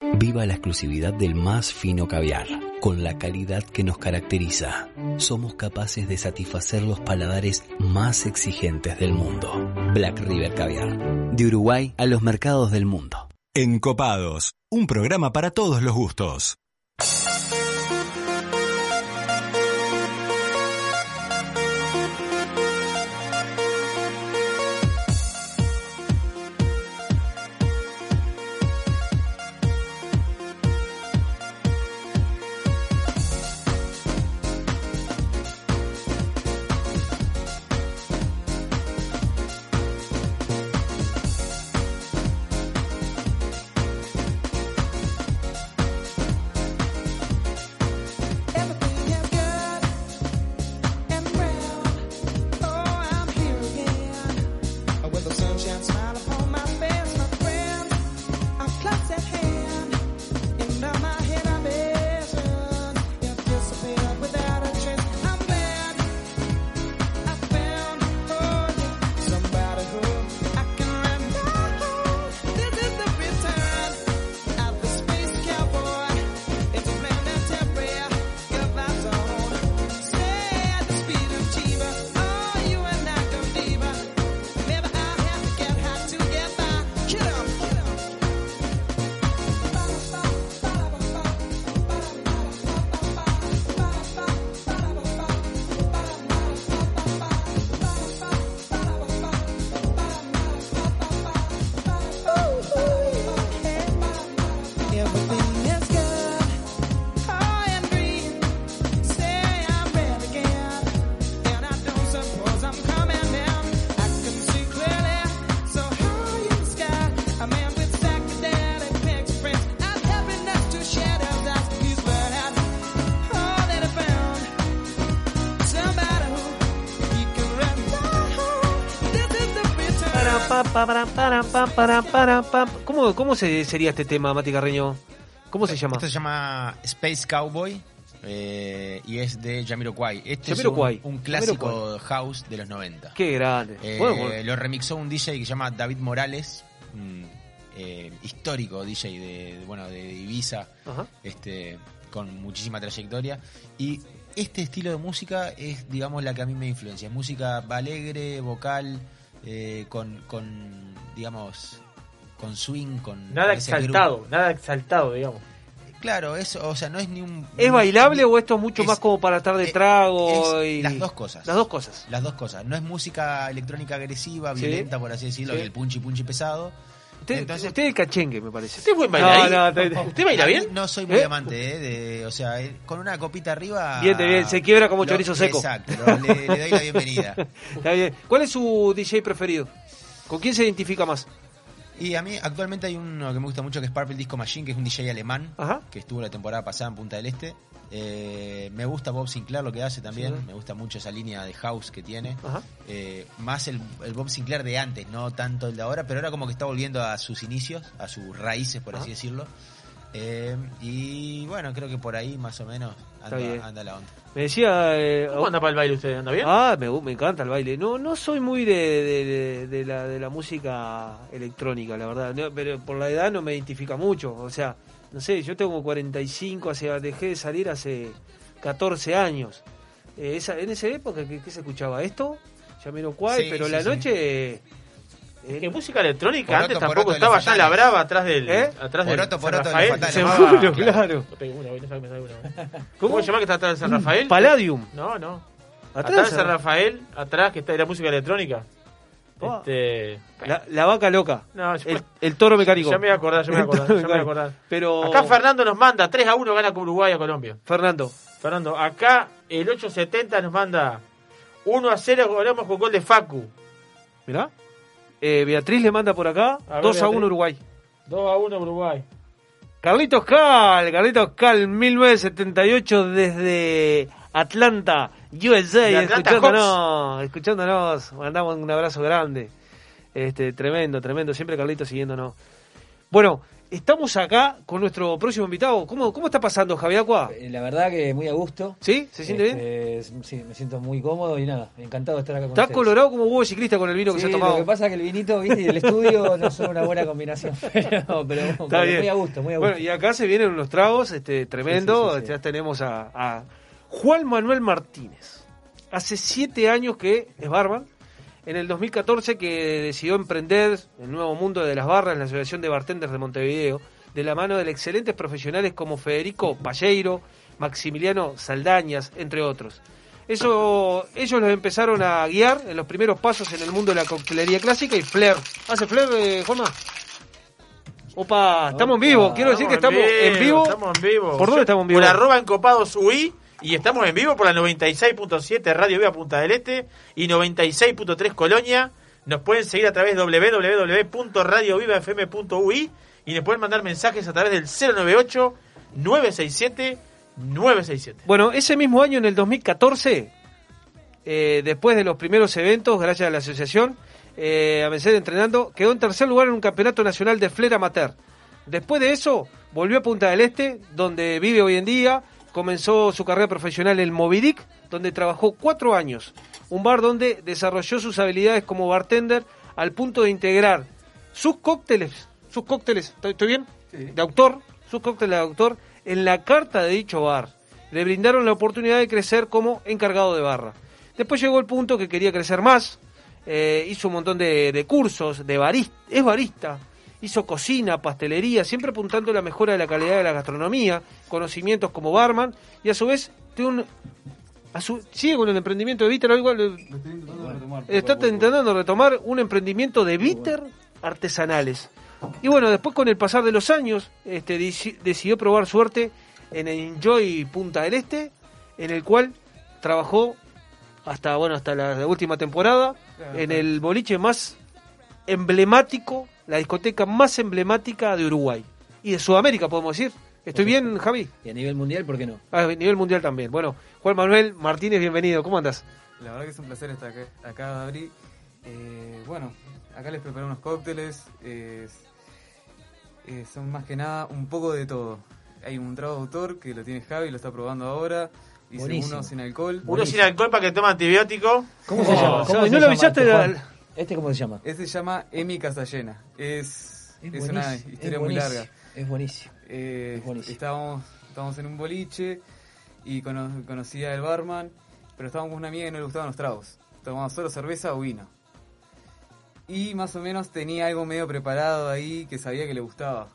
Viva la exclusividad del más fino caviar, con la calidad que nos caracteriza. Somos capaces de satisfacer los paladares más exigentes del mundo. Black River Caviar, de Uruguay a los mercados del mundo. Encopados, un programa para todos los gustos. ¿Cómo, ¿Cómo se, sería este tema, Mati Carreño? ¿Cómo se llama? Esto se llama Space Cowboy eh, y es de Jamiroquai. Este Jamiroquai. es un, un clásico Jamiroquai. house de los 90. Qué grande. Eh, Bueno, bueno. Lo remixó un DJ que se llama David Morales, un eh, histórico DJ de, de, bueno, de Ibiza, Ajá. este, con muchísima trayectoria. Y este estilo de música es, digamos, la que a mí me influencia. Música alegre, vocal, eh, con, con, digamos, con swing, con... Nada con exaltado, nada exaltado, digamos. Claro, eso, o sea, no es ni un... ¿Es ni- bailable o esto es mucho es- más como para estar de eh, trago? es y... Las dos cosas. Las dos cosas. Las dos cosas. No es música electrónica agresiva, Sí. violenta, por así decirlo, Sí. que el punchi punchi pesado. Usted, Entonces- usted es cachengue, me parece. ¿Usted es buen bailarín? No, no, te- ¿Usted baila bien? No soy muy ¿Eh? amante, eh, de, o sea, eh, con una copita arriba. Bien, bien, se quiebra como lo- chorizo seco. Exacto, lo- le, le doy la bienvenida. [LAUGHS] Está bien. ¿Cuál es su DJ preferido? ¿Con quién se identifica más? Y a mí actualmente hay uno que me gusta mucho que es Purple Disco Machine, que es un DJ alemán, Ajá. que estuvo la temporada pasada en Punta del Este. Eh, me gusta Bob Sinclair lo que hace también, Sí. me gusta mucho esa línea de house que tiene. Ajá. Eh, más el, el Bob Sinclair de antes, no tanto el de ahora, pero ahora como que está volviendo a sus inicios, a sus raíces, por Ajá. así decirlo. Eh, y bueno, creo que por ahí más o menos anda, anda la onda. Me decía... eh, ¿Cómo anda para el baile usted? ¿Anda bien? Ah, me, me encanta el baile. No, no soy muy de, de- de- de la, de la música electrónica, la verdad. No, pero por la edad no me identifica mucho. O sea, no sé, yo tengo 45, hace, dejé de salir hace 14 años. Eh, esa, en esa época, ¿qué, qué se escuchaba? ¿Esto? Jamiroquai, Sí, pero sí, la sí. noche... eh, Es que música electrónica Poroto, antes tampoco poroto de estaba en la brava atrás del ¿Eh? atrás del Poroto, San de Rafael. Seguro, claro. ¿Cómo se llama que está atrás del San Rafael? Palladium. No, no. Atrás Atrás, de San Rafael, atrás que está era música electrónica. Ah. Este, La, la vaca loca. no, El, el toro mecánico. Ya me voy a acordar, ya me voy a acordar, ya me voy a acordar. Pero... Acá Fernando nos manda 3 a 1 gana con Uruguay a Colombia. Fernando. Fernando, acá el 870 nos manda 1 a 0 ganamos con gol de Facu. Mirá. Eh, Beatriz le manda por acá. A ver, 2 a Beatriz. 1 Uruguay. 2 a 1 Uruguay. Carlitos Cal, Carlitos Cal, 1978 desde Atlanta, USA, escuchándonos, escuchándonos, mandamos un abrazo grande. Este, tremendo, tremendo, siempre Carlitos siguiéndonos. Bueno, estamos acá con nuestro próximo invitado. ¿Cómo, cómo está pasando, Javier Aqua? Eh, La verdad que muy a gusto. ¿Sí? ¿Se siente bien? bien? Sí, me siento muy cómodo y nada, encantado de estar acá con Está ustedes. colorado como huevo ciclista con el vino que se ha lo tomado. que pasa es que el vinito ¿viste? y el estudio no son una buena combinación. [LAUGHS] Pero, pero- Está pero bien. muy a gusto, muy a gusto. Bueno, y acá se vienen unos tragos este, tremendo. Sí, sí, sí, sí. Ya tenemos a, a Juan Manuel Martínez. Hace siete años que es barman. En el 2014 que decidió emprender el nuevo mundo de las barras en la Asociación de Bartenders de Montevideo, de la mano de excelentes profesionales como Federico Palleiro, Maximiliano Saldañas, entre otros. Eso, ellos los empezaron a guiar en los primeros pasos en el mundo de la coctelería clásica y Flair. ¿Hace Flair, eh, Juanma? Opa, estamos en vivo. Quiero decir que estamos en vivo. Estamos en vivo. ¿Por dónde estamos en vivo? Por arroba encopados UI. Y estamos en vivo por la 96.7 Radio Viva Punta del Este y 96.3 Colonia. Nos pueden seguir a través de www.radiovivafm.ui y nos pueden mandar mensajes a través del 098 967 967. Bueno, ese mismo año, en el 2014, eh, después de los primeros eventos, gracias a la asociación, eh, a vencer entrenando, quedó en tercer lugar en un campeonato nacional de Flair Amateur. Después de eso, volvió a Punta del Este, donde vive hoy en día, comenzó su carrera profesional en Movidic, donde trabajó cuatro años, un bar donde desarrolló sus habilidades como bartender al punto de integrar sus cócteles, sus cócteles, ¿estoy estoy bien? De autor, sus cócteles de autor, en la carta de dicho bar. Le brindaron la oportunidad de crecer como encargado de barra. Después llegó el punto que quería crecer más, eh, hizo un montón de, de cursos, de barista, es barista, hizo cocina, pastelería, siempre apuntando a la mejora de la calidad de la gastronomía, conocimientos como barman, y a su vez tiene un, a su, sigue con el emprendimiento de bitter, igual, eh, está intentando retomar un emprendimiento de bitter artesanales. Y bueno, después con el pasar de los años, este, deci- decidió probar suerte en el Enjoy Punta del Este, en el cual trabajó hasta bueno hasta la, la última temporada Claro, en claro. el boliche más emblemático, la discoteca más emblemática de Uruguay y de Sudamérica, podemos decir. ¿Estoy bien, Javi? Y a nivel mundial, ¿por qué no? A nivel mundial también. Bueno, Juan Manuel Martínez, bienvenido. ¿Cómo andas? La verdad que es un placer estar acá, acá Gabri. Eh, bueno, acá les preparé unos cócteles. eh, eh, son más que nada un poco de todo. Hay un trago de autor que lo tiene Javi, lo está probando ahora. Buenísimo. uno sin alcohol. Uno sin alcohol para que tome antibiótico. ¿Cómo se llama? ¿Cómo ¿No se lo llama avisaste? este? ¿Este cómo se llama? Este se llama Emi Casallena. Es, Es es una historia es muy larga. es buenísimo. Eh, Es buenísimo. Estábamos, estábamos en un boliche y cono- conocía al barman, pero estábamos con una amiga y no le gustaban los tragos. Tomábamos solo cerveza o vino. Y más o menos tenía algo medio preparado ahí que sabía que le gustaba.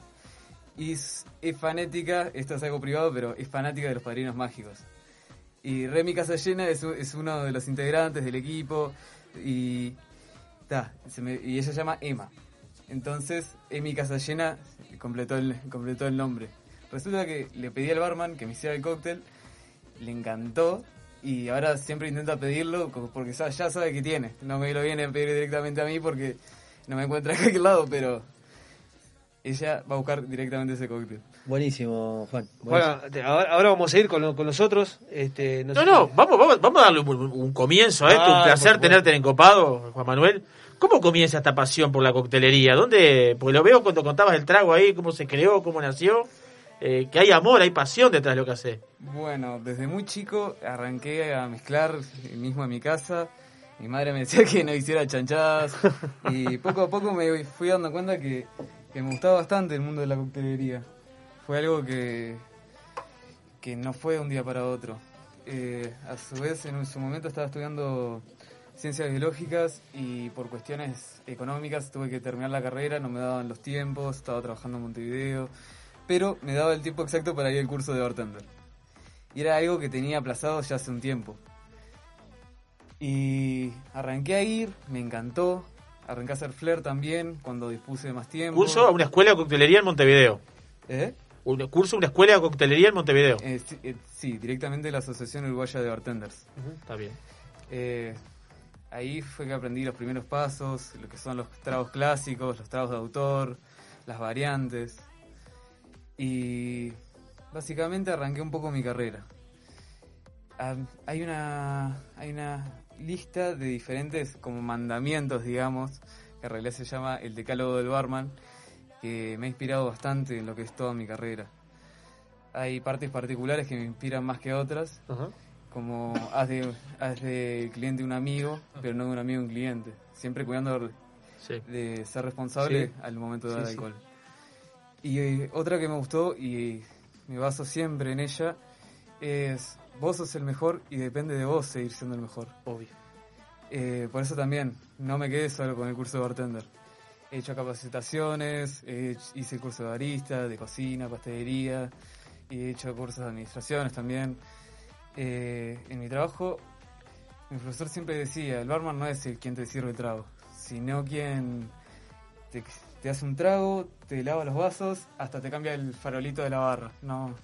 Y es, es fanática, esto es algo privado, pero es fanática de los padrinos mágicos. Y Remy Casallena es, es uno de los integrantes del equipo y, ta, se me- y ella se llama Emma. Entonces, Emi Casallena completó el, completó el nombre. Resulta que le pedí al barman que me hiciera el cóctel, le encantó y ahora siempre intenta pedirlo porque ya sabe que tiene. No me lo viene a pedir directamente a mí porque no me encuentra acá aquel lado, pero ella va a buscar directamente ese cóctel. Buenísimo, Juan. Bueno, te- ahora, ahora vamos a ir con, lo- con los otros. Este, No, sé no, si- vamos, vamos, vamos a darle un, un comienzo a esto. Ah, un placer por supuesto. tenerte en Encopado, Juan Manuel. ¿Cómo comienza esta pasión por la coctelería? ¿Dónde? Porque lo veo cuando contabas el trago ahí, cómo se creó, cómo nació. Eh, que hay amor, hay pasión detrás de lo que hace. Bueno, desde muy chico arranqué a mezclar mismo en mi casa. Mi madre me [LAUGHS] decía que no hiciera chanchadas y poco a poco me fui dando cuenta que, me gustaba bastante el mundo de la coctelería. Fue algo que, que no fue de un día para otro. Eh, a su vez, en su momento estaba estudiando ciencias biológicas y por cuestiones económicas tuve que terminar la carrera, no me daban los tiempos, estaba trabajando en Montevideo, pero me daba el tiempo exacto para ir al curso de bartender. Y era algo que tenía aplazado ya hace un tiempo. Y arranqué a ir, me encantó, arranqué a hacer flair también cuando dispuse de más tiempo. Curso a una escuela de coctelería en Montevideo. ¿Eh? Un curso a una escuela de coctelería en Montevideo. Eh, sí, eh, sí, directamente de la Asociación Uruguaya de Bartenders. Está bien. Eh, ahí fue que aprendí los primeros pasos, lo que son los tragos clásicos, los tragos de autor, las variantes. Y básicamente arranqué un poco mi carrera. Hay una hay una lista de diferentes como mandamientos, digamos, que en realidad se llama el decálogo del barman, que me ha inspirado bastante en lo que es toda mi carrera. Hay partes particulares que me inspiran más que otras, como haz de, haz de cliente un amigo, pero no de un amigo un cliente. Siempre cuidando de ser responsable Sí. al momento de dar Sí, sí. alcohol. Y eh, otra que me gustó y me baso siempre en ella es vos sos el mejor y depende de vos seguir siendo el mejor. Obvio. Eh, por eso también no me quedé solo con el curso de bartender. He hecho capacitaciones, he hecho- hice el curso de barista, de cocina, pastelería, y he hecho cursos de administraciones también. Eh, en mi trabajo, mi profesor siempre decía, el barman no es el quien te sirve el trago, sino quien te, te hace un trago, te lava los vasos, hasta te cambia el farolito de la barra. No,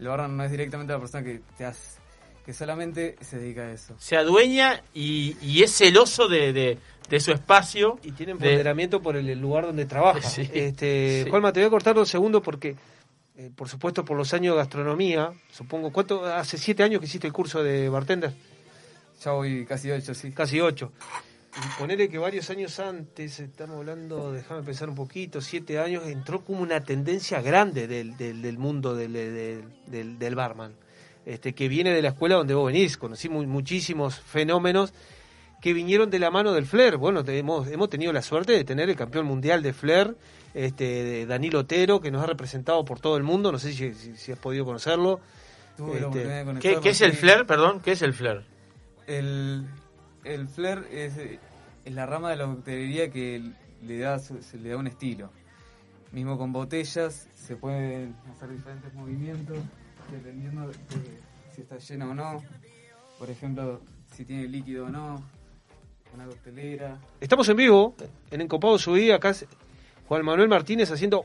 el barman no es directamente la persona que te hace, que solamente se dedica a eso. Se adueña y, y es celoso de, de- de su espacio. Y tiene de- empoderamiento por el, el lugar donde trabaja. [LAUGHS] Sí, este, sí. Juanma, te voy a cortar dos segundos porque, eh, por supuesto, por los años de gastronomía, supongo, ¿cuánto? Hace siete años que hiciste el curso de bartender. Ya voy casi ocho, sí. Casi ocho. Y ponele que varios años antes, estamos hablando, déjame pensar un poquito, siete años, entró como una tendencia grande del, del, del mundo del, del, del- barman, este, que viene de la escuela donde vos venís. Conocí mu- muchísimos fenómenos que vinieron de la mano del flair. Bueno, hemos, hemos tenido la suerte de tener el campeón mundial de flair, este, de Danilo Otero, que nos ha representado por todo el mundo. No sé si, si- si has podido conocerlo. Tuve la Este, oportunidad de ¿Qué, qué es el flair? Perdón, ¿qué es el flair? El, el flair es, es la rama de la coctelería que le da, se le da un estilo. Mismo con botellas se pueden hacer diferentes movimientos dependiendo de si está lleno o no. Por ejemplo, si tiene líquido o no. Una coctelera. Estamos en vivo, en Encopado Subí, acá es Juan Manuel Martínez haciendo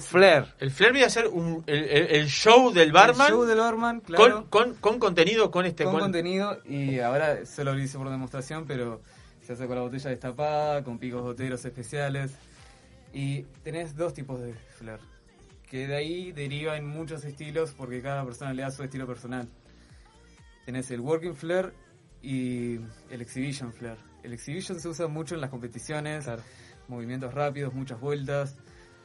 flair. El flair viene a ser un- el, el- el show del barman. El show del barman, claro. Con, con, con contenido, con este. con con- contenido y ahora solo lo hice por demostración, pero se hace con la botella destapada, con picos boteros especiales. Y tenés dos tipos de flair, que de ahí derivan muchos estilos porque cada persona le da su estilo personal. Tenés el working flair y el exhibition flair. El exhibition se usa mucho en las competiciones, movimientos rápidos, muchas vueltas,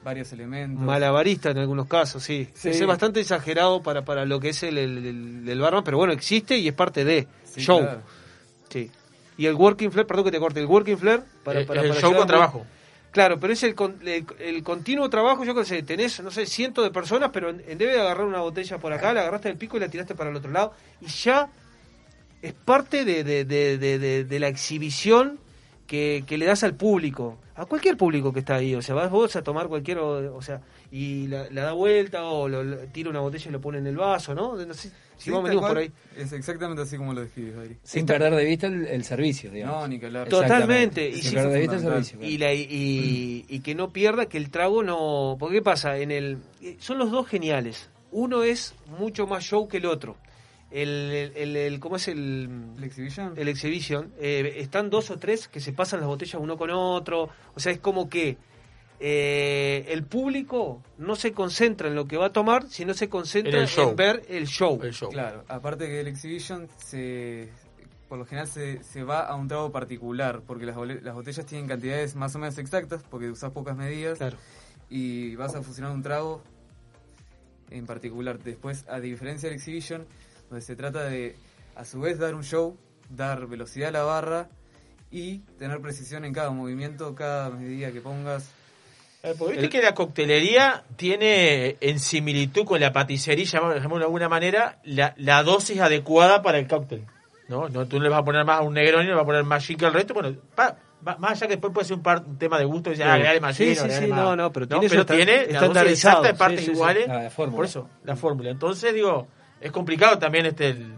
varios elementos. Malabarista en algunos casos, sí. Sí. Es bastante exagerado para, para lo que es el, el, el- el barman, pero bueno, existe y es parte de Sí, show. claro. Sí. Y el working flare, perdón que te corte, el working flare para, Eh, para, el para show con trabajo. Claro, pero es el, con- el, el continuo trabajo, yo que sé, tenés, no sé, cientos de personas, pero en, en vez de agarrar una botella por acá, la agarraste del pico y la tiraste para el otro lado. Y ya es parte de, de, de, de- de- de la exhibición que, que le das al público, a cualquier público que está ahí. O sea, vas vos a tomar cualquier, o, o sea, y la, la da vuelta o lo, lo- tira una botella y lo pone en el vaso, ¿no? No sé si Sí, vos venimos por ahí. Es exactamente así como lo describes, Adri. Sin perder de vista el, el servicio, digamos. No, ni que hablar. Totalmente. Y, Sin si- perder de vista el servicio. y, la- y- y que no pierda que el trago no... Porque ¿qué pasa? En el, eh, son los dos geniales. Uno es mucho más show que el otro. El, el, el- ¿Cómo es el...? ¿El exhibition? El exhibition. Eh, están dos o tres que se pasan las botellas uno con otro. O sea, es como que eh, el público no se concentra en lo que va a tomar, sino se concentra En en, el show. ver el show. Claro, aparte que el exhibition se por lo general se, se va a un trago particular, porque las, las botellas tienen cantidades más o menos exactas, porque usas pocas medidas, y vas a fusionar un trago en particular. Después, a diferencia del exhibition, donde se trata de, a su vez, dar un show, dar velocidad a la barra y tener precisión en cada movimiento, cada medida que pongas. Eh, Porque viste que la coctelería tiene en similitud con la paticería, llamémoslo de alguna manera, la, la dosis adecuada para el cóctel. ¿no? no Tú no le vas a poner más a un Negroni, le vas a poner más chico al resto. Bueno, pa- más allá que después puede ser un, par- un tema de gusto, y dice, ah, Sí. agregale más Sí, sí, sí, más- no, no, pero tiene estan- tiene la dosis estandarizado, exacta de partes sí, sí, sí. iguales. Ah, la fórmula. Por eso, la fórmula. Entonces, digo, es complicado también este el-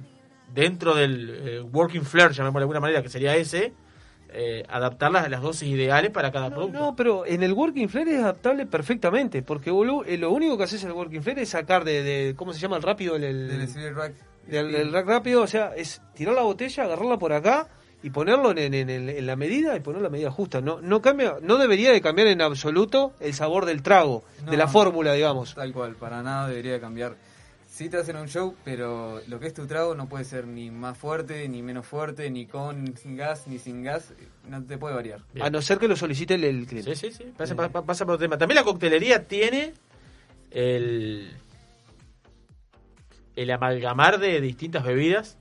dentro del eh, working flair, llamémoslo de alguna manera, que sería ese, eh, adaptar las, las dosis ideales para cada producto. No, pero en el working flare es adaptable perfectamente, porque boludo, eh, lo único que haces en el working flare es sacar de, de- ¿cómo se llama el rápido? El, el- Del rack. del- del rack rápido, o sea, es tirar la botella, agarrarla por acá y ponerlo en, en- en- en la medida y poner la medida justa. No, no cambia, no debería de cambiar en absoluto el sabor del trago, de la No, fórmula, digamos. Tal cual, para nada debería cambiar. Sí te hacen un show, pero lo que es tu trago no puede ser ni más fuerte, ni menos fuerte, ni con gas, ni sin gas. No te puede variar. A no ser que lo solicite el, el cliente. Sí, sí, sí. Pasa, pa- pa- pasa por otro tema. También la coctelería tiene el, el amalgamar de distintas bebidas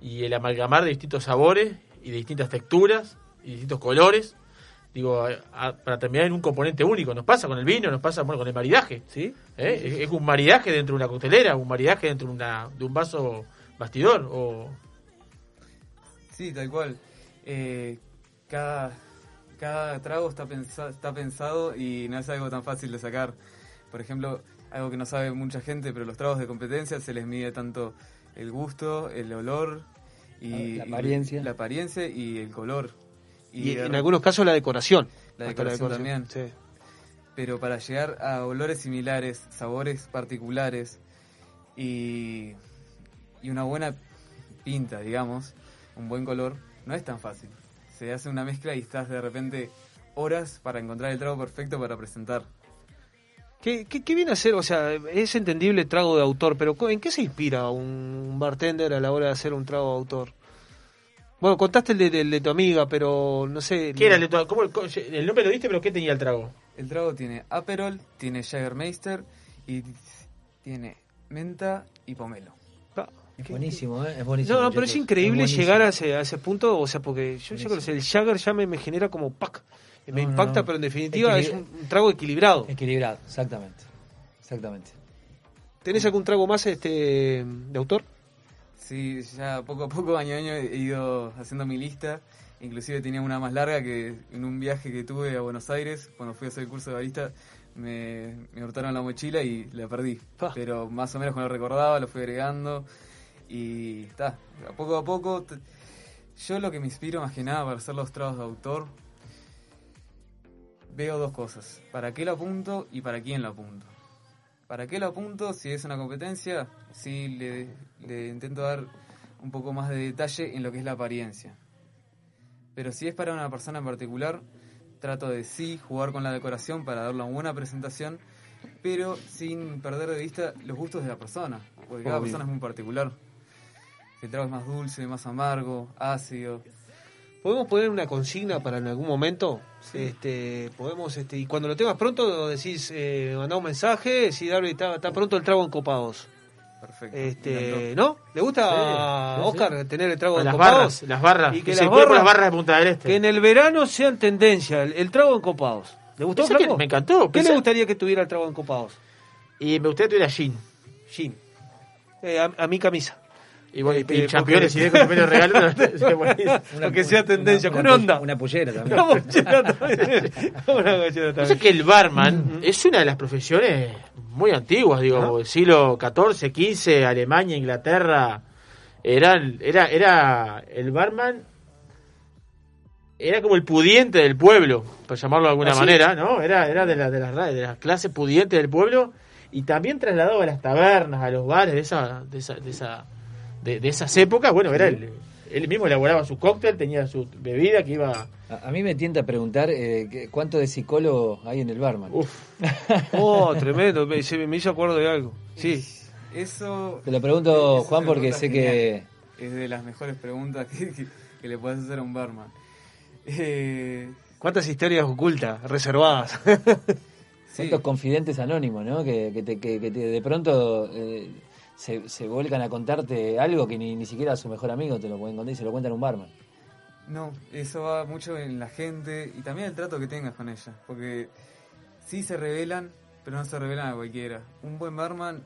y el amalgamar de distintos sabores y de distintas texturas y distintos colores. Digo, a- a- para terminar en un componente único. Nos pasa con el vino, nos pasa bueno, con el maridaje. ¿Sí? ¿Eh? Es, es un maridaje dentro de una coctelera, un maridaje dentro de, una, de un vaso bastidor. O... Sí, tal cual. Eh, cada, cada trago está, pensa- está pensado y no es algo tan fácil de sacar. Por ejemplo, algo que no sabe mucha gente, pero los tragos de competencia se les mide tanto el gusto, el olor y La apariencia. y la apariencia y el color. Y, en algunos casos la decoración. la decoración también. Sí. Pero para llegar a olores similares, sabores particulares y, y una buena pinta, digamos, un buen color, no es tan fácil. Se hace una mezcla y estás de repente horas para encontrar el trago perfecto para presentar. ¿Qué, qué, qué viene a ser? O sea, es entendible trago de autor, pero ¿en qué se inspira un bartender a la hora de hacer un trago de autor? Bueno, contaste el de, tu amiga, pero no sé. ¿Qué era el, de tu- cómo- el nombre lo diste, pero ¿qué tenía el trago? El trago tiene Aperol, tiene Jägermeister y tiene menta y pomelo. Es buenísimo, ¿eh? Es buenísimo. No, no, pero es increíble llegar a ese, a ese punto, o sea, porque yo ya Buenísimo. el Jagger ya me, me genera como pack, me No, impacta, no. pero en definitiva es Equilibra- un trago equilibrado. Equilibrado, exactamente. Exactamente. ¿Tenés algún trago más este de autor? Sí, ya poco a poco, [LAUGHS] año a año, he ido haciendo mi lista. Inclusive tenía una más larga que en un viaje que tuve a Buenos Aires, cuando fui a hacer el curso de barista, me, me hurtaron la mochila y la perdí. Pero más o menos cuando lo recordaba, lo fui agregando. Y está, a poco a poco. Yo lo que me inspiro más que nada para hacer los tragos de autor, veo dos cosas. ¿Para qué lo apunto y para quién lo apunto? ¿Para qué lo apunto? Si es una competencia, sí le, le intento dar un poco más de detalle en lo que es la apariencia. Pero si es para una persona en particular, trato de sí jugar con la decoración para darle una buena presentación, pero sin perder de vista los gustos de la persona, porque cada Obvio. persona es muy particular. Si el trago es más dulce, más amargo, ácido. Podemos poner una consigna para en algún momento. Este, podemos, este, y cuando lo tengas pronto decís, eh, mandá un mensaje, si Darby está, está pronto el trago en copados. Perfecto. Este, ¿no? ¿Le gusta a sí, Oscar tener el trago en copados? barras, las barras. Y que que las barras, las barras de Punta del Este. que en el verano sean tendencia, el, el trago en copados. ¿Le gustó, que me encantó, ¿Qué pensé- le gustaría que tuviera el trago en copados? Y me gustaría que tuviera gin. Gin. Eh, a, a mi camisa. Y bueno, y- y championes, porque- y de compañero regalo. sería buenísimo. Para que sea tendencia, una, con una onda. Una pollera también. [LAUGHS] Una mochila también. Una también. que el barman es una de las profesiones muy antiguas, digo, el siglo XIV, XV, Alemania, Inglaterra, eran, era, era el barman era como el pudiente del pueblo, por llamarlo de alguna ¿Ah, manera, ¿no? Era, era de, la, de, las, de las clases pudientes del pueblo y también trasladado a las tabernas, a los bares de esa, de esa, de esa, de, de esas épocas, bueno, era él, él mismo elaboraba su cóctel, tenía su bebida que iba A, a mí me tienta preguntar eh, cuánto de psicólogo hay en el barman. [LAUGHS] Oh, tremendo. Me, me hizo acuerdo de algo. Sí. Eso. Te lo pregunto, Juan, porque sé genial. que... Es de las mejores preguntas que, que- que le puedes hacer a un barman. Eh, ¿Cuántas historias ocultas, reservadas? [LAUGHS] Cuántos confidentes anónimos, ¿no? Que, que te- que- que te- de pronto eh, se, se vuelcan a contarte algo que ni, ni siquiera su mejor amigo te lo pueden contar y se lo cuentan a un barman. No, eso va mucho en la gente y también el trato que tengas con ella. Porque sí se revelan, pero no se revelan a cualquiera. Un buen barman,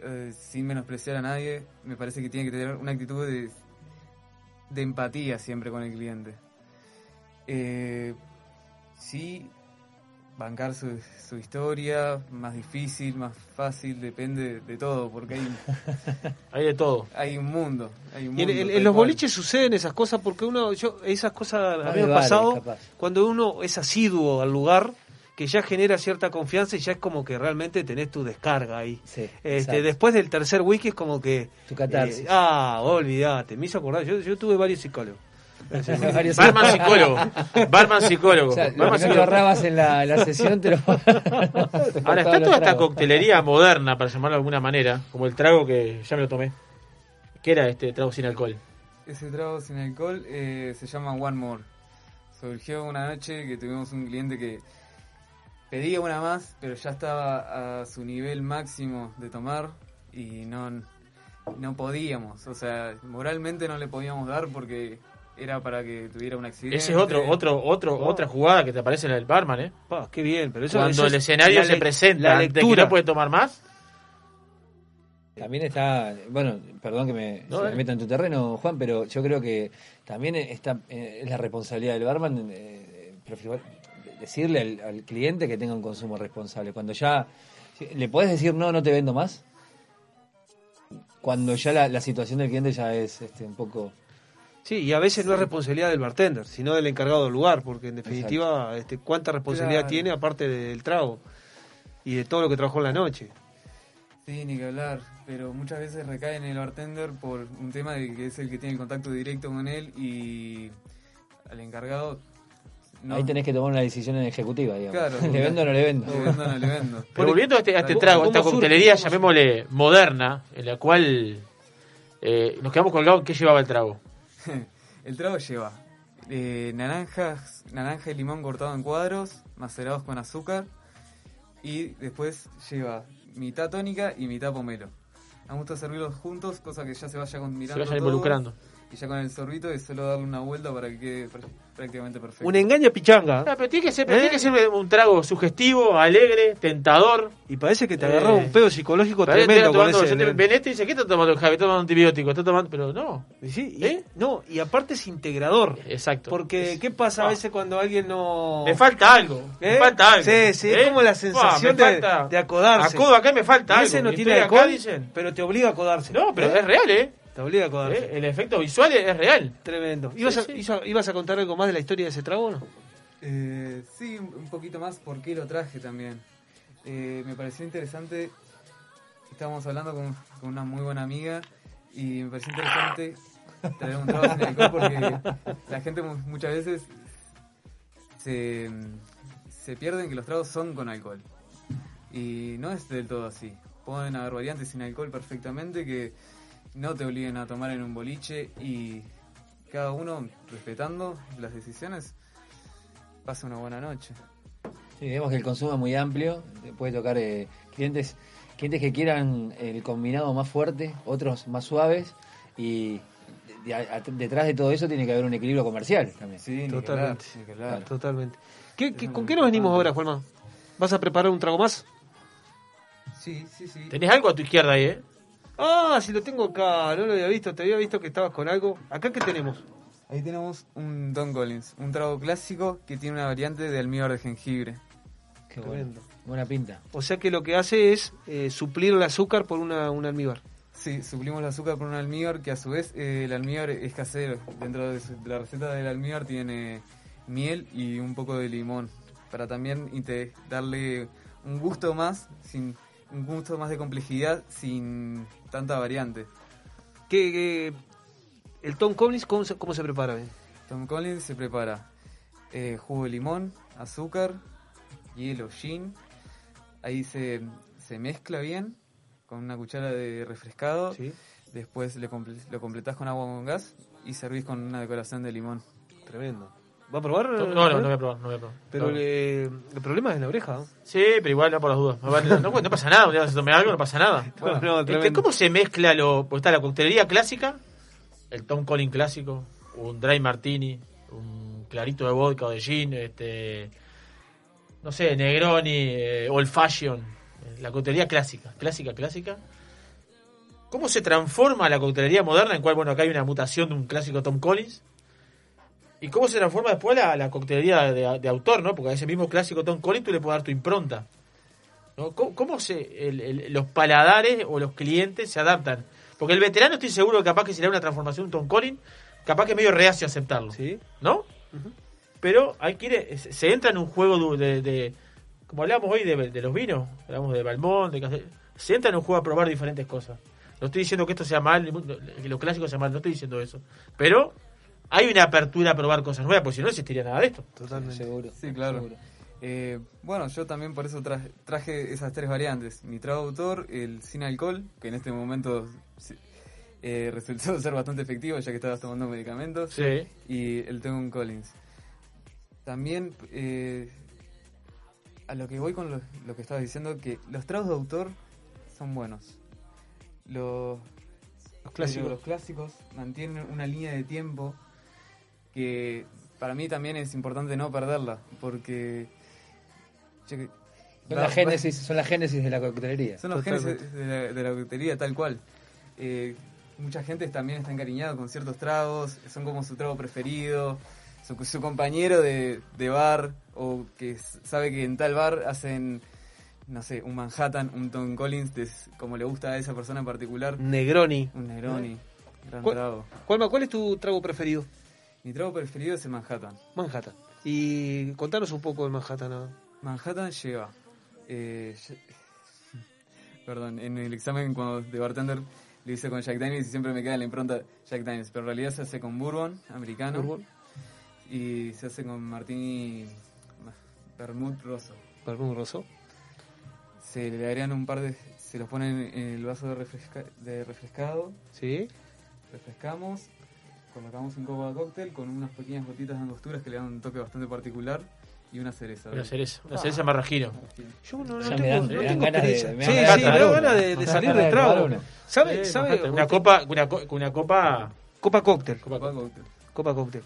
eh, sin menospreciar a nadie, me parece que tiene que tener una actitud de, de empatía siempre con el cliente. Eh, sí, bancar su, su historia, más difícil, más fácil, depende de todo, porque hay, [LAUGHS] hay de todo. Hay un mundo. Hay un Y en, mundo, en- los boliches suceden esas cosas porque uno, yo, esas cosas a mí me pasado capaz. cuando uno es asiduo al lugar que ya genera cierta confianza y ya es como que realmente tenés tu descarga ahí. Sí, Este, después del tercer wiki es como que... Tu catarsis. eh, ah, olvídate, me hizo acordar, yo, yo tuve varios psicólogos. Varios- [LAUGHS] Barman psicólogo. Barman psicólogo. O sea, Barman no psicólogo. en la, en la sesión te lo... [LAUGHS] Ahora está toda esta coctelería moderna, para llamarlo de alguna manera, como el trago que ya me lo tomé. ¿Qué era este trago sin alcohol? Ese trago sin alcohol eh, se llama One More. Surgió una noche que tuvimos un cliente que pedía una más, pero ya estaba a su nivel máximo de tomar y no, no podíamos. O sea, moralmente no le podíamos dar porque era para que tuviera un accidente. Ese es otro, otro, otro, otra jugada que te aparece en el barman, ¿eh? Pa, qué bien, pero eso Cuando eso el es escenario la se presenta la de que lectura. no puede tomar más. También está, bueno, perdón que me, No, se me meta en tu terreno, Juan, pero yo creo que también está eh, es la responsabilidad del barman eh, decirle al, al cliente que tenga un consumo responsable. Cuando ya le podés decir no, no te vendo más. Cuando ya la, la situación del cliente ya es este, un poco Sí, y a veces no es responsabilidad del bartender, sino del encargado del lugar, porque en definitiva, este, ¿cuánta responsabilidad Claro. tiene aparte del trago? Y de todo lo que trabajó en la noche. Sí, ni que hablar, pero muchas veces recae en el bartender por un tema de que es el que tiene el contacto directo con él y al encargado... no. ahí tenés que tomar una decisión ejecutiva, digamos. Claro, [LAUGHS] ¿Le vendo o no le vendo? Le vendo o no le vendo. [LAUGHS] Pero volviendo a este, a este trago, a esta coctelería, ¿Cómo llamémosle moderna, en la cual eh, nos quedamos colgados, ¿qué llevaba el trago? [LAUGHS] El trago lleva eh, naranjas, naranja y limón cortado en cuadros, macerados con azúcar. Y después lleva mitad tónica y mitad pomelo. A me gusta servirlos juntos, cosa que ya se vaya mirando vayan todo, involucrando. Y ya con el sorbito es solo darle una vuelta para que quede pr- prácticamente perfecto. Un engaña pichanga. Ah, pero tiene que ser, ¿Eh? tiene que ser un trago sugestivo, alegre, tentador. Y parece que te Eh, agarraba un pedo psicológico Parece tremendo con tomando- ese. yo te- este y dice, ¿qué está tomando el Javi? Está tomando antibiótico, está tomando... Pero no. Y sí, y- ¿Eh? No, y aparte es integrador. Exacto. Porque, ¿qué pasa a veces cuando alguien no. Me falta algo. ¿Eh? Me falta algo. Sí, sí, ¿Eh? es como la Ah, sensación de, falta- de acodarse. Acodo acá y me falta Y algo. Ese no tiene acá, alcohol, dicen. pero te obliga a acodarse. No, pero ¿Eh? es real, ¿eh? Te obliga a acodarse. ¿Eh? El efecto visual es real. Tremendo. ¿Ibas, a, Sí, ibas contar algo más de la historia de ese trago o no? Eh, sí, un poquito más por qué lo traje también. Eh, me pareció interesante, estábamos hablando con, con una muy buena amiga y me pareció interesante traer un trago sin alcohol porque la gente mu- muchas veces se, se pierden que los tragos son con alcohol. Y no es del todo así. Pueden haber variantes sin alcohol perfectamente que no te obliguen a tomar en un boliche y cada uno respetando las decisiones, pasa una buena noche. Sí, vemos que el consumo es muy amplio, puede tocar eh, clientes clientes que quieran el combinado más fuerte, otros más suaves y de- a- a- detrás de todo eso tiene que haber un equilibrio comercial también. Sí, Totalmente. Totalmente. ¿Qué, qué- con qué nos venimos ahora, Juanma? ¿Vas a preparar un trago más? Sí, sí, sí. Tenés algo a tu izquierda ahí, ¿eh? Ah, si lo tengo acá, no lo había visto, te había visto que estabas con algo. ¿Acá qué tenemos? Ahí tenemos un Don Collins, un trago clásico que tiene una variante de almíbar de jengibre. Qué Tremendo. Buena pinta. O sea que lo que hace es eh, suplir el azúcar por una, un almíbar. Sí, suplimos el azúcar por un almíbar que a su vez eh, el almíbar es casero. Dentro de, su- de la receta del almíbar tiene miel y un poco de limón para también darle un gusto más, sin un gusto más de complejidad sin tanta variante. ¿Qué, qué- el Tom Collins cómo se, cómo se prepara? bien? Tom Collins se prepara eh, jugo de limón, azúcar, hielo, gin. Ahí se, se mezcla bien con una cuchara de refrescado. Después le comple- lo completás con agua con gas y servís con una decoración de limón. Tremendo. ¿Va a probar? No, no, no voy a probar, no voy a probar. Pero le- el problema es la oreja. Sí, pero igual no por las dudas. No, vale, no, no pasa nada, se tome algo, no pasa nada. [LAUGHS] Este. ¿Cómo se mezcla lo.? Pues está la coctelería clásica, el Tom Collins clásico, un Dry Martini, un clarito de vodka o de gin, este. No sé, Negroni, eh, Old Fashion, eh, la coctelería clásica, clásica, clásica. ¿Cómo se transforma la coctelería moderna, en cual, bueno, acá hay una mutación de un clásico Tom Collins? ¿Y cómo se transforma después la, la coctelería de, de autor, no? Porque a ese mismo clásico Tom Collins tú le puedes dar tu impronta. ¿no? ¿Cómo, cómo se, el- el- los paladares o los clientes se adaptan? Porque el veterano estoy seguro que capaz que si le da una transformación Tom Collins, capaz que es medio reacio a aceptarlo. ¿No? Pero hay que ir, se- entra en un juego de, de- como hablamos hoy de, de los vinos, hablamos de Balmón, de Castel- se entra en un juego a probar diferentes cosas. No estoy diciendo que esto sea mal, que lo clásico sea mal, no estoy diciendo eso. Pero hay una apertura a probar cosas nuevas, porque si no, no existiría nada de esto. Totalmente. Seguro. Sí, claro. Eh, bueno, yo también por eso tra- traje esas tres variantes. Mi trago autor, el sin alcohol, que en este momento eh, resultó [LAUGHS] ser bastante efectivo ya que estabas tomando medicamentos. Sí. Y el Tom Collins. También, eh, a lo que voy con lo, lo que estabas diciendo, que los tragos de autor son buenos. Los, Los clásicos. los clásicos mantienen una línea de tiempo que para mí también es importante no perderla, porque... yo Son la génesis, son la génesis de la coctelería. son los genes de la, de la coctelería tal cual. Eh, mucha gente también está encariñada con ciertos tragos, son como su trago preferido, su, su compañero de, de bar, o que sabe que en tal bar hacen, no sé, un Manhattan, un Tom Collins, de s- como le gusta a esa persona en particular. Negroni. Un Negroni, gran ¿Cuál- trago. ¿cuál es tu trago preferido? Mi trago preferido es el Manhattan. Manhattan. Y contanos un poco de Manhattan. ¿no? Manhattan lleva. eh, [LAUGHS] perdón, en el examen cuando de bartender lo hice con Jack Daniels y siempre me queda la impronta Jack Daniels, pero en realidad se hace con bourbon americano Bourbon. y se hace con martini vermouth rosso. Vermouth rosso. Se le agregan un par de, se los ponen en el vaso de, refresca- de refrescado. Sí. Refrescamos, colocamos un copo de cóctel con unas pequeñas gotitas de angosturas que le dan un toque bastante particular y una cereza. Una cereza, una cereza marrajino. Yo no, no Ya me tengo, dan- no me dan tengo ganas de- me sí, sí, me da ganas de, de salir ganas de de trago. ¿Sabe? Sí, ¿Sabe? Una copa, una, una copa, Copa cóctel. copa cóctel. Copa cóctel.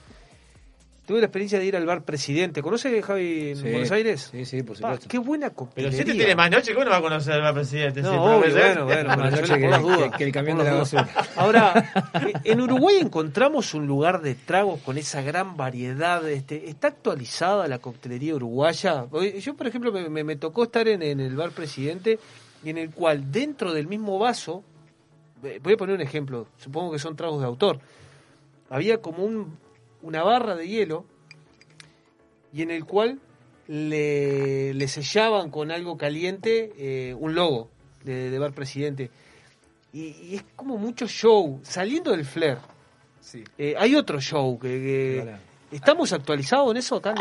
Tuve la experiencia de ir al bar Presidente. ¿Conoce Javi en Sí. Buenos Aires? Sí, sí, por Pa, supuesto. qué buena Pero coctelería. si este tiene más noche, ¿cómo no va a conocer al presidente? No, Sí, obvio, [LAUGHS] pero- bueno, bueno, Más pero noche no- que- por las dudas. que- que el camión de la basura. Ahora, en Uruguay encontramos un lugar de tragos con esa gran variedad. Este, ¿Está actualizada la coctelería uruguaya? Yo, por ejemplo, me, me- me tocó estar en, en el bar Presidente y en el cual dentro del mismo vaso, eh, voy a poner un ejemplo, supongo que son tragos de autor, había como un, una barra de hielo y en el cual le, le sellaban con algo caliente eh, un logo de, de Bar Presidente. Y, y es como mucho show, saliendo del flair. Sí. Eh, hay otro show que, que- ¿Estamos actualizados en eso acá?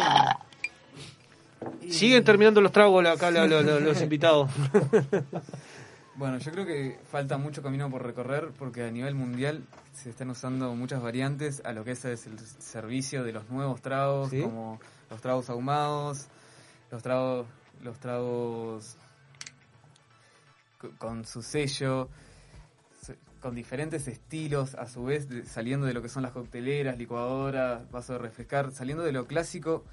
en- Siguen terminando los tragos acá [LAUGHS] la- los invitados. [LAUGHS] Bueno, yo creo que falta mucho camino por recorrer porque a nivel mundial se están usando muchas variantes a lo que es el servicio de los nuevos tragos, ¿Sí? como los tragos ahumados, los tragos, los tragos co- con su sello, se- con diferentes estilos, a su vez saliendo de lo que son las cocteleras, licuadoras, vaso de refrescar, saliendo de lo clásico.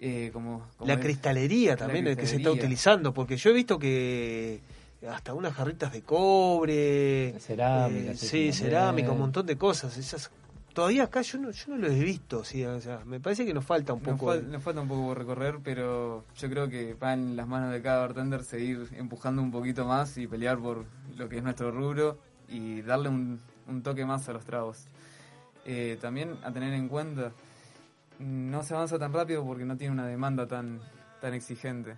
eh, como, como La es- cristalería la también el que se está utilizando, porque yo he visto que hasta unas jarritas de cobre, Cerámica, eh, sí, cerámica, un montón de cosas. Esas todavía acá yo no, yo no lo he visto, sí, o sea, me parece que nos falta un Nos, poco. fal- nos falta un poco por recorrer, pero yo creo que va en las manos de cada bartender seguir empujando un poquito más y pelear por lo que es nuestro rubro y darle un, un toque más a los tragos. Eh, también a tener en cuenta, no se avanza tan rápido porque no tiene una demanda tan, tan exigente.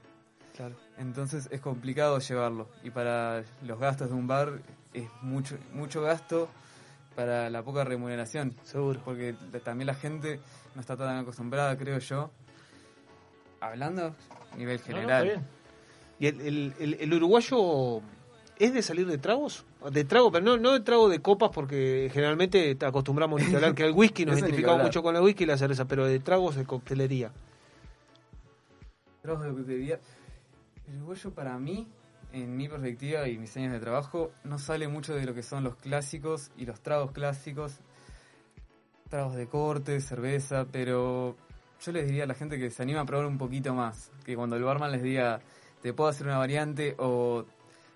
Claro. Entonces es complicado llevarlo y para los gastos de un bar es mucho, mucho gasto para la poca remuneración. Seguro. Porque también la gente no está tan acostumbrada, creo yo. Hablando a nivel No, no, general. está bien. ¿Y el, el- el- el uruguayo es de salir de tragos? De trago, pero no, no de trago de copas, porque generalmente te acostumbramos que hablar que el whisky, [LAUGHS] nos identificamos mucho con el whisky y la cerveza, pero de tragos de coctelería. Trabajos de coctelería. El uruguayo para mí, en mi perspectiva y mis años de trabajo, no sale mucho de lo que son los clásicos y los tragos clásicos. Tragos de corte, cerveza, pero yo les diría a la gente que se anima a probar un poquito más. Que cuando el barman les diga, te puedo hacer una variante o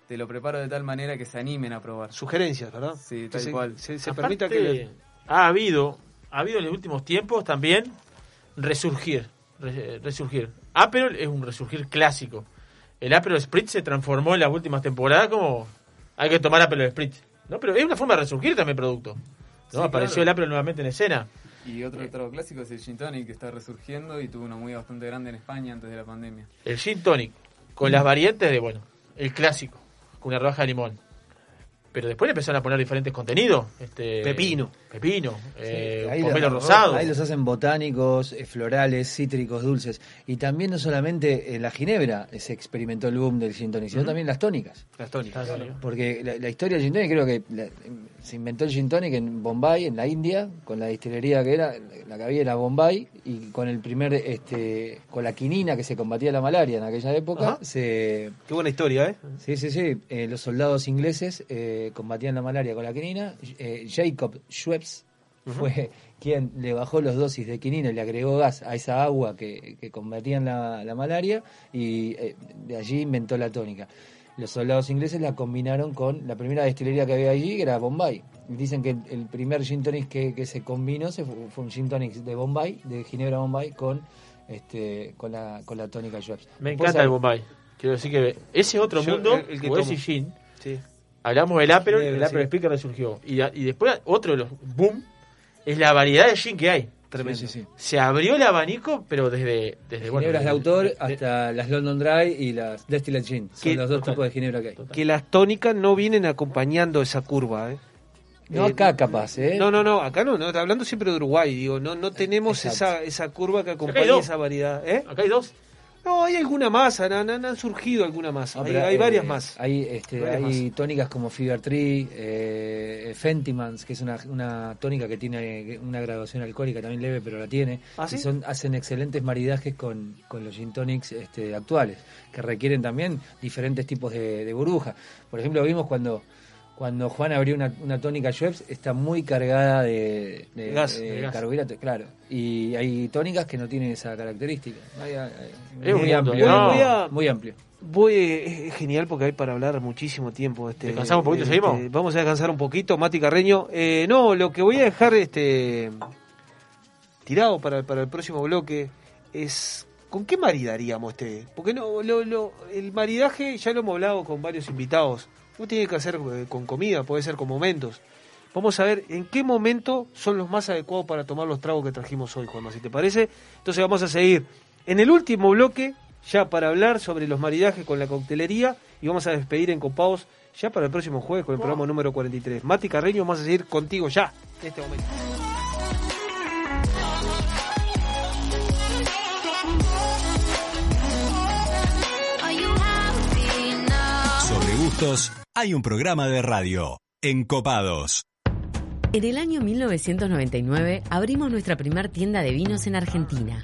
te lo preparo de tal manera que se animen a probar. Sugerencias, ¿verdad? Sí, tal se- cual. Se, se Aparte, permita que... ha habido, ha habido en los últimos tiempos también resurgir, re- resurgir. Aperol es un resurgir clásico. El Aperol Spritz se transformó en las últimas temporadas como hay que tomar Aperol Spritz, ¿no? Pero es una forma de resurgir también el producto. ¿no? Sí, Apareció claro. el Aperol nuevamente en escena. Y otro trago clásico es el gin tonic que está resurgiendo y tuvo una movida bastante grande en España antes de la pandemia. El gin tonic con las variantes de, bueno, el clásico, con una rodaja de limón. Pero después le empezaron a poner diferentes contenidos. Este, Pepino. Pepino, eh, Ahí pomelo los- rosado. Ahí los hacen botánicos, eh, florales, cítricos, dulces. Y también no solamente en la ginebra se experimentó el boom del gin tonic, sino también las tónicas. Las tónicas. Porque la, la historia del gin tonic creo que la- se inventó el gin tonic en Bombay, en la India, con la destilería que era, la que había era Bombay, y con el primer, este, con la quinina que se combatía la malaria en aquella época, Ajá. se... Qué buena historia, ¿eh? Sí, sí, sí. Eh, los soldados ingleses eh, combatían la malaria con la quinina. Eh, Jacob Schweppes Fue quien le bajó los dosis de quinina y le agregó gas a esa agua que, que combatían la, la malaria y eh, de allí inventó la tónica. Los soldados ingleses la combinaron con la primera destilería que había allí, que era Bombay. Dicen que el, el primer gin tonic que, que se combinó se fue, fue un gin tonic de Bombay, de Ginebra Bombay, con este con la, con la tónica Schweppes. Me Después encanta el Bombay. Quiero decir que ese otro Yo, mundo, el- el que como ese gin, Sí. hablamos del Aperol, el Aperol sí. Speaker resurgió. Y, y después otro de los boom es la variedad de gin que hay. Tremendo. Sí, sí, sí. Se abrió el abanico, pero desde... desde bueno, Ginebras de desde- autor de- hasta las London Dry y las Distilled Gin. Son Que- los dos total. tipos de ginebra que hay. Que las tónicas no vienen acompañando esa curva, ¿eh? No Eh, acá capaz, ¿eh? No, no, no, acá no, no, hablando siempre de Uruguay, digo, no, no tenemos Exacto. esa, esa curva que dos. esa variedad, ¿eh? Acá hay dos. No, hay alguna más, han, han- han surgido alguna más, No, hay, hay eh, varias más. Hay, este, Varias hay tónicas como Fever Tree, eh, Fentimans, que es una, una tónica que tiene una graduación alcohólica también leve, pero la tiene. ¿Ah, y son, hacen excelentes maridajes con, con los gin tonics este, actuales, que requieren también diferentes tipos de, de burbuja. Por ejemplo, vimos cuando cuando Juan abrió una, una tónica Schweppes, está muy cargada de, de- Gas, de de gas. carbohidratos, claro. Y hay tónicas que no tienen esa característica. Hay- hay- Es muy, amplio, no. muy, a- muy amplio. Voy, es, es genial porque hay para hablar muchísimo tiempo. Este, ¿Descansamos un poquito, este, seguimos? Vamos a descansar un poquito, Mati Carreño. Eh, no, lo que voy a dejar este tirado para, para el próximo bloque es ¿con qué maridaríamos este? Porque no, lo, lo- el maridaje ya lo hemos hablado con varios invitados. No tiene que hacer eh, con comida, puede ser con momentos. Vamos a ver en qué momento son los más adecuados para tomar los tragos que trajimos hoy, Juanma, si te parece. Entonces vamos a seguir en el último bloque, ya para hablar sobre los maridajes con la coctelería, y vamos a despedir en Copados ya para el próximo jueves con el programa número 43. Mati Carreño, vamos a seguir contigo ya, en este momento. Sobre gustos, hay un programa de radio. Encopados. En el año 1999 abrimos nuestra primer tienda de vinos en Argentina.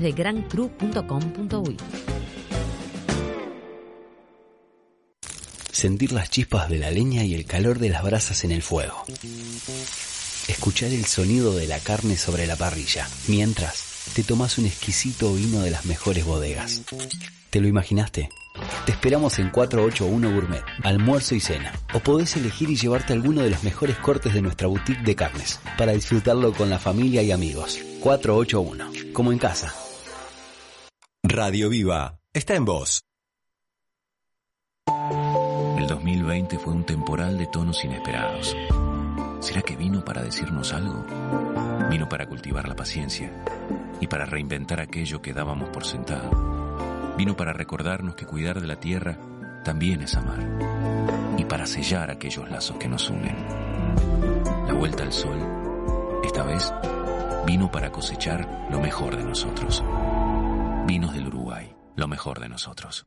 de. Sentir las chispas de la leña y el calor de las brasas en el fuego. Escuchar el sonido de la carne sobre la parrilla, mientras te tomas un exquisito vino de las mejores bodegas. ¿Te lo imaginaste? Te esperamos en 481 Gourmet, almuerzo y cena. O podés elegir y llevarte alguno de los mejores cortes de nuestra boutique de carnes, para disfrutarlo con la familia y amigos. 481, como en casa. Radio Viva está en voz. El 2020 fue un temporal de tonos inesperados. ¿Será que vino para decirnos algo? Vino para cultivar la paciencia y para reinventar aquello que dábamos por sentado. Vino para recordarnos que cuidar de la tierra también es amar y para sellar aquellos lazos que nos unen. La vuelta al sol, esta vez, vino para cosechar lo mejor de nosotros. Vinos del Uruguay, lo mejor de nosotros.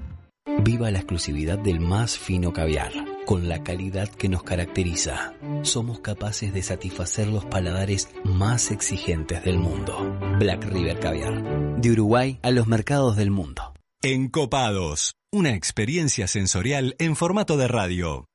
Viva la exclusividad del más fino caviar, con la calidad que nos caracteriza. Somos capaces de satisfacer los paladares más exigentes del mundo. Black River Caviar, de Uruguay a los mercados del mundo. Encopados, una experiencia sensorial en formato de radio.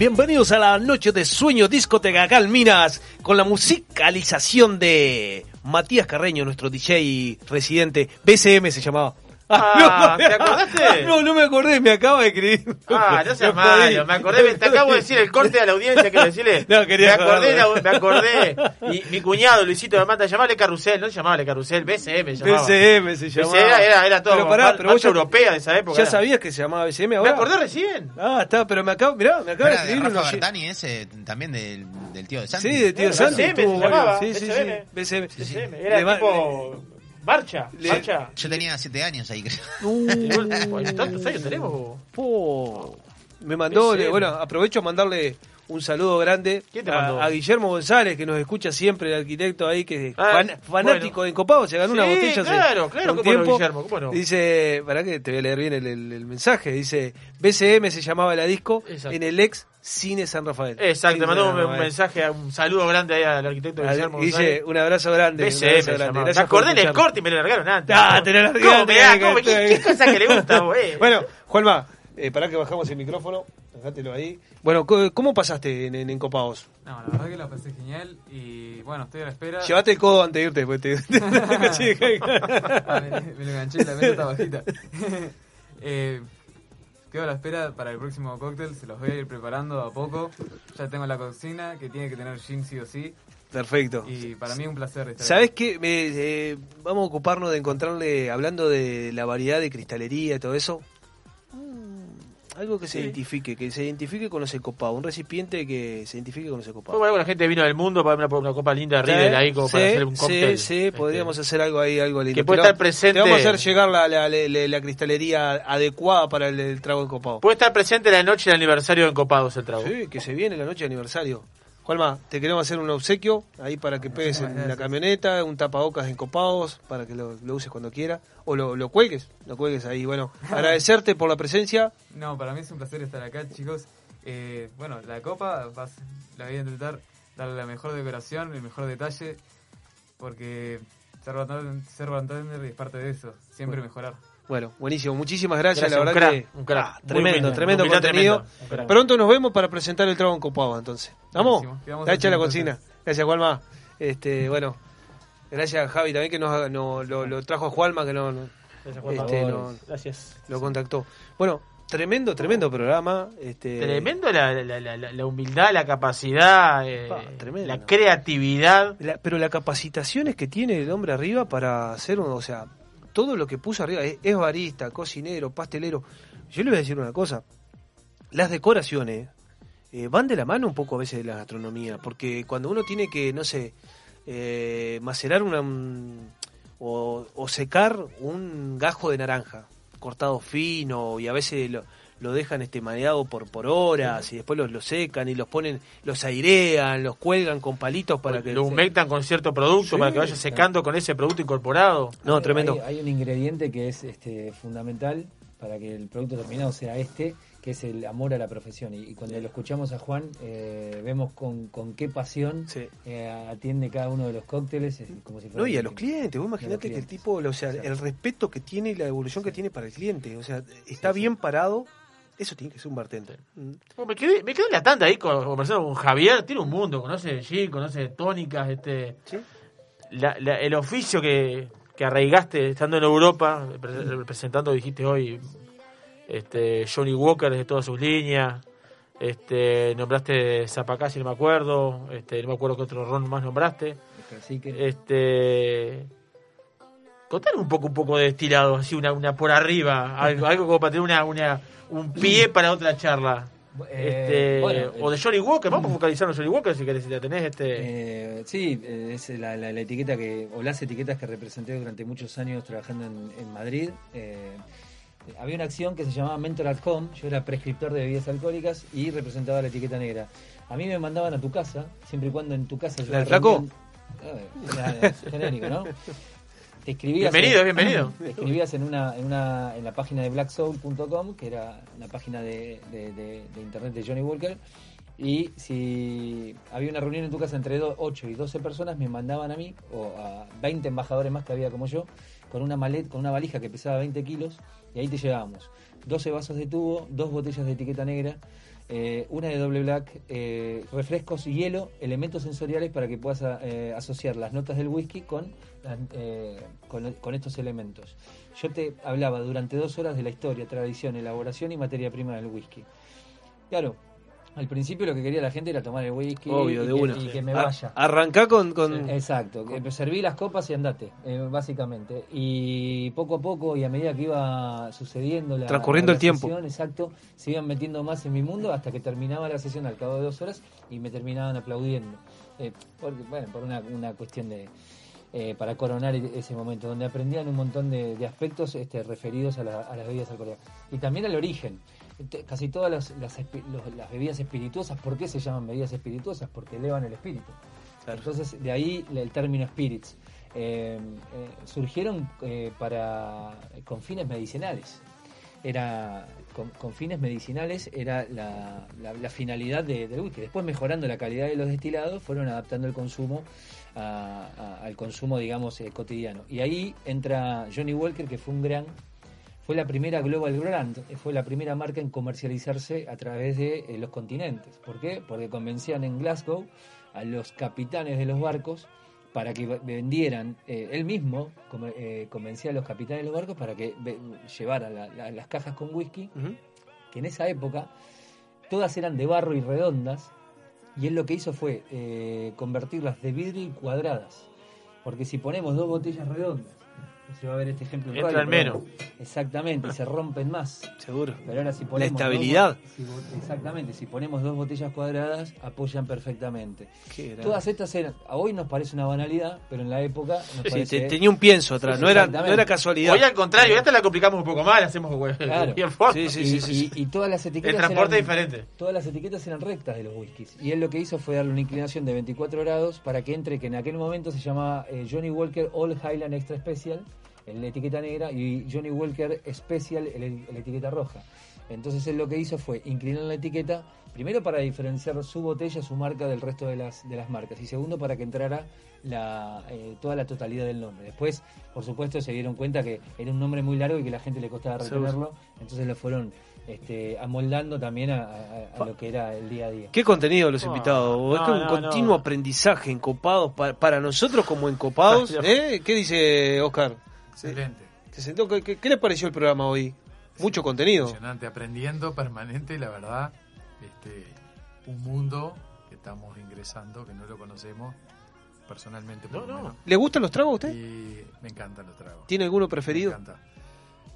Bienvenidos a la noche de sueño discoteca acá en Minas con la musicalización de Matías Carreño, nuestro DJ residente. BCM se llamaba. Ah, [LAUGHS] no, ¿te acordaste? [LAUGHS] No, no me acordé, me acaba de escribir. Ah, no seas [LAUGHS] Me acordé. malo, me acordé, te acabo de decir el corte a la audiencia que decirle. No, quería me acordé, la- me acordé. Y mi cuñado Luisito me mata, llamale Carrusel, no se llamaba Carrusel, BCM se llamaba. BCM se llamaba. Era, era, era todo Pero pará, pero vos ya- europea de esa época. ¿Ya era. sabías que se llamaba BCM ahora? Me acordé recién. Ah, está, pero me acaba, mirá, me acaba de de escribir Rafa uno- Bertani ese, también del, del tío de Santi. Sí, de tío Santi. BCM tuvo se llamaba. Sí, sí, sí. BCM. BCM. Era tipo. Marcha, le- marcha. Yo tenía 7 años ahí, creo. [LAUGHS] Bueno, ¿Tantos años tenemos? Po. Me mandó, le- bueno, aprovecho a mandarle un saludo grande ¿Quién te a, mandó? a Guillermo González, que nos escucha siempre, el arquitecto ahí, que es Ah, fan- fanático bueno. de Encopado, se ganó una botella hace claro, claro, un cómo no, tiempo. Guillermo, cómo no. Dice, para que te voy a leer bien el, el- el mensaje, dice, BCM se llamaba la disco Exacto. en el ex Cine San Rafael. Exacto, mandó un, mensaje, un saludo grande ahí al arquitecto Guillermo Guille, González. un abrazo grande. un abrazo grande. Gracias Me acordé en el escucharnos. corte y me lo largaron antes. Ah, te lo largaste ¿Cómo me da? antes, ¿Cómo? que ¿Qué, [LAUGHS] cosa que le gusta, güey? Bueno, Juanma, eh, para que bajamos el micrófono. Sacátelo ahí. Bueno, ¿cómo pasaste en, en, en Copados? No, la verdad que la pasé genial y bueno, estoy a la espera. Llevate el codo antes de irte. Pues te... [LAUGHS] [LAUGHS] Ah, me, me lo enganché, la mesa está bajita. eh, quedo a la espera para el próximo cóctel, se los voy a ir preparando a poco. Ya tengo la cocina que tiene que tener gin sí o sí. Perfecto. Y para mí es un placer estar ¿Sabes qué? Me, eh, vamos a ocuparnos de encontrarle, hablando de la variedad de cristalería y todo eso, algo que se identifique, que se identifique con los ecopados, un recipiente que se identifique con los ecopados. bueno la gente vino del mundo para una, una copa linda de ahí como para Sí, hacer un cóctel. Sí, sí, podríamos hacer algo ahí, algo lindo. Que puede estar presente- Te vamos a hacer llegar la, la, la- la- la cristalería adecuada para el, el trago encopado. Puede estar presente la noche del aniversario de Encopados el trago. Sí, que se viene la noche de aniversario. Juanma, te queremos hacer un obsequio ahí para que pegues en la camioneta, un tapabocas encopados para que lo, lo uses cuando quiera. O lo, lo cuelgues, lo cuelgues ahí. Bueno, [LAUGHS] agradecerte por la presencia. No, para mí es un placer estar acá, chicos. Eh, bueno, la copa vas- la voy a intentar darle la mejor decoración, el mejor detalle, porque ser bartender, es parte de eso, siempre Bueno. mejorar. Bueno, buenísimo. Muchísimas gracias. Gracias, la un verdad crack, que un crack. ah, tremendo, tremendo contenido. un. Pronto nos vemos para presentar el trago encopado, entonces. ¿Vamos? Está hecha la cocina. Gracias, Juanma. Este, bueno, gracias Javi también que nos, no- lo, lo trajo a Juanma que no, no- Gracias, Juanma. este, no- Gracias. lo contactó. Bueno, tremendo, tremendo programa. Este, Tremendo la, la, la, la- la humildad, la capacidad, eh, tremendo. la creatividad. La- pero la capacitaciones que tiene el hombre arriba para hacer, un- o sea, todo lo que puso arriba, es, barista, cocinero, pastelero. Yo le voy a decir una cosa, las decoraciones eh, van de la mano un poco a veces de la gastronomía, porque cuando uno tiene que, no sé, eh, macerar una, un- o, o secar un gajo de naranja cortado fino y a veces lo, lo dejan este maneado por, por horas y después los, lo secan y los ponen, los airean, los cuelgan con palitos para que Lo humectan con cierto producto Sí. para que vaya secando con ese producto incorporado. No, Hay- tremendo. Hay, hay un ingrediente que es este, fundamental para que el producto terminado sea este, que es el amor a la profesión. Y, y cuando lo escuchamos a Juan, eh, vemos con, con qué pasión eh, atiende cada uno de los cócteles, como si fuera No, y a los clientes, vos imaginate que el tipo, o sea, el respeto que tiene y la evolución que tiene para el cliente, o sea, está bien parado, eso tiene que ser un bartender. Mm. Me quedé, me quedé en la tanda ahí con- conversando con Javier, tiene un mundo, conoce de gin, conoce de tónicas, este la- la- el oficio que, que arraigaste estando en Europa, pre- representando, dijiste hoy, este Johnny Walker de todas sus líneas, este nombraste Zapacá, si no me acuerdo, este no me acuerdo qué otro ron más nombraste. Este Contanos un poco un poco de destilado, así una, una por arriba, algo, algo como para tener una, una un pie para otra charla. Eh, Este, bueno, o de Johnny Walker, vamos a focalizarnos en Johnny Walker si querés, si la tenés este Eh, sí, eh, es la, la- la etiqueta que, o las etiquetas que representé durante muchos años trabajando en, en Madrid. Eh, había una acción que se llamaba Mentor at Home, yo era prescriptor de bebidas alcohólicas y representaba la etiqueta negra. A mí me mandaban a tu casa, siempre y cuando en tu casa... yo ¿La Ah, nada, genérico, ¿no? [LAUGHS] Te escribías Bienvenido, en- bienvenido. Te [LAUGHS] escribías en una, en una en la página de blacksoul.com, que era una página de, de- de- de internet de Johnny Walker, y si había una reunión en tu casa entre do- 8 y 12 personas, me mandaban a mí, o a 20 embajadores más que había como yo, con una malet, con una valija que pesaba 20 kilos, y ahí te llevábamos 12 vasos de tubo, dos botellas de etiqueta negra, eh, una de doble black, eh, refrescos, hielo, elementos sensoriales para que puedas eh, asociar las notas del whisky con, con, con estos elementos. Yo te hablaba durante dos horas de la historia, tradición, elaboración y materia prima del whisky. Claro, al principio lo que quería la gente era tomar el whisky Obvio, y, de que, una. y que me A- vaya. arrancá con... con... Exacto, que serví las copas y andate, eh, básicamente. Y poco a poco, y a medida que iba sucediendo la, Transcurriendo la el tiempo. sesión, exacto, se iban metiendo más en mi mundo hasta que terminaba la sesión al cabo de dos horas y me terminaban aplaudiendo. Eh, porque, bueno, por una, una cuestión de... eh, para coronar e- ese momento, donde aprendían un montón de, de aspectos este, referidos a, la- a las bebidas alcohólicas. Y también al origen. Casi todas las, las, los- las bebidas espirituosas, ¿por qué se llaman bebidas espirituosas? Porque elevan el espíritu. Entonces, de ahí el término spirits. Eh, eh, surgieron eh, para con fines medicinales. Era con, con fines medicinales era la, la- la finalidad de- del whisky. Después mejorando la calidad de los destilados, fueron adaptando el consumo a- a- al consumo, digamos, eh, cotidiano. Y ahí entra Johnny Walker, que fue un gran fue la primera global brand, eh, fue la primera marca en comercializarse a través de eh, los continentes. ¿Por qué? Porque convencían en Glasgow a los capitanes de los barcos para que vendieran, eh, él mismo eh, convencía a los capitanes de los barcos para que llevaran la- la- las cajas con whisky, que en esa época todas eran de barro y redondas, y él lo que hizo fue eh, convertirlas de vidrio y cuadradas. Porque si ponemos dos botellas redondas, se va a ver este ejemplo. en menos. Exactamente, se rompen más. [LAUGHS] Seguro. Pero ahora si La ponemos dos estabilidad. si exactamente, si ponemos dos botellas cuadradas, apoyan perfectamente. Qué. Todas estas eran, a hoy nos parece una banalidad, pero en la época nos Sí, parece- te- tenía un pienso atrás, Sí, no era, no era casualidad. Hoy al contrario, esta la complicamos un poco más, la hacemos Claro. [LAUGHS] bien fuerte. y, y- y todas las etiquetas El transporte eran- es diferente. Todas las etiquetas eran rectas de los whiskies. Y él lo que hizo fue darle una inclinación de 24 grados para que entre, que en aquel momento se llamaba eh, Johnny Walker All Highland Extra Special, en la etiqueta negra, y Johnny Walker Special en la- etiqueta roja. Entonces él lo que hizo fue inclinar la etiqueta, primero para diferenciar su botella, su marca del resto de las, de las marcas, y segundo para que entrara la, eh, toda la totalidad del nombre. Después, por supuesto, se dieron cuenta que era un nombre muy largo y que la gente le costaba retenerlo, entonces lo fueron este, amoldando también a, a- a lo que era el día a día. Qué contenido los No, invitados. es no, que un no, continuo no. aprendizaje encopados para, para nosotros como encopados. [LAUGHS] ¿eh? ¿Qué dice Oscar? Excelente. ¿Se sentó? ¿Qué, qué, qué les pareció el programa hoy? Mucho contenido. Impresionante, aprendiendo permanente, la verdad, este, un mundo que estamos ingresando, que no lo conocemos personalmente. lo menos. ¿Le gustan los tragos a usted? Y me encantan los tragos. ¿Tiene alguno preferido? Me encanta.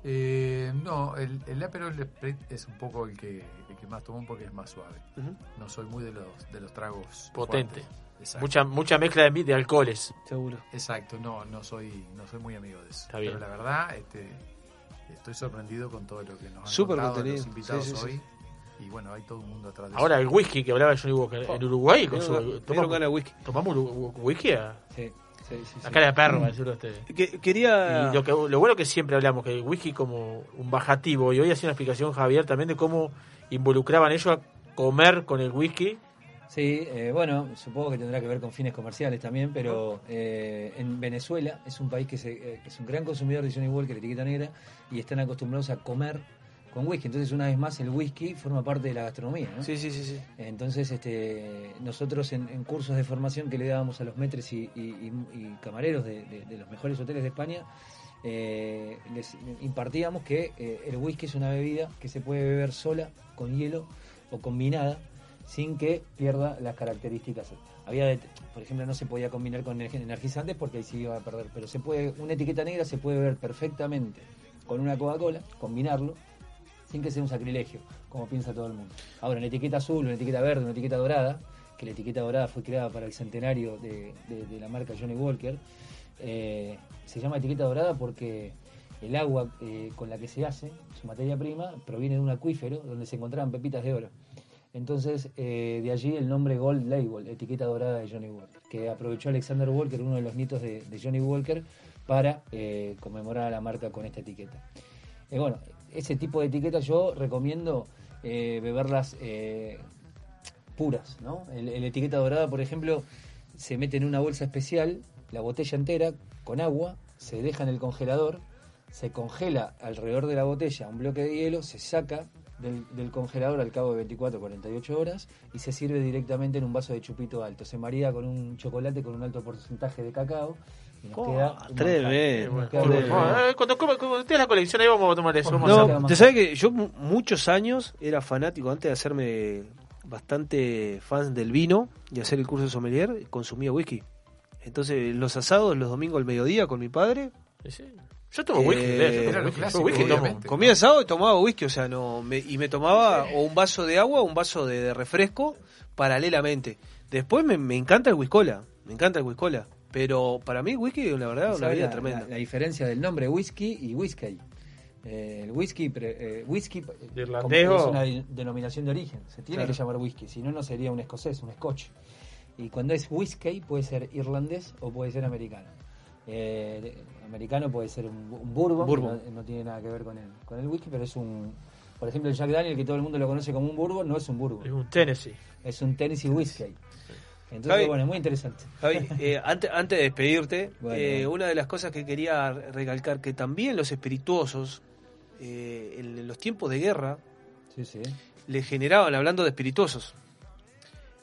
Eh, no, el, el Aperol Spritz es un poco el que, el que más tomo porque es más suave. No soy muy de los, de los tragos Potente. Exacto. Mucha, mucha mezcla de, de alcoholes. Seguro. Exacto, no, no soy, no soy muy amigo de eso. Está bien. Pero la verdad, este, estoy sorprendido con todo lo que nos han Súper contado contenido. los invitados Sí, sí, sí. hoy. Y bueno, hay todo un mundo atrás de Ahora eso. el whisky que hablaba Johnny Walker en Uruguay. Con su, tomamos, whisky. tomamos whisky a, Sí, sí, sí, a sí. cara de perro, Mm. decirlo usted. Que- quería... Y lo, que, lo bueno que siempre hablamos, que el whisky como un bajativo, y hoy hacía una explicación Javier también de cómo involucraban ellos a comer con el whisky. Sí, eh, bueno, supongo que tendrá que ver con fines comerciales también, pero eh, en Venezuela es un país que, se, eh, que es un gran consumidor de Johnny Walker, etiqueta negra, y están acostumbrados a comer con whisky. Entonces, una vez más, el whisky forma parte de la gastronomía. ¿no? Sí, sí, sí, sí. Entonces, este, nosotros en, en cursos de formación que le dábamos a los metres y, y- y- y camareros de, de- de los mejores hoteles de España, eh, les impartíamos que eh, el whisky es una bebida que se puede beber sola, con hielo o combinada, sin que pierda las características. Había, por ejemplo, no se podía combinar con energ- energizantes porque ahí iba a perder, pero se puede, una etiqueta negra se puede beber perfectamente con una Coca-Cola, combinarlo, sin que sea un sacrilegio, como piensa todo el mundo. Ahora, una etiqueta azul, una etiqueta verde, una etiqueta dorada, que la etiqueta dorada fue creada para el centenario de la marca Johnny Walker, eh, se llama etiqueta dorada porque el agua eh, con la que se hace, su materia prima, proviene de un acuífero donde se encontraban pepitas de oro. Entonces, eh, de allí el nombre Gold Label, etiqueta dorada de Johnny Walker, que aprovechó Alexander Walker, uno de los nietos de, Johnny Walker, para eh, conmemorar a la marca con esta etiqueta. Eh, bueno, ese tipo de etiquetas yo recomiendo beberlas puras, ¿no? El etiqueta dorada, por ejemplo, se mete en una bolsa especial, la botella entera, con agua, se deja en el congelador, se congela alrededor de la botella un bloque de hielo, se saca del, del congelador al cabo de 24 48 horas y se sirve directamente en un vaso de chupito alto. Se marida con un chocolate con un alto porcentaje de cacao y nos Oh, queda un manjar. Eh, cuando, cuando, tengas la colección ahí vamos a tomar eso. vamos a te sabes que yo mu- muchos años era fanático, antes de hacerme bastante fan del vino y hacer el curso de sommelier, consumía whisky. Entonces, los asados, los domingos al mediodía con mi padre. Yo tomo whisky, eh, yo tomo whisky, tomo. Comía asado y tomaba whisky, o sea, no me- y me tomaba o un vaso de agua o un vaso de, de refresco paralelamente. Después me, me encanta el whiskola, me encanta el whiskola. Pero para mí whisky, la verdad, una ¿Sabe vida la, tremenda. la- la diferencia del nombre whisky y whisky. Eh, el whisky, pre- eh, whisky ¿De como irlandés es una de- denominación de origen. Se tiene Claro. que llamar whisky, si no, no sería un escocés, un scotch. Y cuando es whisky puede ser irlandés o puede ser americano. Eh, americano puede ser un, un bourbon, No, no tiene nada que ver con el, con el whisky, pero es un... Por ejemplo, el Jack Daniel, que todo el mundo lo conoce como un bourbon, no es un bourbon. Es un Tennessee. Es un Tennessee whisky. Entonces, Javi, bueno, es muy interesante. Javi, [LAUGHS] eh, antes, antes de despedirte, Bueno, eh, bueno. una de las cosas que quería recalcar, que también los espirituosos eh, en los tiempos de guerra Sí, sí. le generaban, hablando de espirituosos,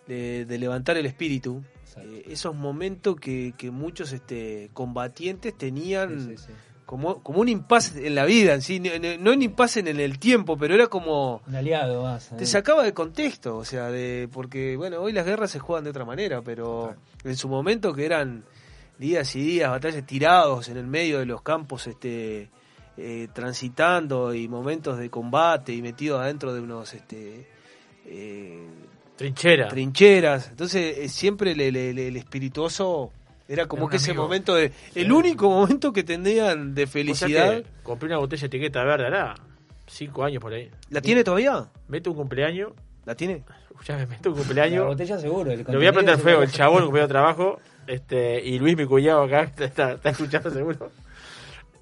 de, de levantar el espíritu, eh, esos momentos que, que muchos este, combatientes tenían Sí, sí, sí. Como, como un impasse en la vida, en sí, no, un impasse en el tiempo, pero era como... Un aliado más. Te ¿eh? sacaba de contexto, o sea, de porque, bueno, hoy las guerras se juegan de otra manera, pero en su momento que eran días y días, batallas tirados en el medio de los campos, este eh, transitando y momentos de combate y metidos adentro de unos este eh, Trinchera. trincheras. Entonces, eh, siempre el, el- el- el espirituoso era como Era que ese momento de el único momento que tenían de O sea felicidad. compré una botella de etiqueta verde, hará cinco años por ahí. ¿La tiene todavía? Meto un cumpleaños. ¿La tiene? [LAUGHS] Ya me meto un cumpleaños. La botella seguro. Lo voy a contenido prender se fuego, el chabón, de trabajo. Este, y Luis, mi cuñado acá, [LAUGHS] está, está escuchando seguro.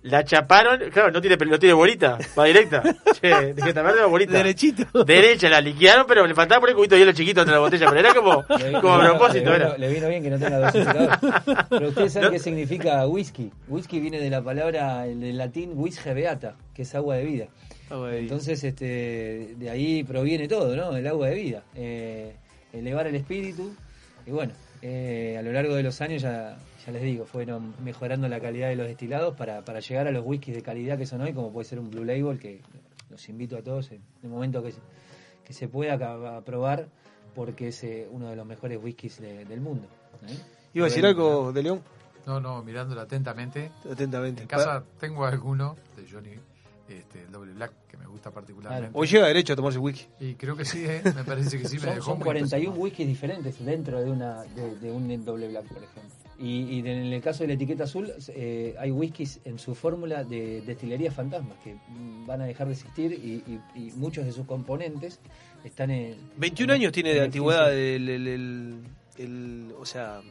La chaparon, claro, no tiene, no tiene bolita, va directa. [LAUGHS] Che, verde va bolita. Derechito. Derecha, la liquidaron, pero le faltaba poner un cubito de hielo chiquito entre la botella, pero era como, Le- como a propósito, le era. Le vino bien que no tenga dosificador. Pero ustedes saben qué significa whisky. Whisky viene de la palabra el del latín vis beata, que es agua de vida. Entonces, este, de ahí proviene todo, ¿no? El agua de vida. Eh, elevar el espíritu. Y bueno, eh, a lo largo de los años ya, ya les digo, fueron mejorando la calidad de los destilados para, para llegar a los whiskies de calidad que son hoy, como puede ser un Blue Label, que los invito a todos en el momento que, se- que se pueda a probar, porque es eh, uno de los mejores whiskies de- del mundo. ¿eh? ¿Iba a decir algo de León? No, no, mirándolo atentamente. Atentamente. En casa tengo alguno de Johnny, este, el doble black, que me gusta particularmente. Hoy llega derecho a tomarse whisky. Y creo que sí, ¿eh? me parece que sí, [LAUGHS] me son, dejó son muy 41 whiskies diferentes dentro de una de, de un doble black, por ejemplo. Y, en el caso de la etiqueta azul, eh, hay whiskies en su fórmula de destilería fantasmas que van a dejar de existir y, y- y muchos de sus componentes están en. 21 en- años tiene de antigüedad el, el, el- el- o sea,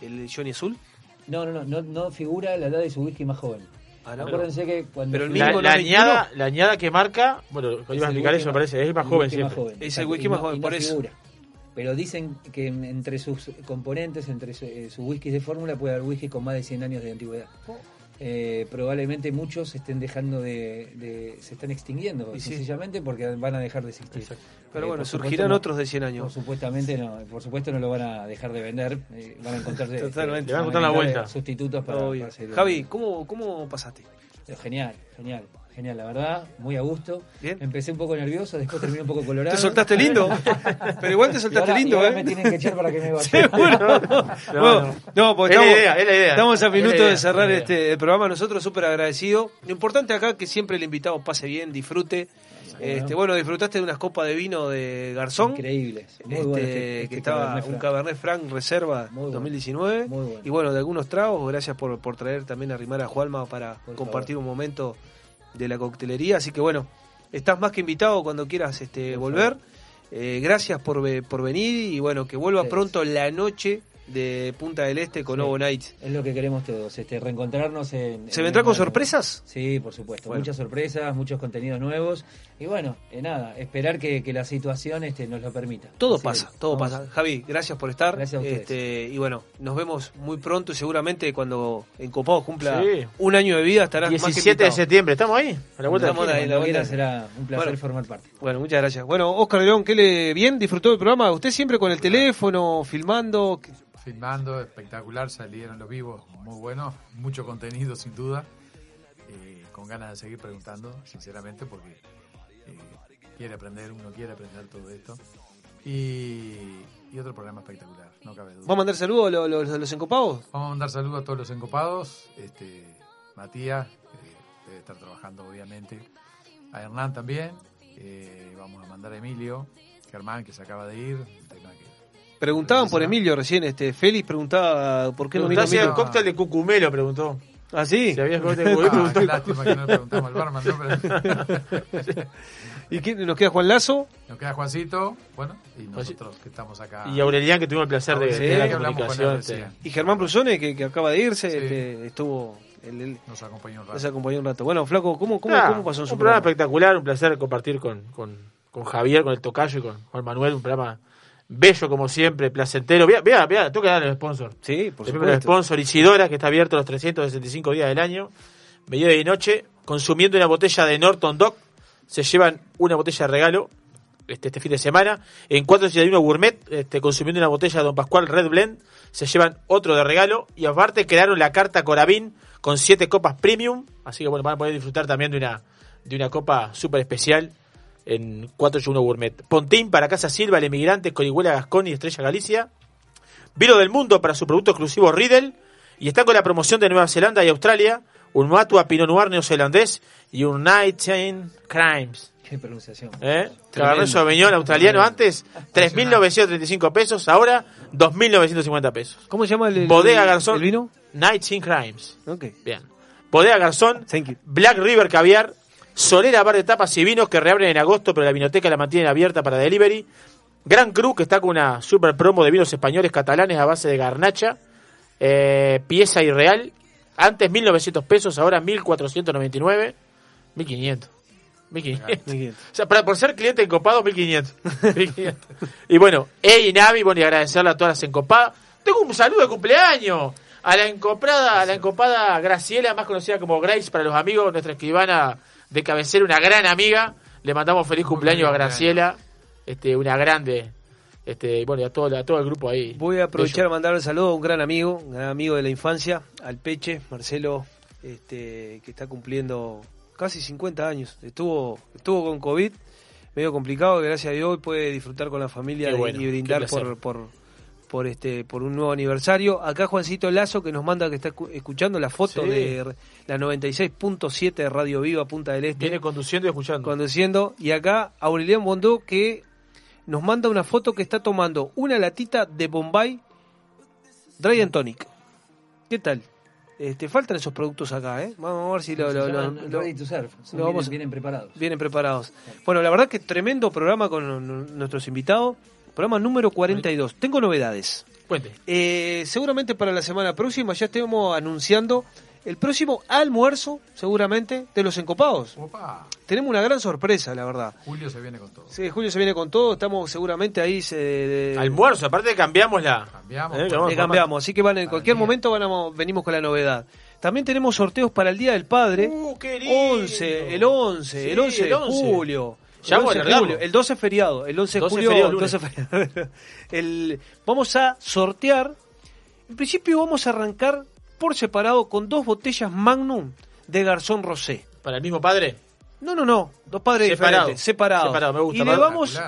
el Johnny Azul. No, no, no, no, no figura la edad de su whisky más joven. Ah, no. Acuérdense que cuando. Pero el La, mismo la añada, la añada que marca, bueno, iba a explicar eso, me parece, es el más joven whisky más siempre. joven. Es el whisky más joven, por eso. figura. Pero dicen que en- entre sus componentes, entre su- eh, sus whiskies de fórmula, puede haber whisky con más de 100 años de antigüedad. Eh, probablemente muchos estén dejando de, de- se están extinguiendo sí. sencillamente porque van a dejar de existir. Pero Eh, bueno, por supuesto surgirán no- otros de 100 años. Por supuestamente no, por supuesto no lo van a dejar de vender, eh, van a encontrar eh, Totalmente. van a encontrar la vuelta. sustitutos para, para Javi. ¿cómo, ¿cómo pasaste? Pero genial, genial, genial, la verdad, muy a gusto. Empecé un poco nervioso, después terminé un poco colorado. Te soltaste [LAUGHS] lindo. Pero igual te Y soltaste y lindo, ahora ¿eh? me tienen que echar para que me [LAUGHS] vaya. Seguro. [LAUGHS] No, no, porque Es la estamos, idea, es la idea. estamos a minutos idea, de cerrar es este el programa. Nosotros súper agradecidos. Lo importante acá es que siempre el invitado pase bien, disfrute. Este, bueno, disfrutaste de unas copas de vino de Garzón. Increíbles. Muy Este, bueno este- este que estaba Cabernet un. Cabernet Franc Reserva 2019. Y bueno, de algunos tragos. Gracias por, por traer también a arrimar a Jualma para compartir un momento de la coctelería. Así que bueno, estás más que invitado cuando quieras este, volver. Eh, gracias por, por venir y bueno, que vuelva pronto la noche de Punta del Este con Sí. Ovo Nights. Es lo que queremos todos, este, reencontrarnos en... ¿Se en vendrá con sorpresas? Sí, por supuesto. Bueno. Muchas sorpresas, muchos contenidos nuevos. Y bueno, eh, nada, esperar que, que la situación este, nos lo permita. Todo Así pasa, que todo vamos- pasa. Javi, gracias por estar. Gracias a ustedes. Este, y bueno, nos vemos muy pronto y seguramente cuando en Copado cumpla Sí. un año de vida estarás más que 17 de septiembre, ¿estamos ahí? A la vuelta de Estamos ahí, la vuelta. será un placer Bueno. formar parte. Bueno, muchas gracias. Bueno, Oscar León, ¿qué le bien? ¿Disfrutó del programa? ¿Usted siempre con el teléfono, filmando? Filmando, espectacular, salieron los vivos, muy buenos, mucho contenido sin duda, eh, con ganas de seguir preguntando, sinceramente, porque eh, quiere aprender, uno quiere aprender todo esto. Y, y otro programa espectacular, no cabe duda. ¿Va a mandar saludos a los, los- los encopados? Vamos a mandar saludos a todos los encopados, este, Matías, eh, debe estar trabajando obviamente, a Hernán también, eh, vamos a mandar a Emilio, Germán que se acaba de ir, que Preguntaban por Emilio recién, este Félix preguntaba por qué no vino Emilio. un cóctel de cucumelo, preguntó. ¿Ah, sí? Si había cóctel de [LAUGHS] cucumelo. Ah, qué lástima que no le preguntamos al barman, ¿no? [LAUGHS] ¿Y quién nos queda Juan Lazo? Nos queda Juancito, bueno, y nosotros que estamos acá. Y Aurelián, que tuvimos el placer de, Aurelián, de la él comunicación. este. Y Germán Brusone, que, que acaba de irse, este, estuvo... el- el- Nos acompañó un rato. nos acompañó un rato. Bueno, Flaco, ¿cómo, cómo, Ah, cómo pasó en su un programa programa? espectacular, un placer compartir con, con, con Javier, con el Tocayo y con Juan Manuel, un programa bello como siempre, placentero. Vea, vea, vea, tú que dar el sponsor. Sí, por el supuesto. sponsor, Isidora, que está abierto los 365 días del año. mediodía y noche, consumiendo una botella de Norton Dog. Se llevan una botella de regalo este, este fin de semana. En 481 Gourmet, este, consumiendo una botella de Don Pascual Red Blend, se llevan otro de regalo. Y aparte crearon la carta Corabín con siete copas premium. Así que bueno, van a poder disfrutar también de una, de una copa súper especial en 481 Gourmet. Pontín para Casa Silva, el emigrante, Corihuela Gascón y Estrella Galicia. Vino del Mundo para su producto exclusivo Riddle. Y están con la promoción de Nueva Zelanda y Australia. Un Matua Pinot Noir neozelandés y un Night Chain Crimes. Qué pronunciación. ¿Eh? Cabernet Sauvignon australiano antes, 3.935 pesos, ahora 2.950 pesos. ¿Cómo se llama el, el- Bodega Garzón. el vino? Nights in Crimes. Ok. Bien. Bodega Garzón, Black River Caviar, Solera Bar de Tapas y Vinos que reabren en agosto, pero la vinoteca la mantienen abierta para delivery. Gran Cru, que está con una super promo de vinos españoles catalanes a base de garnacha, eh, pieza y real. Antes 1.900 pesos, ahora 1.499, 1.500. 1.500. O sea, para, por ser cliente encopado, 1.500. 1.500. y bueno, Ey Navi, bueno, y agradecerle a todas las encopadas. Tengo un saludo de cumpleaños a la encopada, a la encopada Graciela, más conocida como Grace para los amigos, nuestra escribana de cabecera, una gran amiga. Le mandamos feliz cumpleaños a Graciela, este, una grande, este, y bueno, y a todo, a todo el grupo ahí. Voy a aprovechar a mandar un saludo a un gran amigo, un gran amigo de la infancia, al Peche, Marcelo, este, que está cumpliendo casi 50 años. Estuvo, estuvo con COVID, medio complicado, que gracias a Dios puede disfrutar con la familia y- bueno, y brindar por, por, por este por un nuevo aniversario. Acá Juancito Lazo que nos manda que está escu- escuchando la foto Sí. de la 96.7 de Radio Viva Punta del Este. Viene conduciendo y escuchando. Conduciendo. Y acá Aurelian Bondó que nos manda una foto que está tomando una latita de Bombay Dry and Tonic. ¿Qué tal? Este, faltan esos productos acá, ¿eh? Vamos a ver si lo, lo- lo- lo- ready to serve. Son lo vamos vienen preparados. Vienen preparados. Bueno, la verdad que tremendo programa con nuestros invitados. Programa número 42. Tengo novedades. Cuente. Eh, seguramente para la semana próxima ya estemos anunciando el próximo almuerzo, seguramente, de los encopados. Opa. Tenemos una gran sorpresa, la verdad. Julio se viene con todo. Sí, Julio se viene con todo, estamos seguramente ahí. Se, Almuerzo, aparte cambiamos la. Cambiamos. Eh, Le cambiamos así que van en cualquier momento van venimos con la novedad. También tenemos sorteos para el Día del Padre. 11, el 11, el Sí, 11 de el 11. julio. Ya el, vamos 11 a de alargarlo. julio, el 12 es feriado, el 11 de 12 julio, feriado, el lunes. 12 es feriado. [LAUGHS] El- vamos a sortear. En principio vamos a arrancar por separado con dos botellas Magnum de Garzón Rosé. ¿Para el mismo padre? No, no, no, dos padres Separado. diferentes, separados. Separado, me gusta, y le vamos,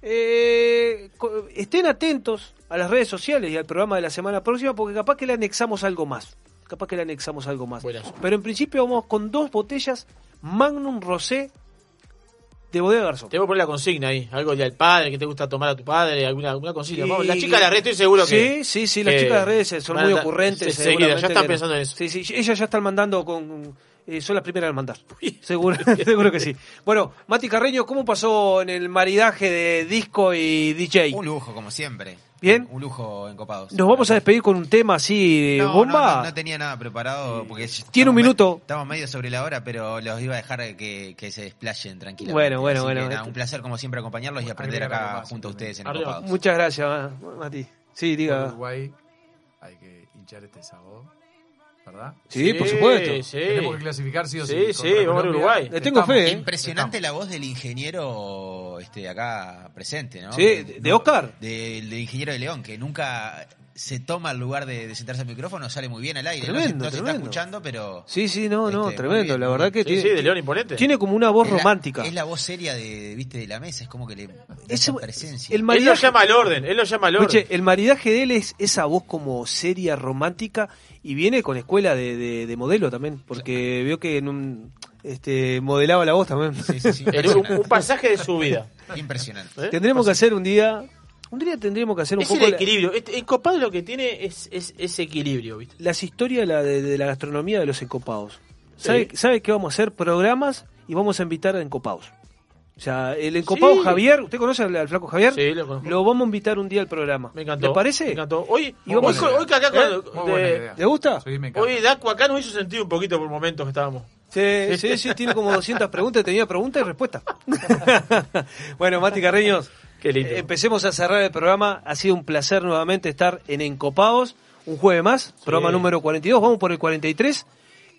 eh, estén atentos a las redes sociales y al programa de la semana próxima porque capaz que le anexamos algo más. Capaz que le anexamos algo más. Pero en principio vamos con dos botellas Magnum Rosé de Bodega Garzón. Te voy a poner la consigna ahí. Algo del padre, que te gusta tomar a tu padre, alguna, alguna consigna. Y- Vamos, la chica de la red estoy seguro que. Sí, sí, sí, las chicas de redes son muy ocurrentes. se- seguida, ya están pensando en eso. Sí, sí, ellas ya están mandando con... eh, son las primeras en mandar. Seguro, [LAUGHS] seguro que sí. Bueno, Mati Carreño, ¿cómo pasó en el maridaje de disco y DJ? Un lujo, como siempre. Bien. Un lujo en copados. Nos vamos a despedir con un tema así, No, bomba. No, no, no tenía nada preparado porque Tiene un me- minuto. Estamos medio sobre la hora, pero los iba a dejar que, que se desplayen tranquilamente. Bueno, bueno, Así bueno. que nada, un placer como siempre acompañarlos y aprender acá más, junto a ustedes en Arriba. Copados. Muchas gracias, Mati. Sí, diga. Uruguay hay que hinchar este sábado, ¿verdad? Sí, por supuesto. Tenemos que clasificar sí o sí. Sí, contra sí, vamos a. Uruguay. Le tengo fe, ¿eh? Impresionante la voz del ingeniero este, acá presente, ¿no? Sí, de- de Oscar. Del, del ingeniero de León, que nunca se toma el lugar de, de sentarse al micrófono, sale muy bien al aire. no se- Tremendo, no se, está escuchando, pero... Sí, sí, no, no, Este, tremendo. bien, la verdad que bien. tiene, Sí, sí, de León imponente. tiene como una voz Es la- romántica. Es la voz seria de, ¿viste, de la mesa, es como que le esa presencia. el Él lo maridaje, llama al orden, él lo llama al orden. Escuche, el maridaje de él es esa voz como seria, romántica y viene con escuela de, de- de modelo también, porque vio que en un, este, modelaba la voz también. Era un, un pasaje de su vida. Impresionante. ¿Eh? Tendremos que hacer un día, un día tendríamos que hacer un Es poco el la- equilibrio. Este- El copado lo que tiene es, es ese equilibrio, ¿viste? las historias de la, de, de la gastronomía de los encopados. Sí. ¿Sabe, ¿Sabe qué vamos a hacer? Programas y vamos a invitar a encopados. O sea, el encopado Sí. Javier, ¿usted conoce al, al flaco Javier? Sí, lo conozco. Lo vamos a invitar un día al programa. Me encantó. ¿Le parece? Me encantó. Hoy, Y vamos hoy, que acá ¿Eh? de-. ¿Le gusta? Sí, me encanta. hoy Daco acá nos hizo sentir un poquito por momentos que estábamos. Sí, sí, sí, tiene como 200 preguntas, tenía preguntas y respuestas. [LAUGHS] [LAUGHS] bueno, Mati Carreños, Qué lindo. eh, empecemos a cerrar el programa. Ha sido un placer nuevamente estar en Encopados. Un jueves más, programa número 42, vamos por el 43.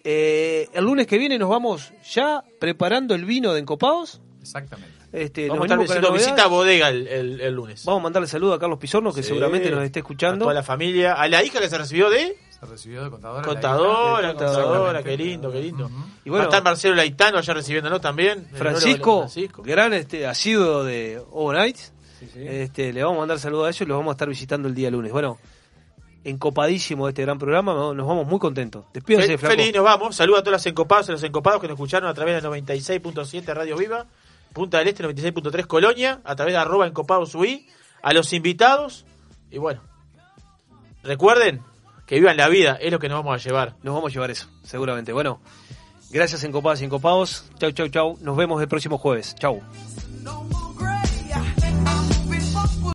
Eh, el lunes que viene nos vamos ya preparando el vino de Encopados. Exactamente. Este, Vamos a estar haciendo visita a bodega el, el- el lunes. Vamos a mandarle saludo a Carlos Pizorno, que Sí. seguramente nos esté A escuchando. toda la familia. A la hija que se recibió de... Se recibió de contadora. la Contadora, hija. contadora, Exactamente. qué lindo, qué lindo. Y Va bueno, a estar Marcelo Laitano allá recibiéndonos también. Francisco, Francisco. gran este, asiduo de Este, le vamos a mandar saludos a ellos y los vamos a estar visitando el día lunes. Bueno, encopadísimo de este gran programa, ¿no? nos vamos muy contentos. Despídense, Flaco. Feliz, nos vamos. Saludos a todos los encopados y los encopados que nos escucharon a través del 96.7 Radio Viva, Punta del Este 96.3 Colonia, a través de arroba encopados UI, a los invitados. Y bueno, recuerden que vivan la vida, es lo que nos vamos a llevar. Nos vamos a llevar eso, seguramente. Bueno, gracias encopadas y encopados. Chau, chau, chau. Nos vemos el próximo jueves. Chau.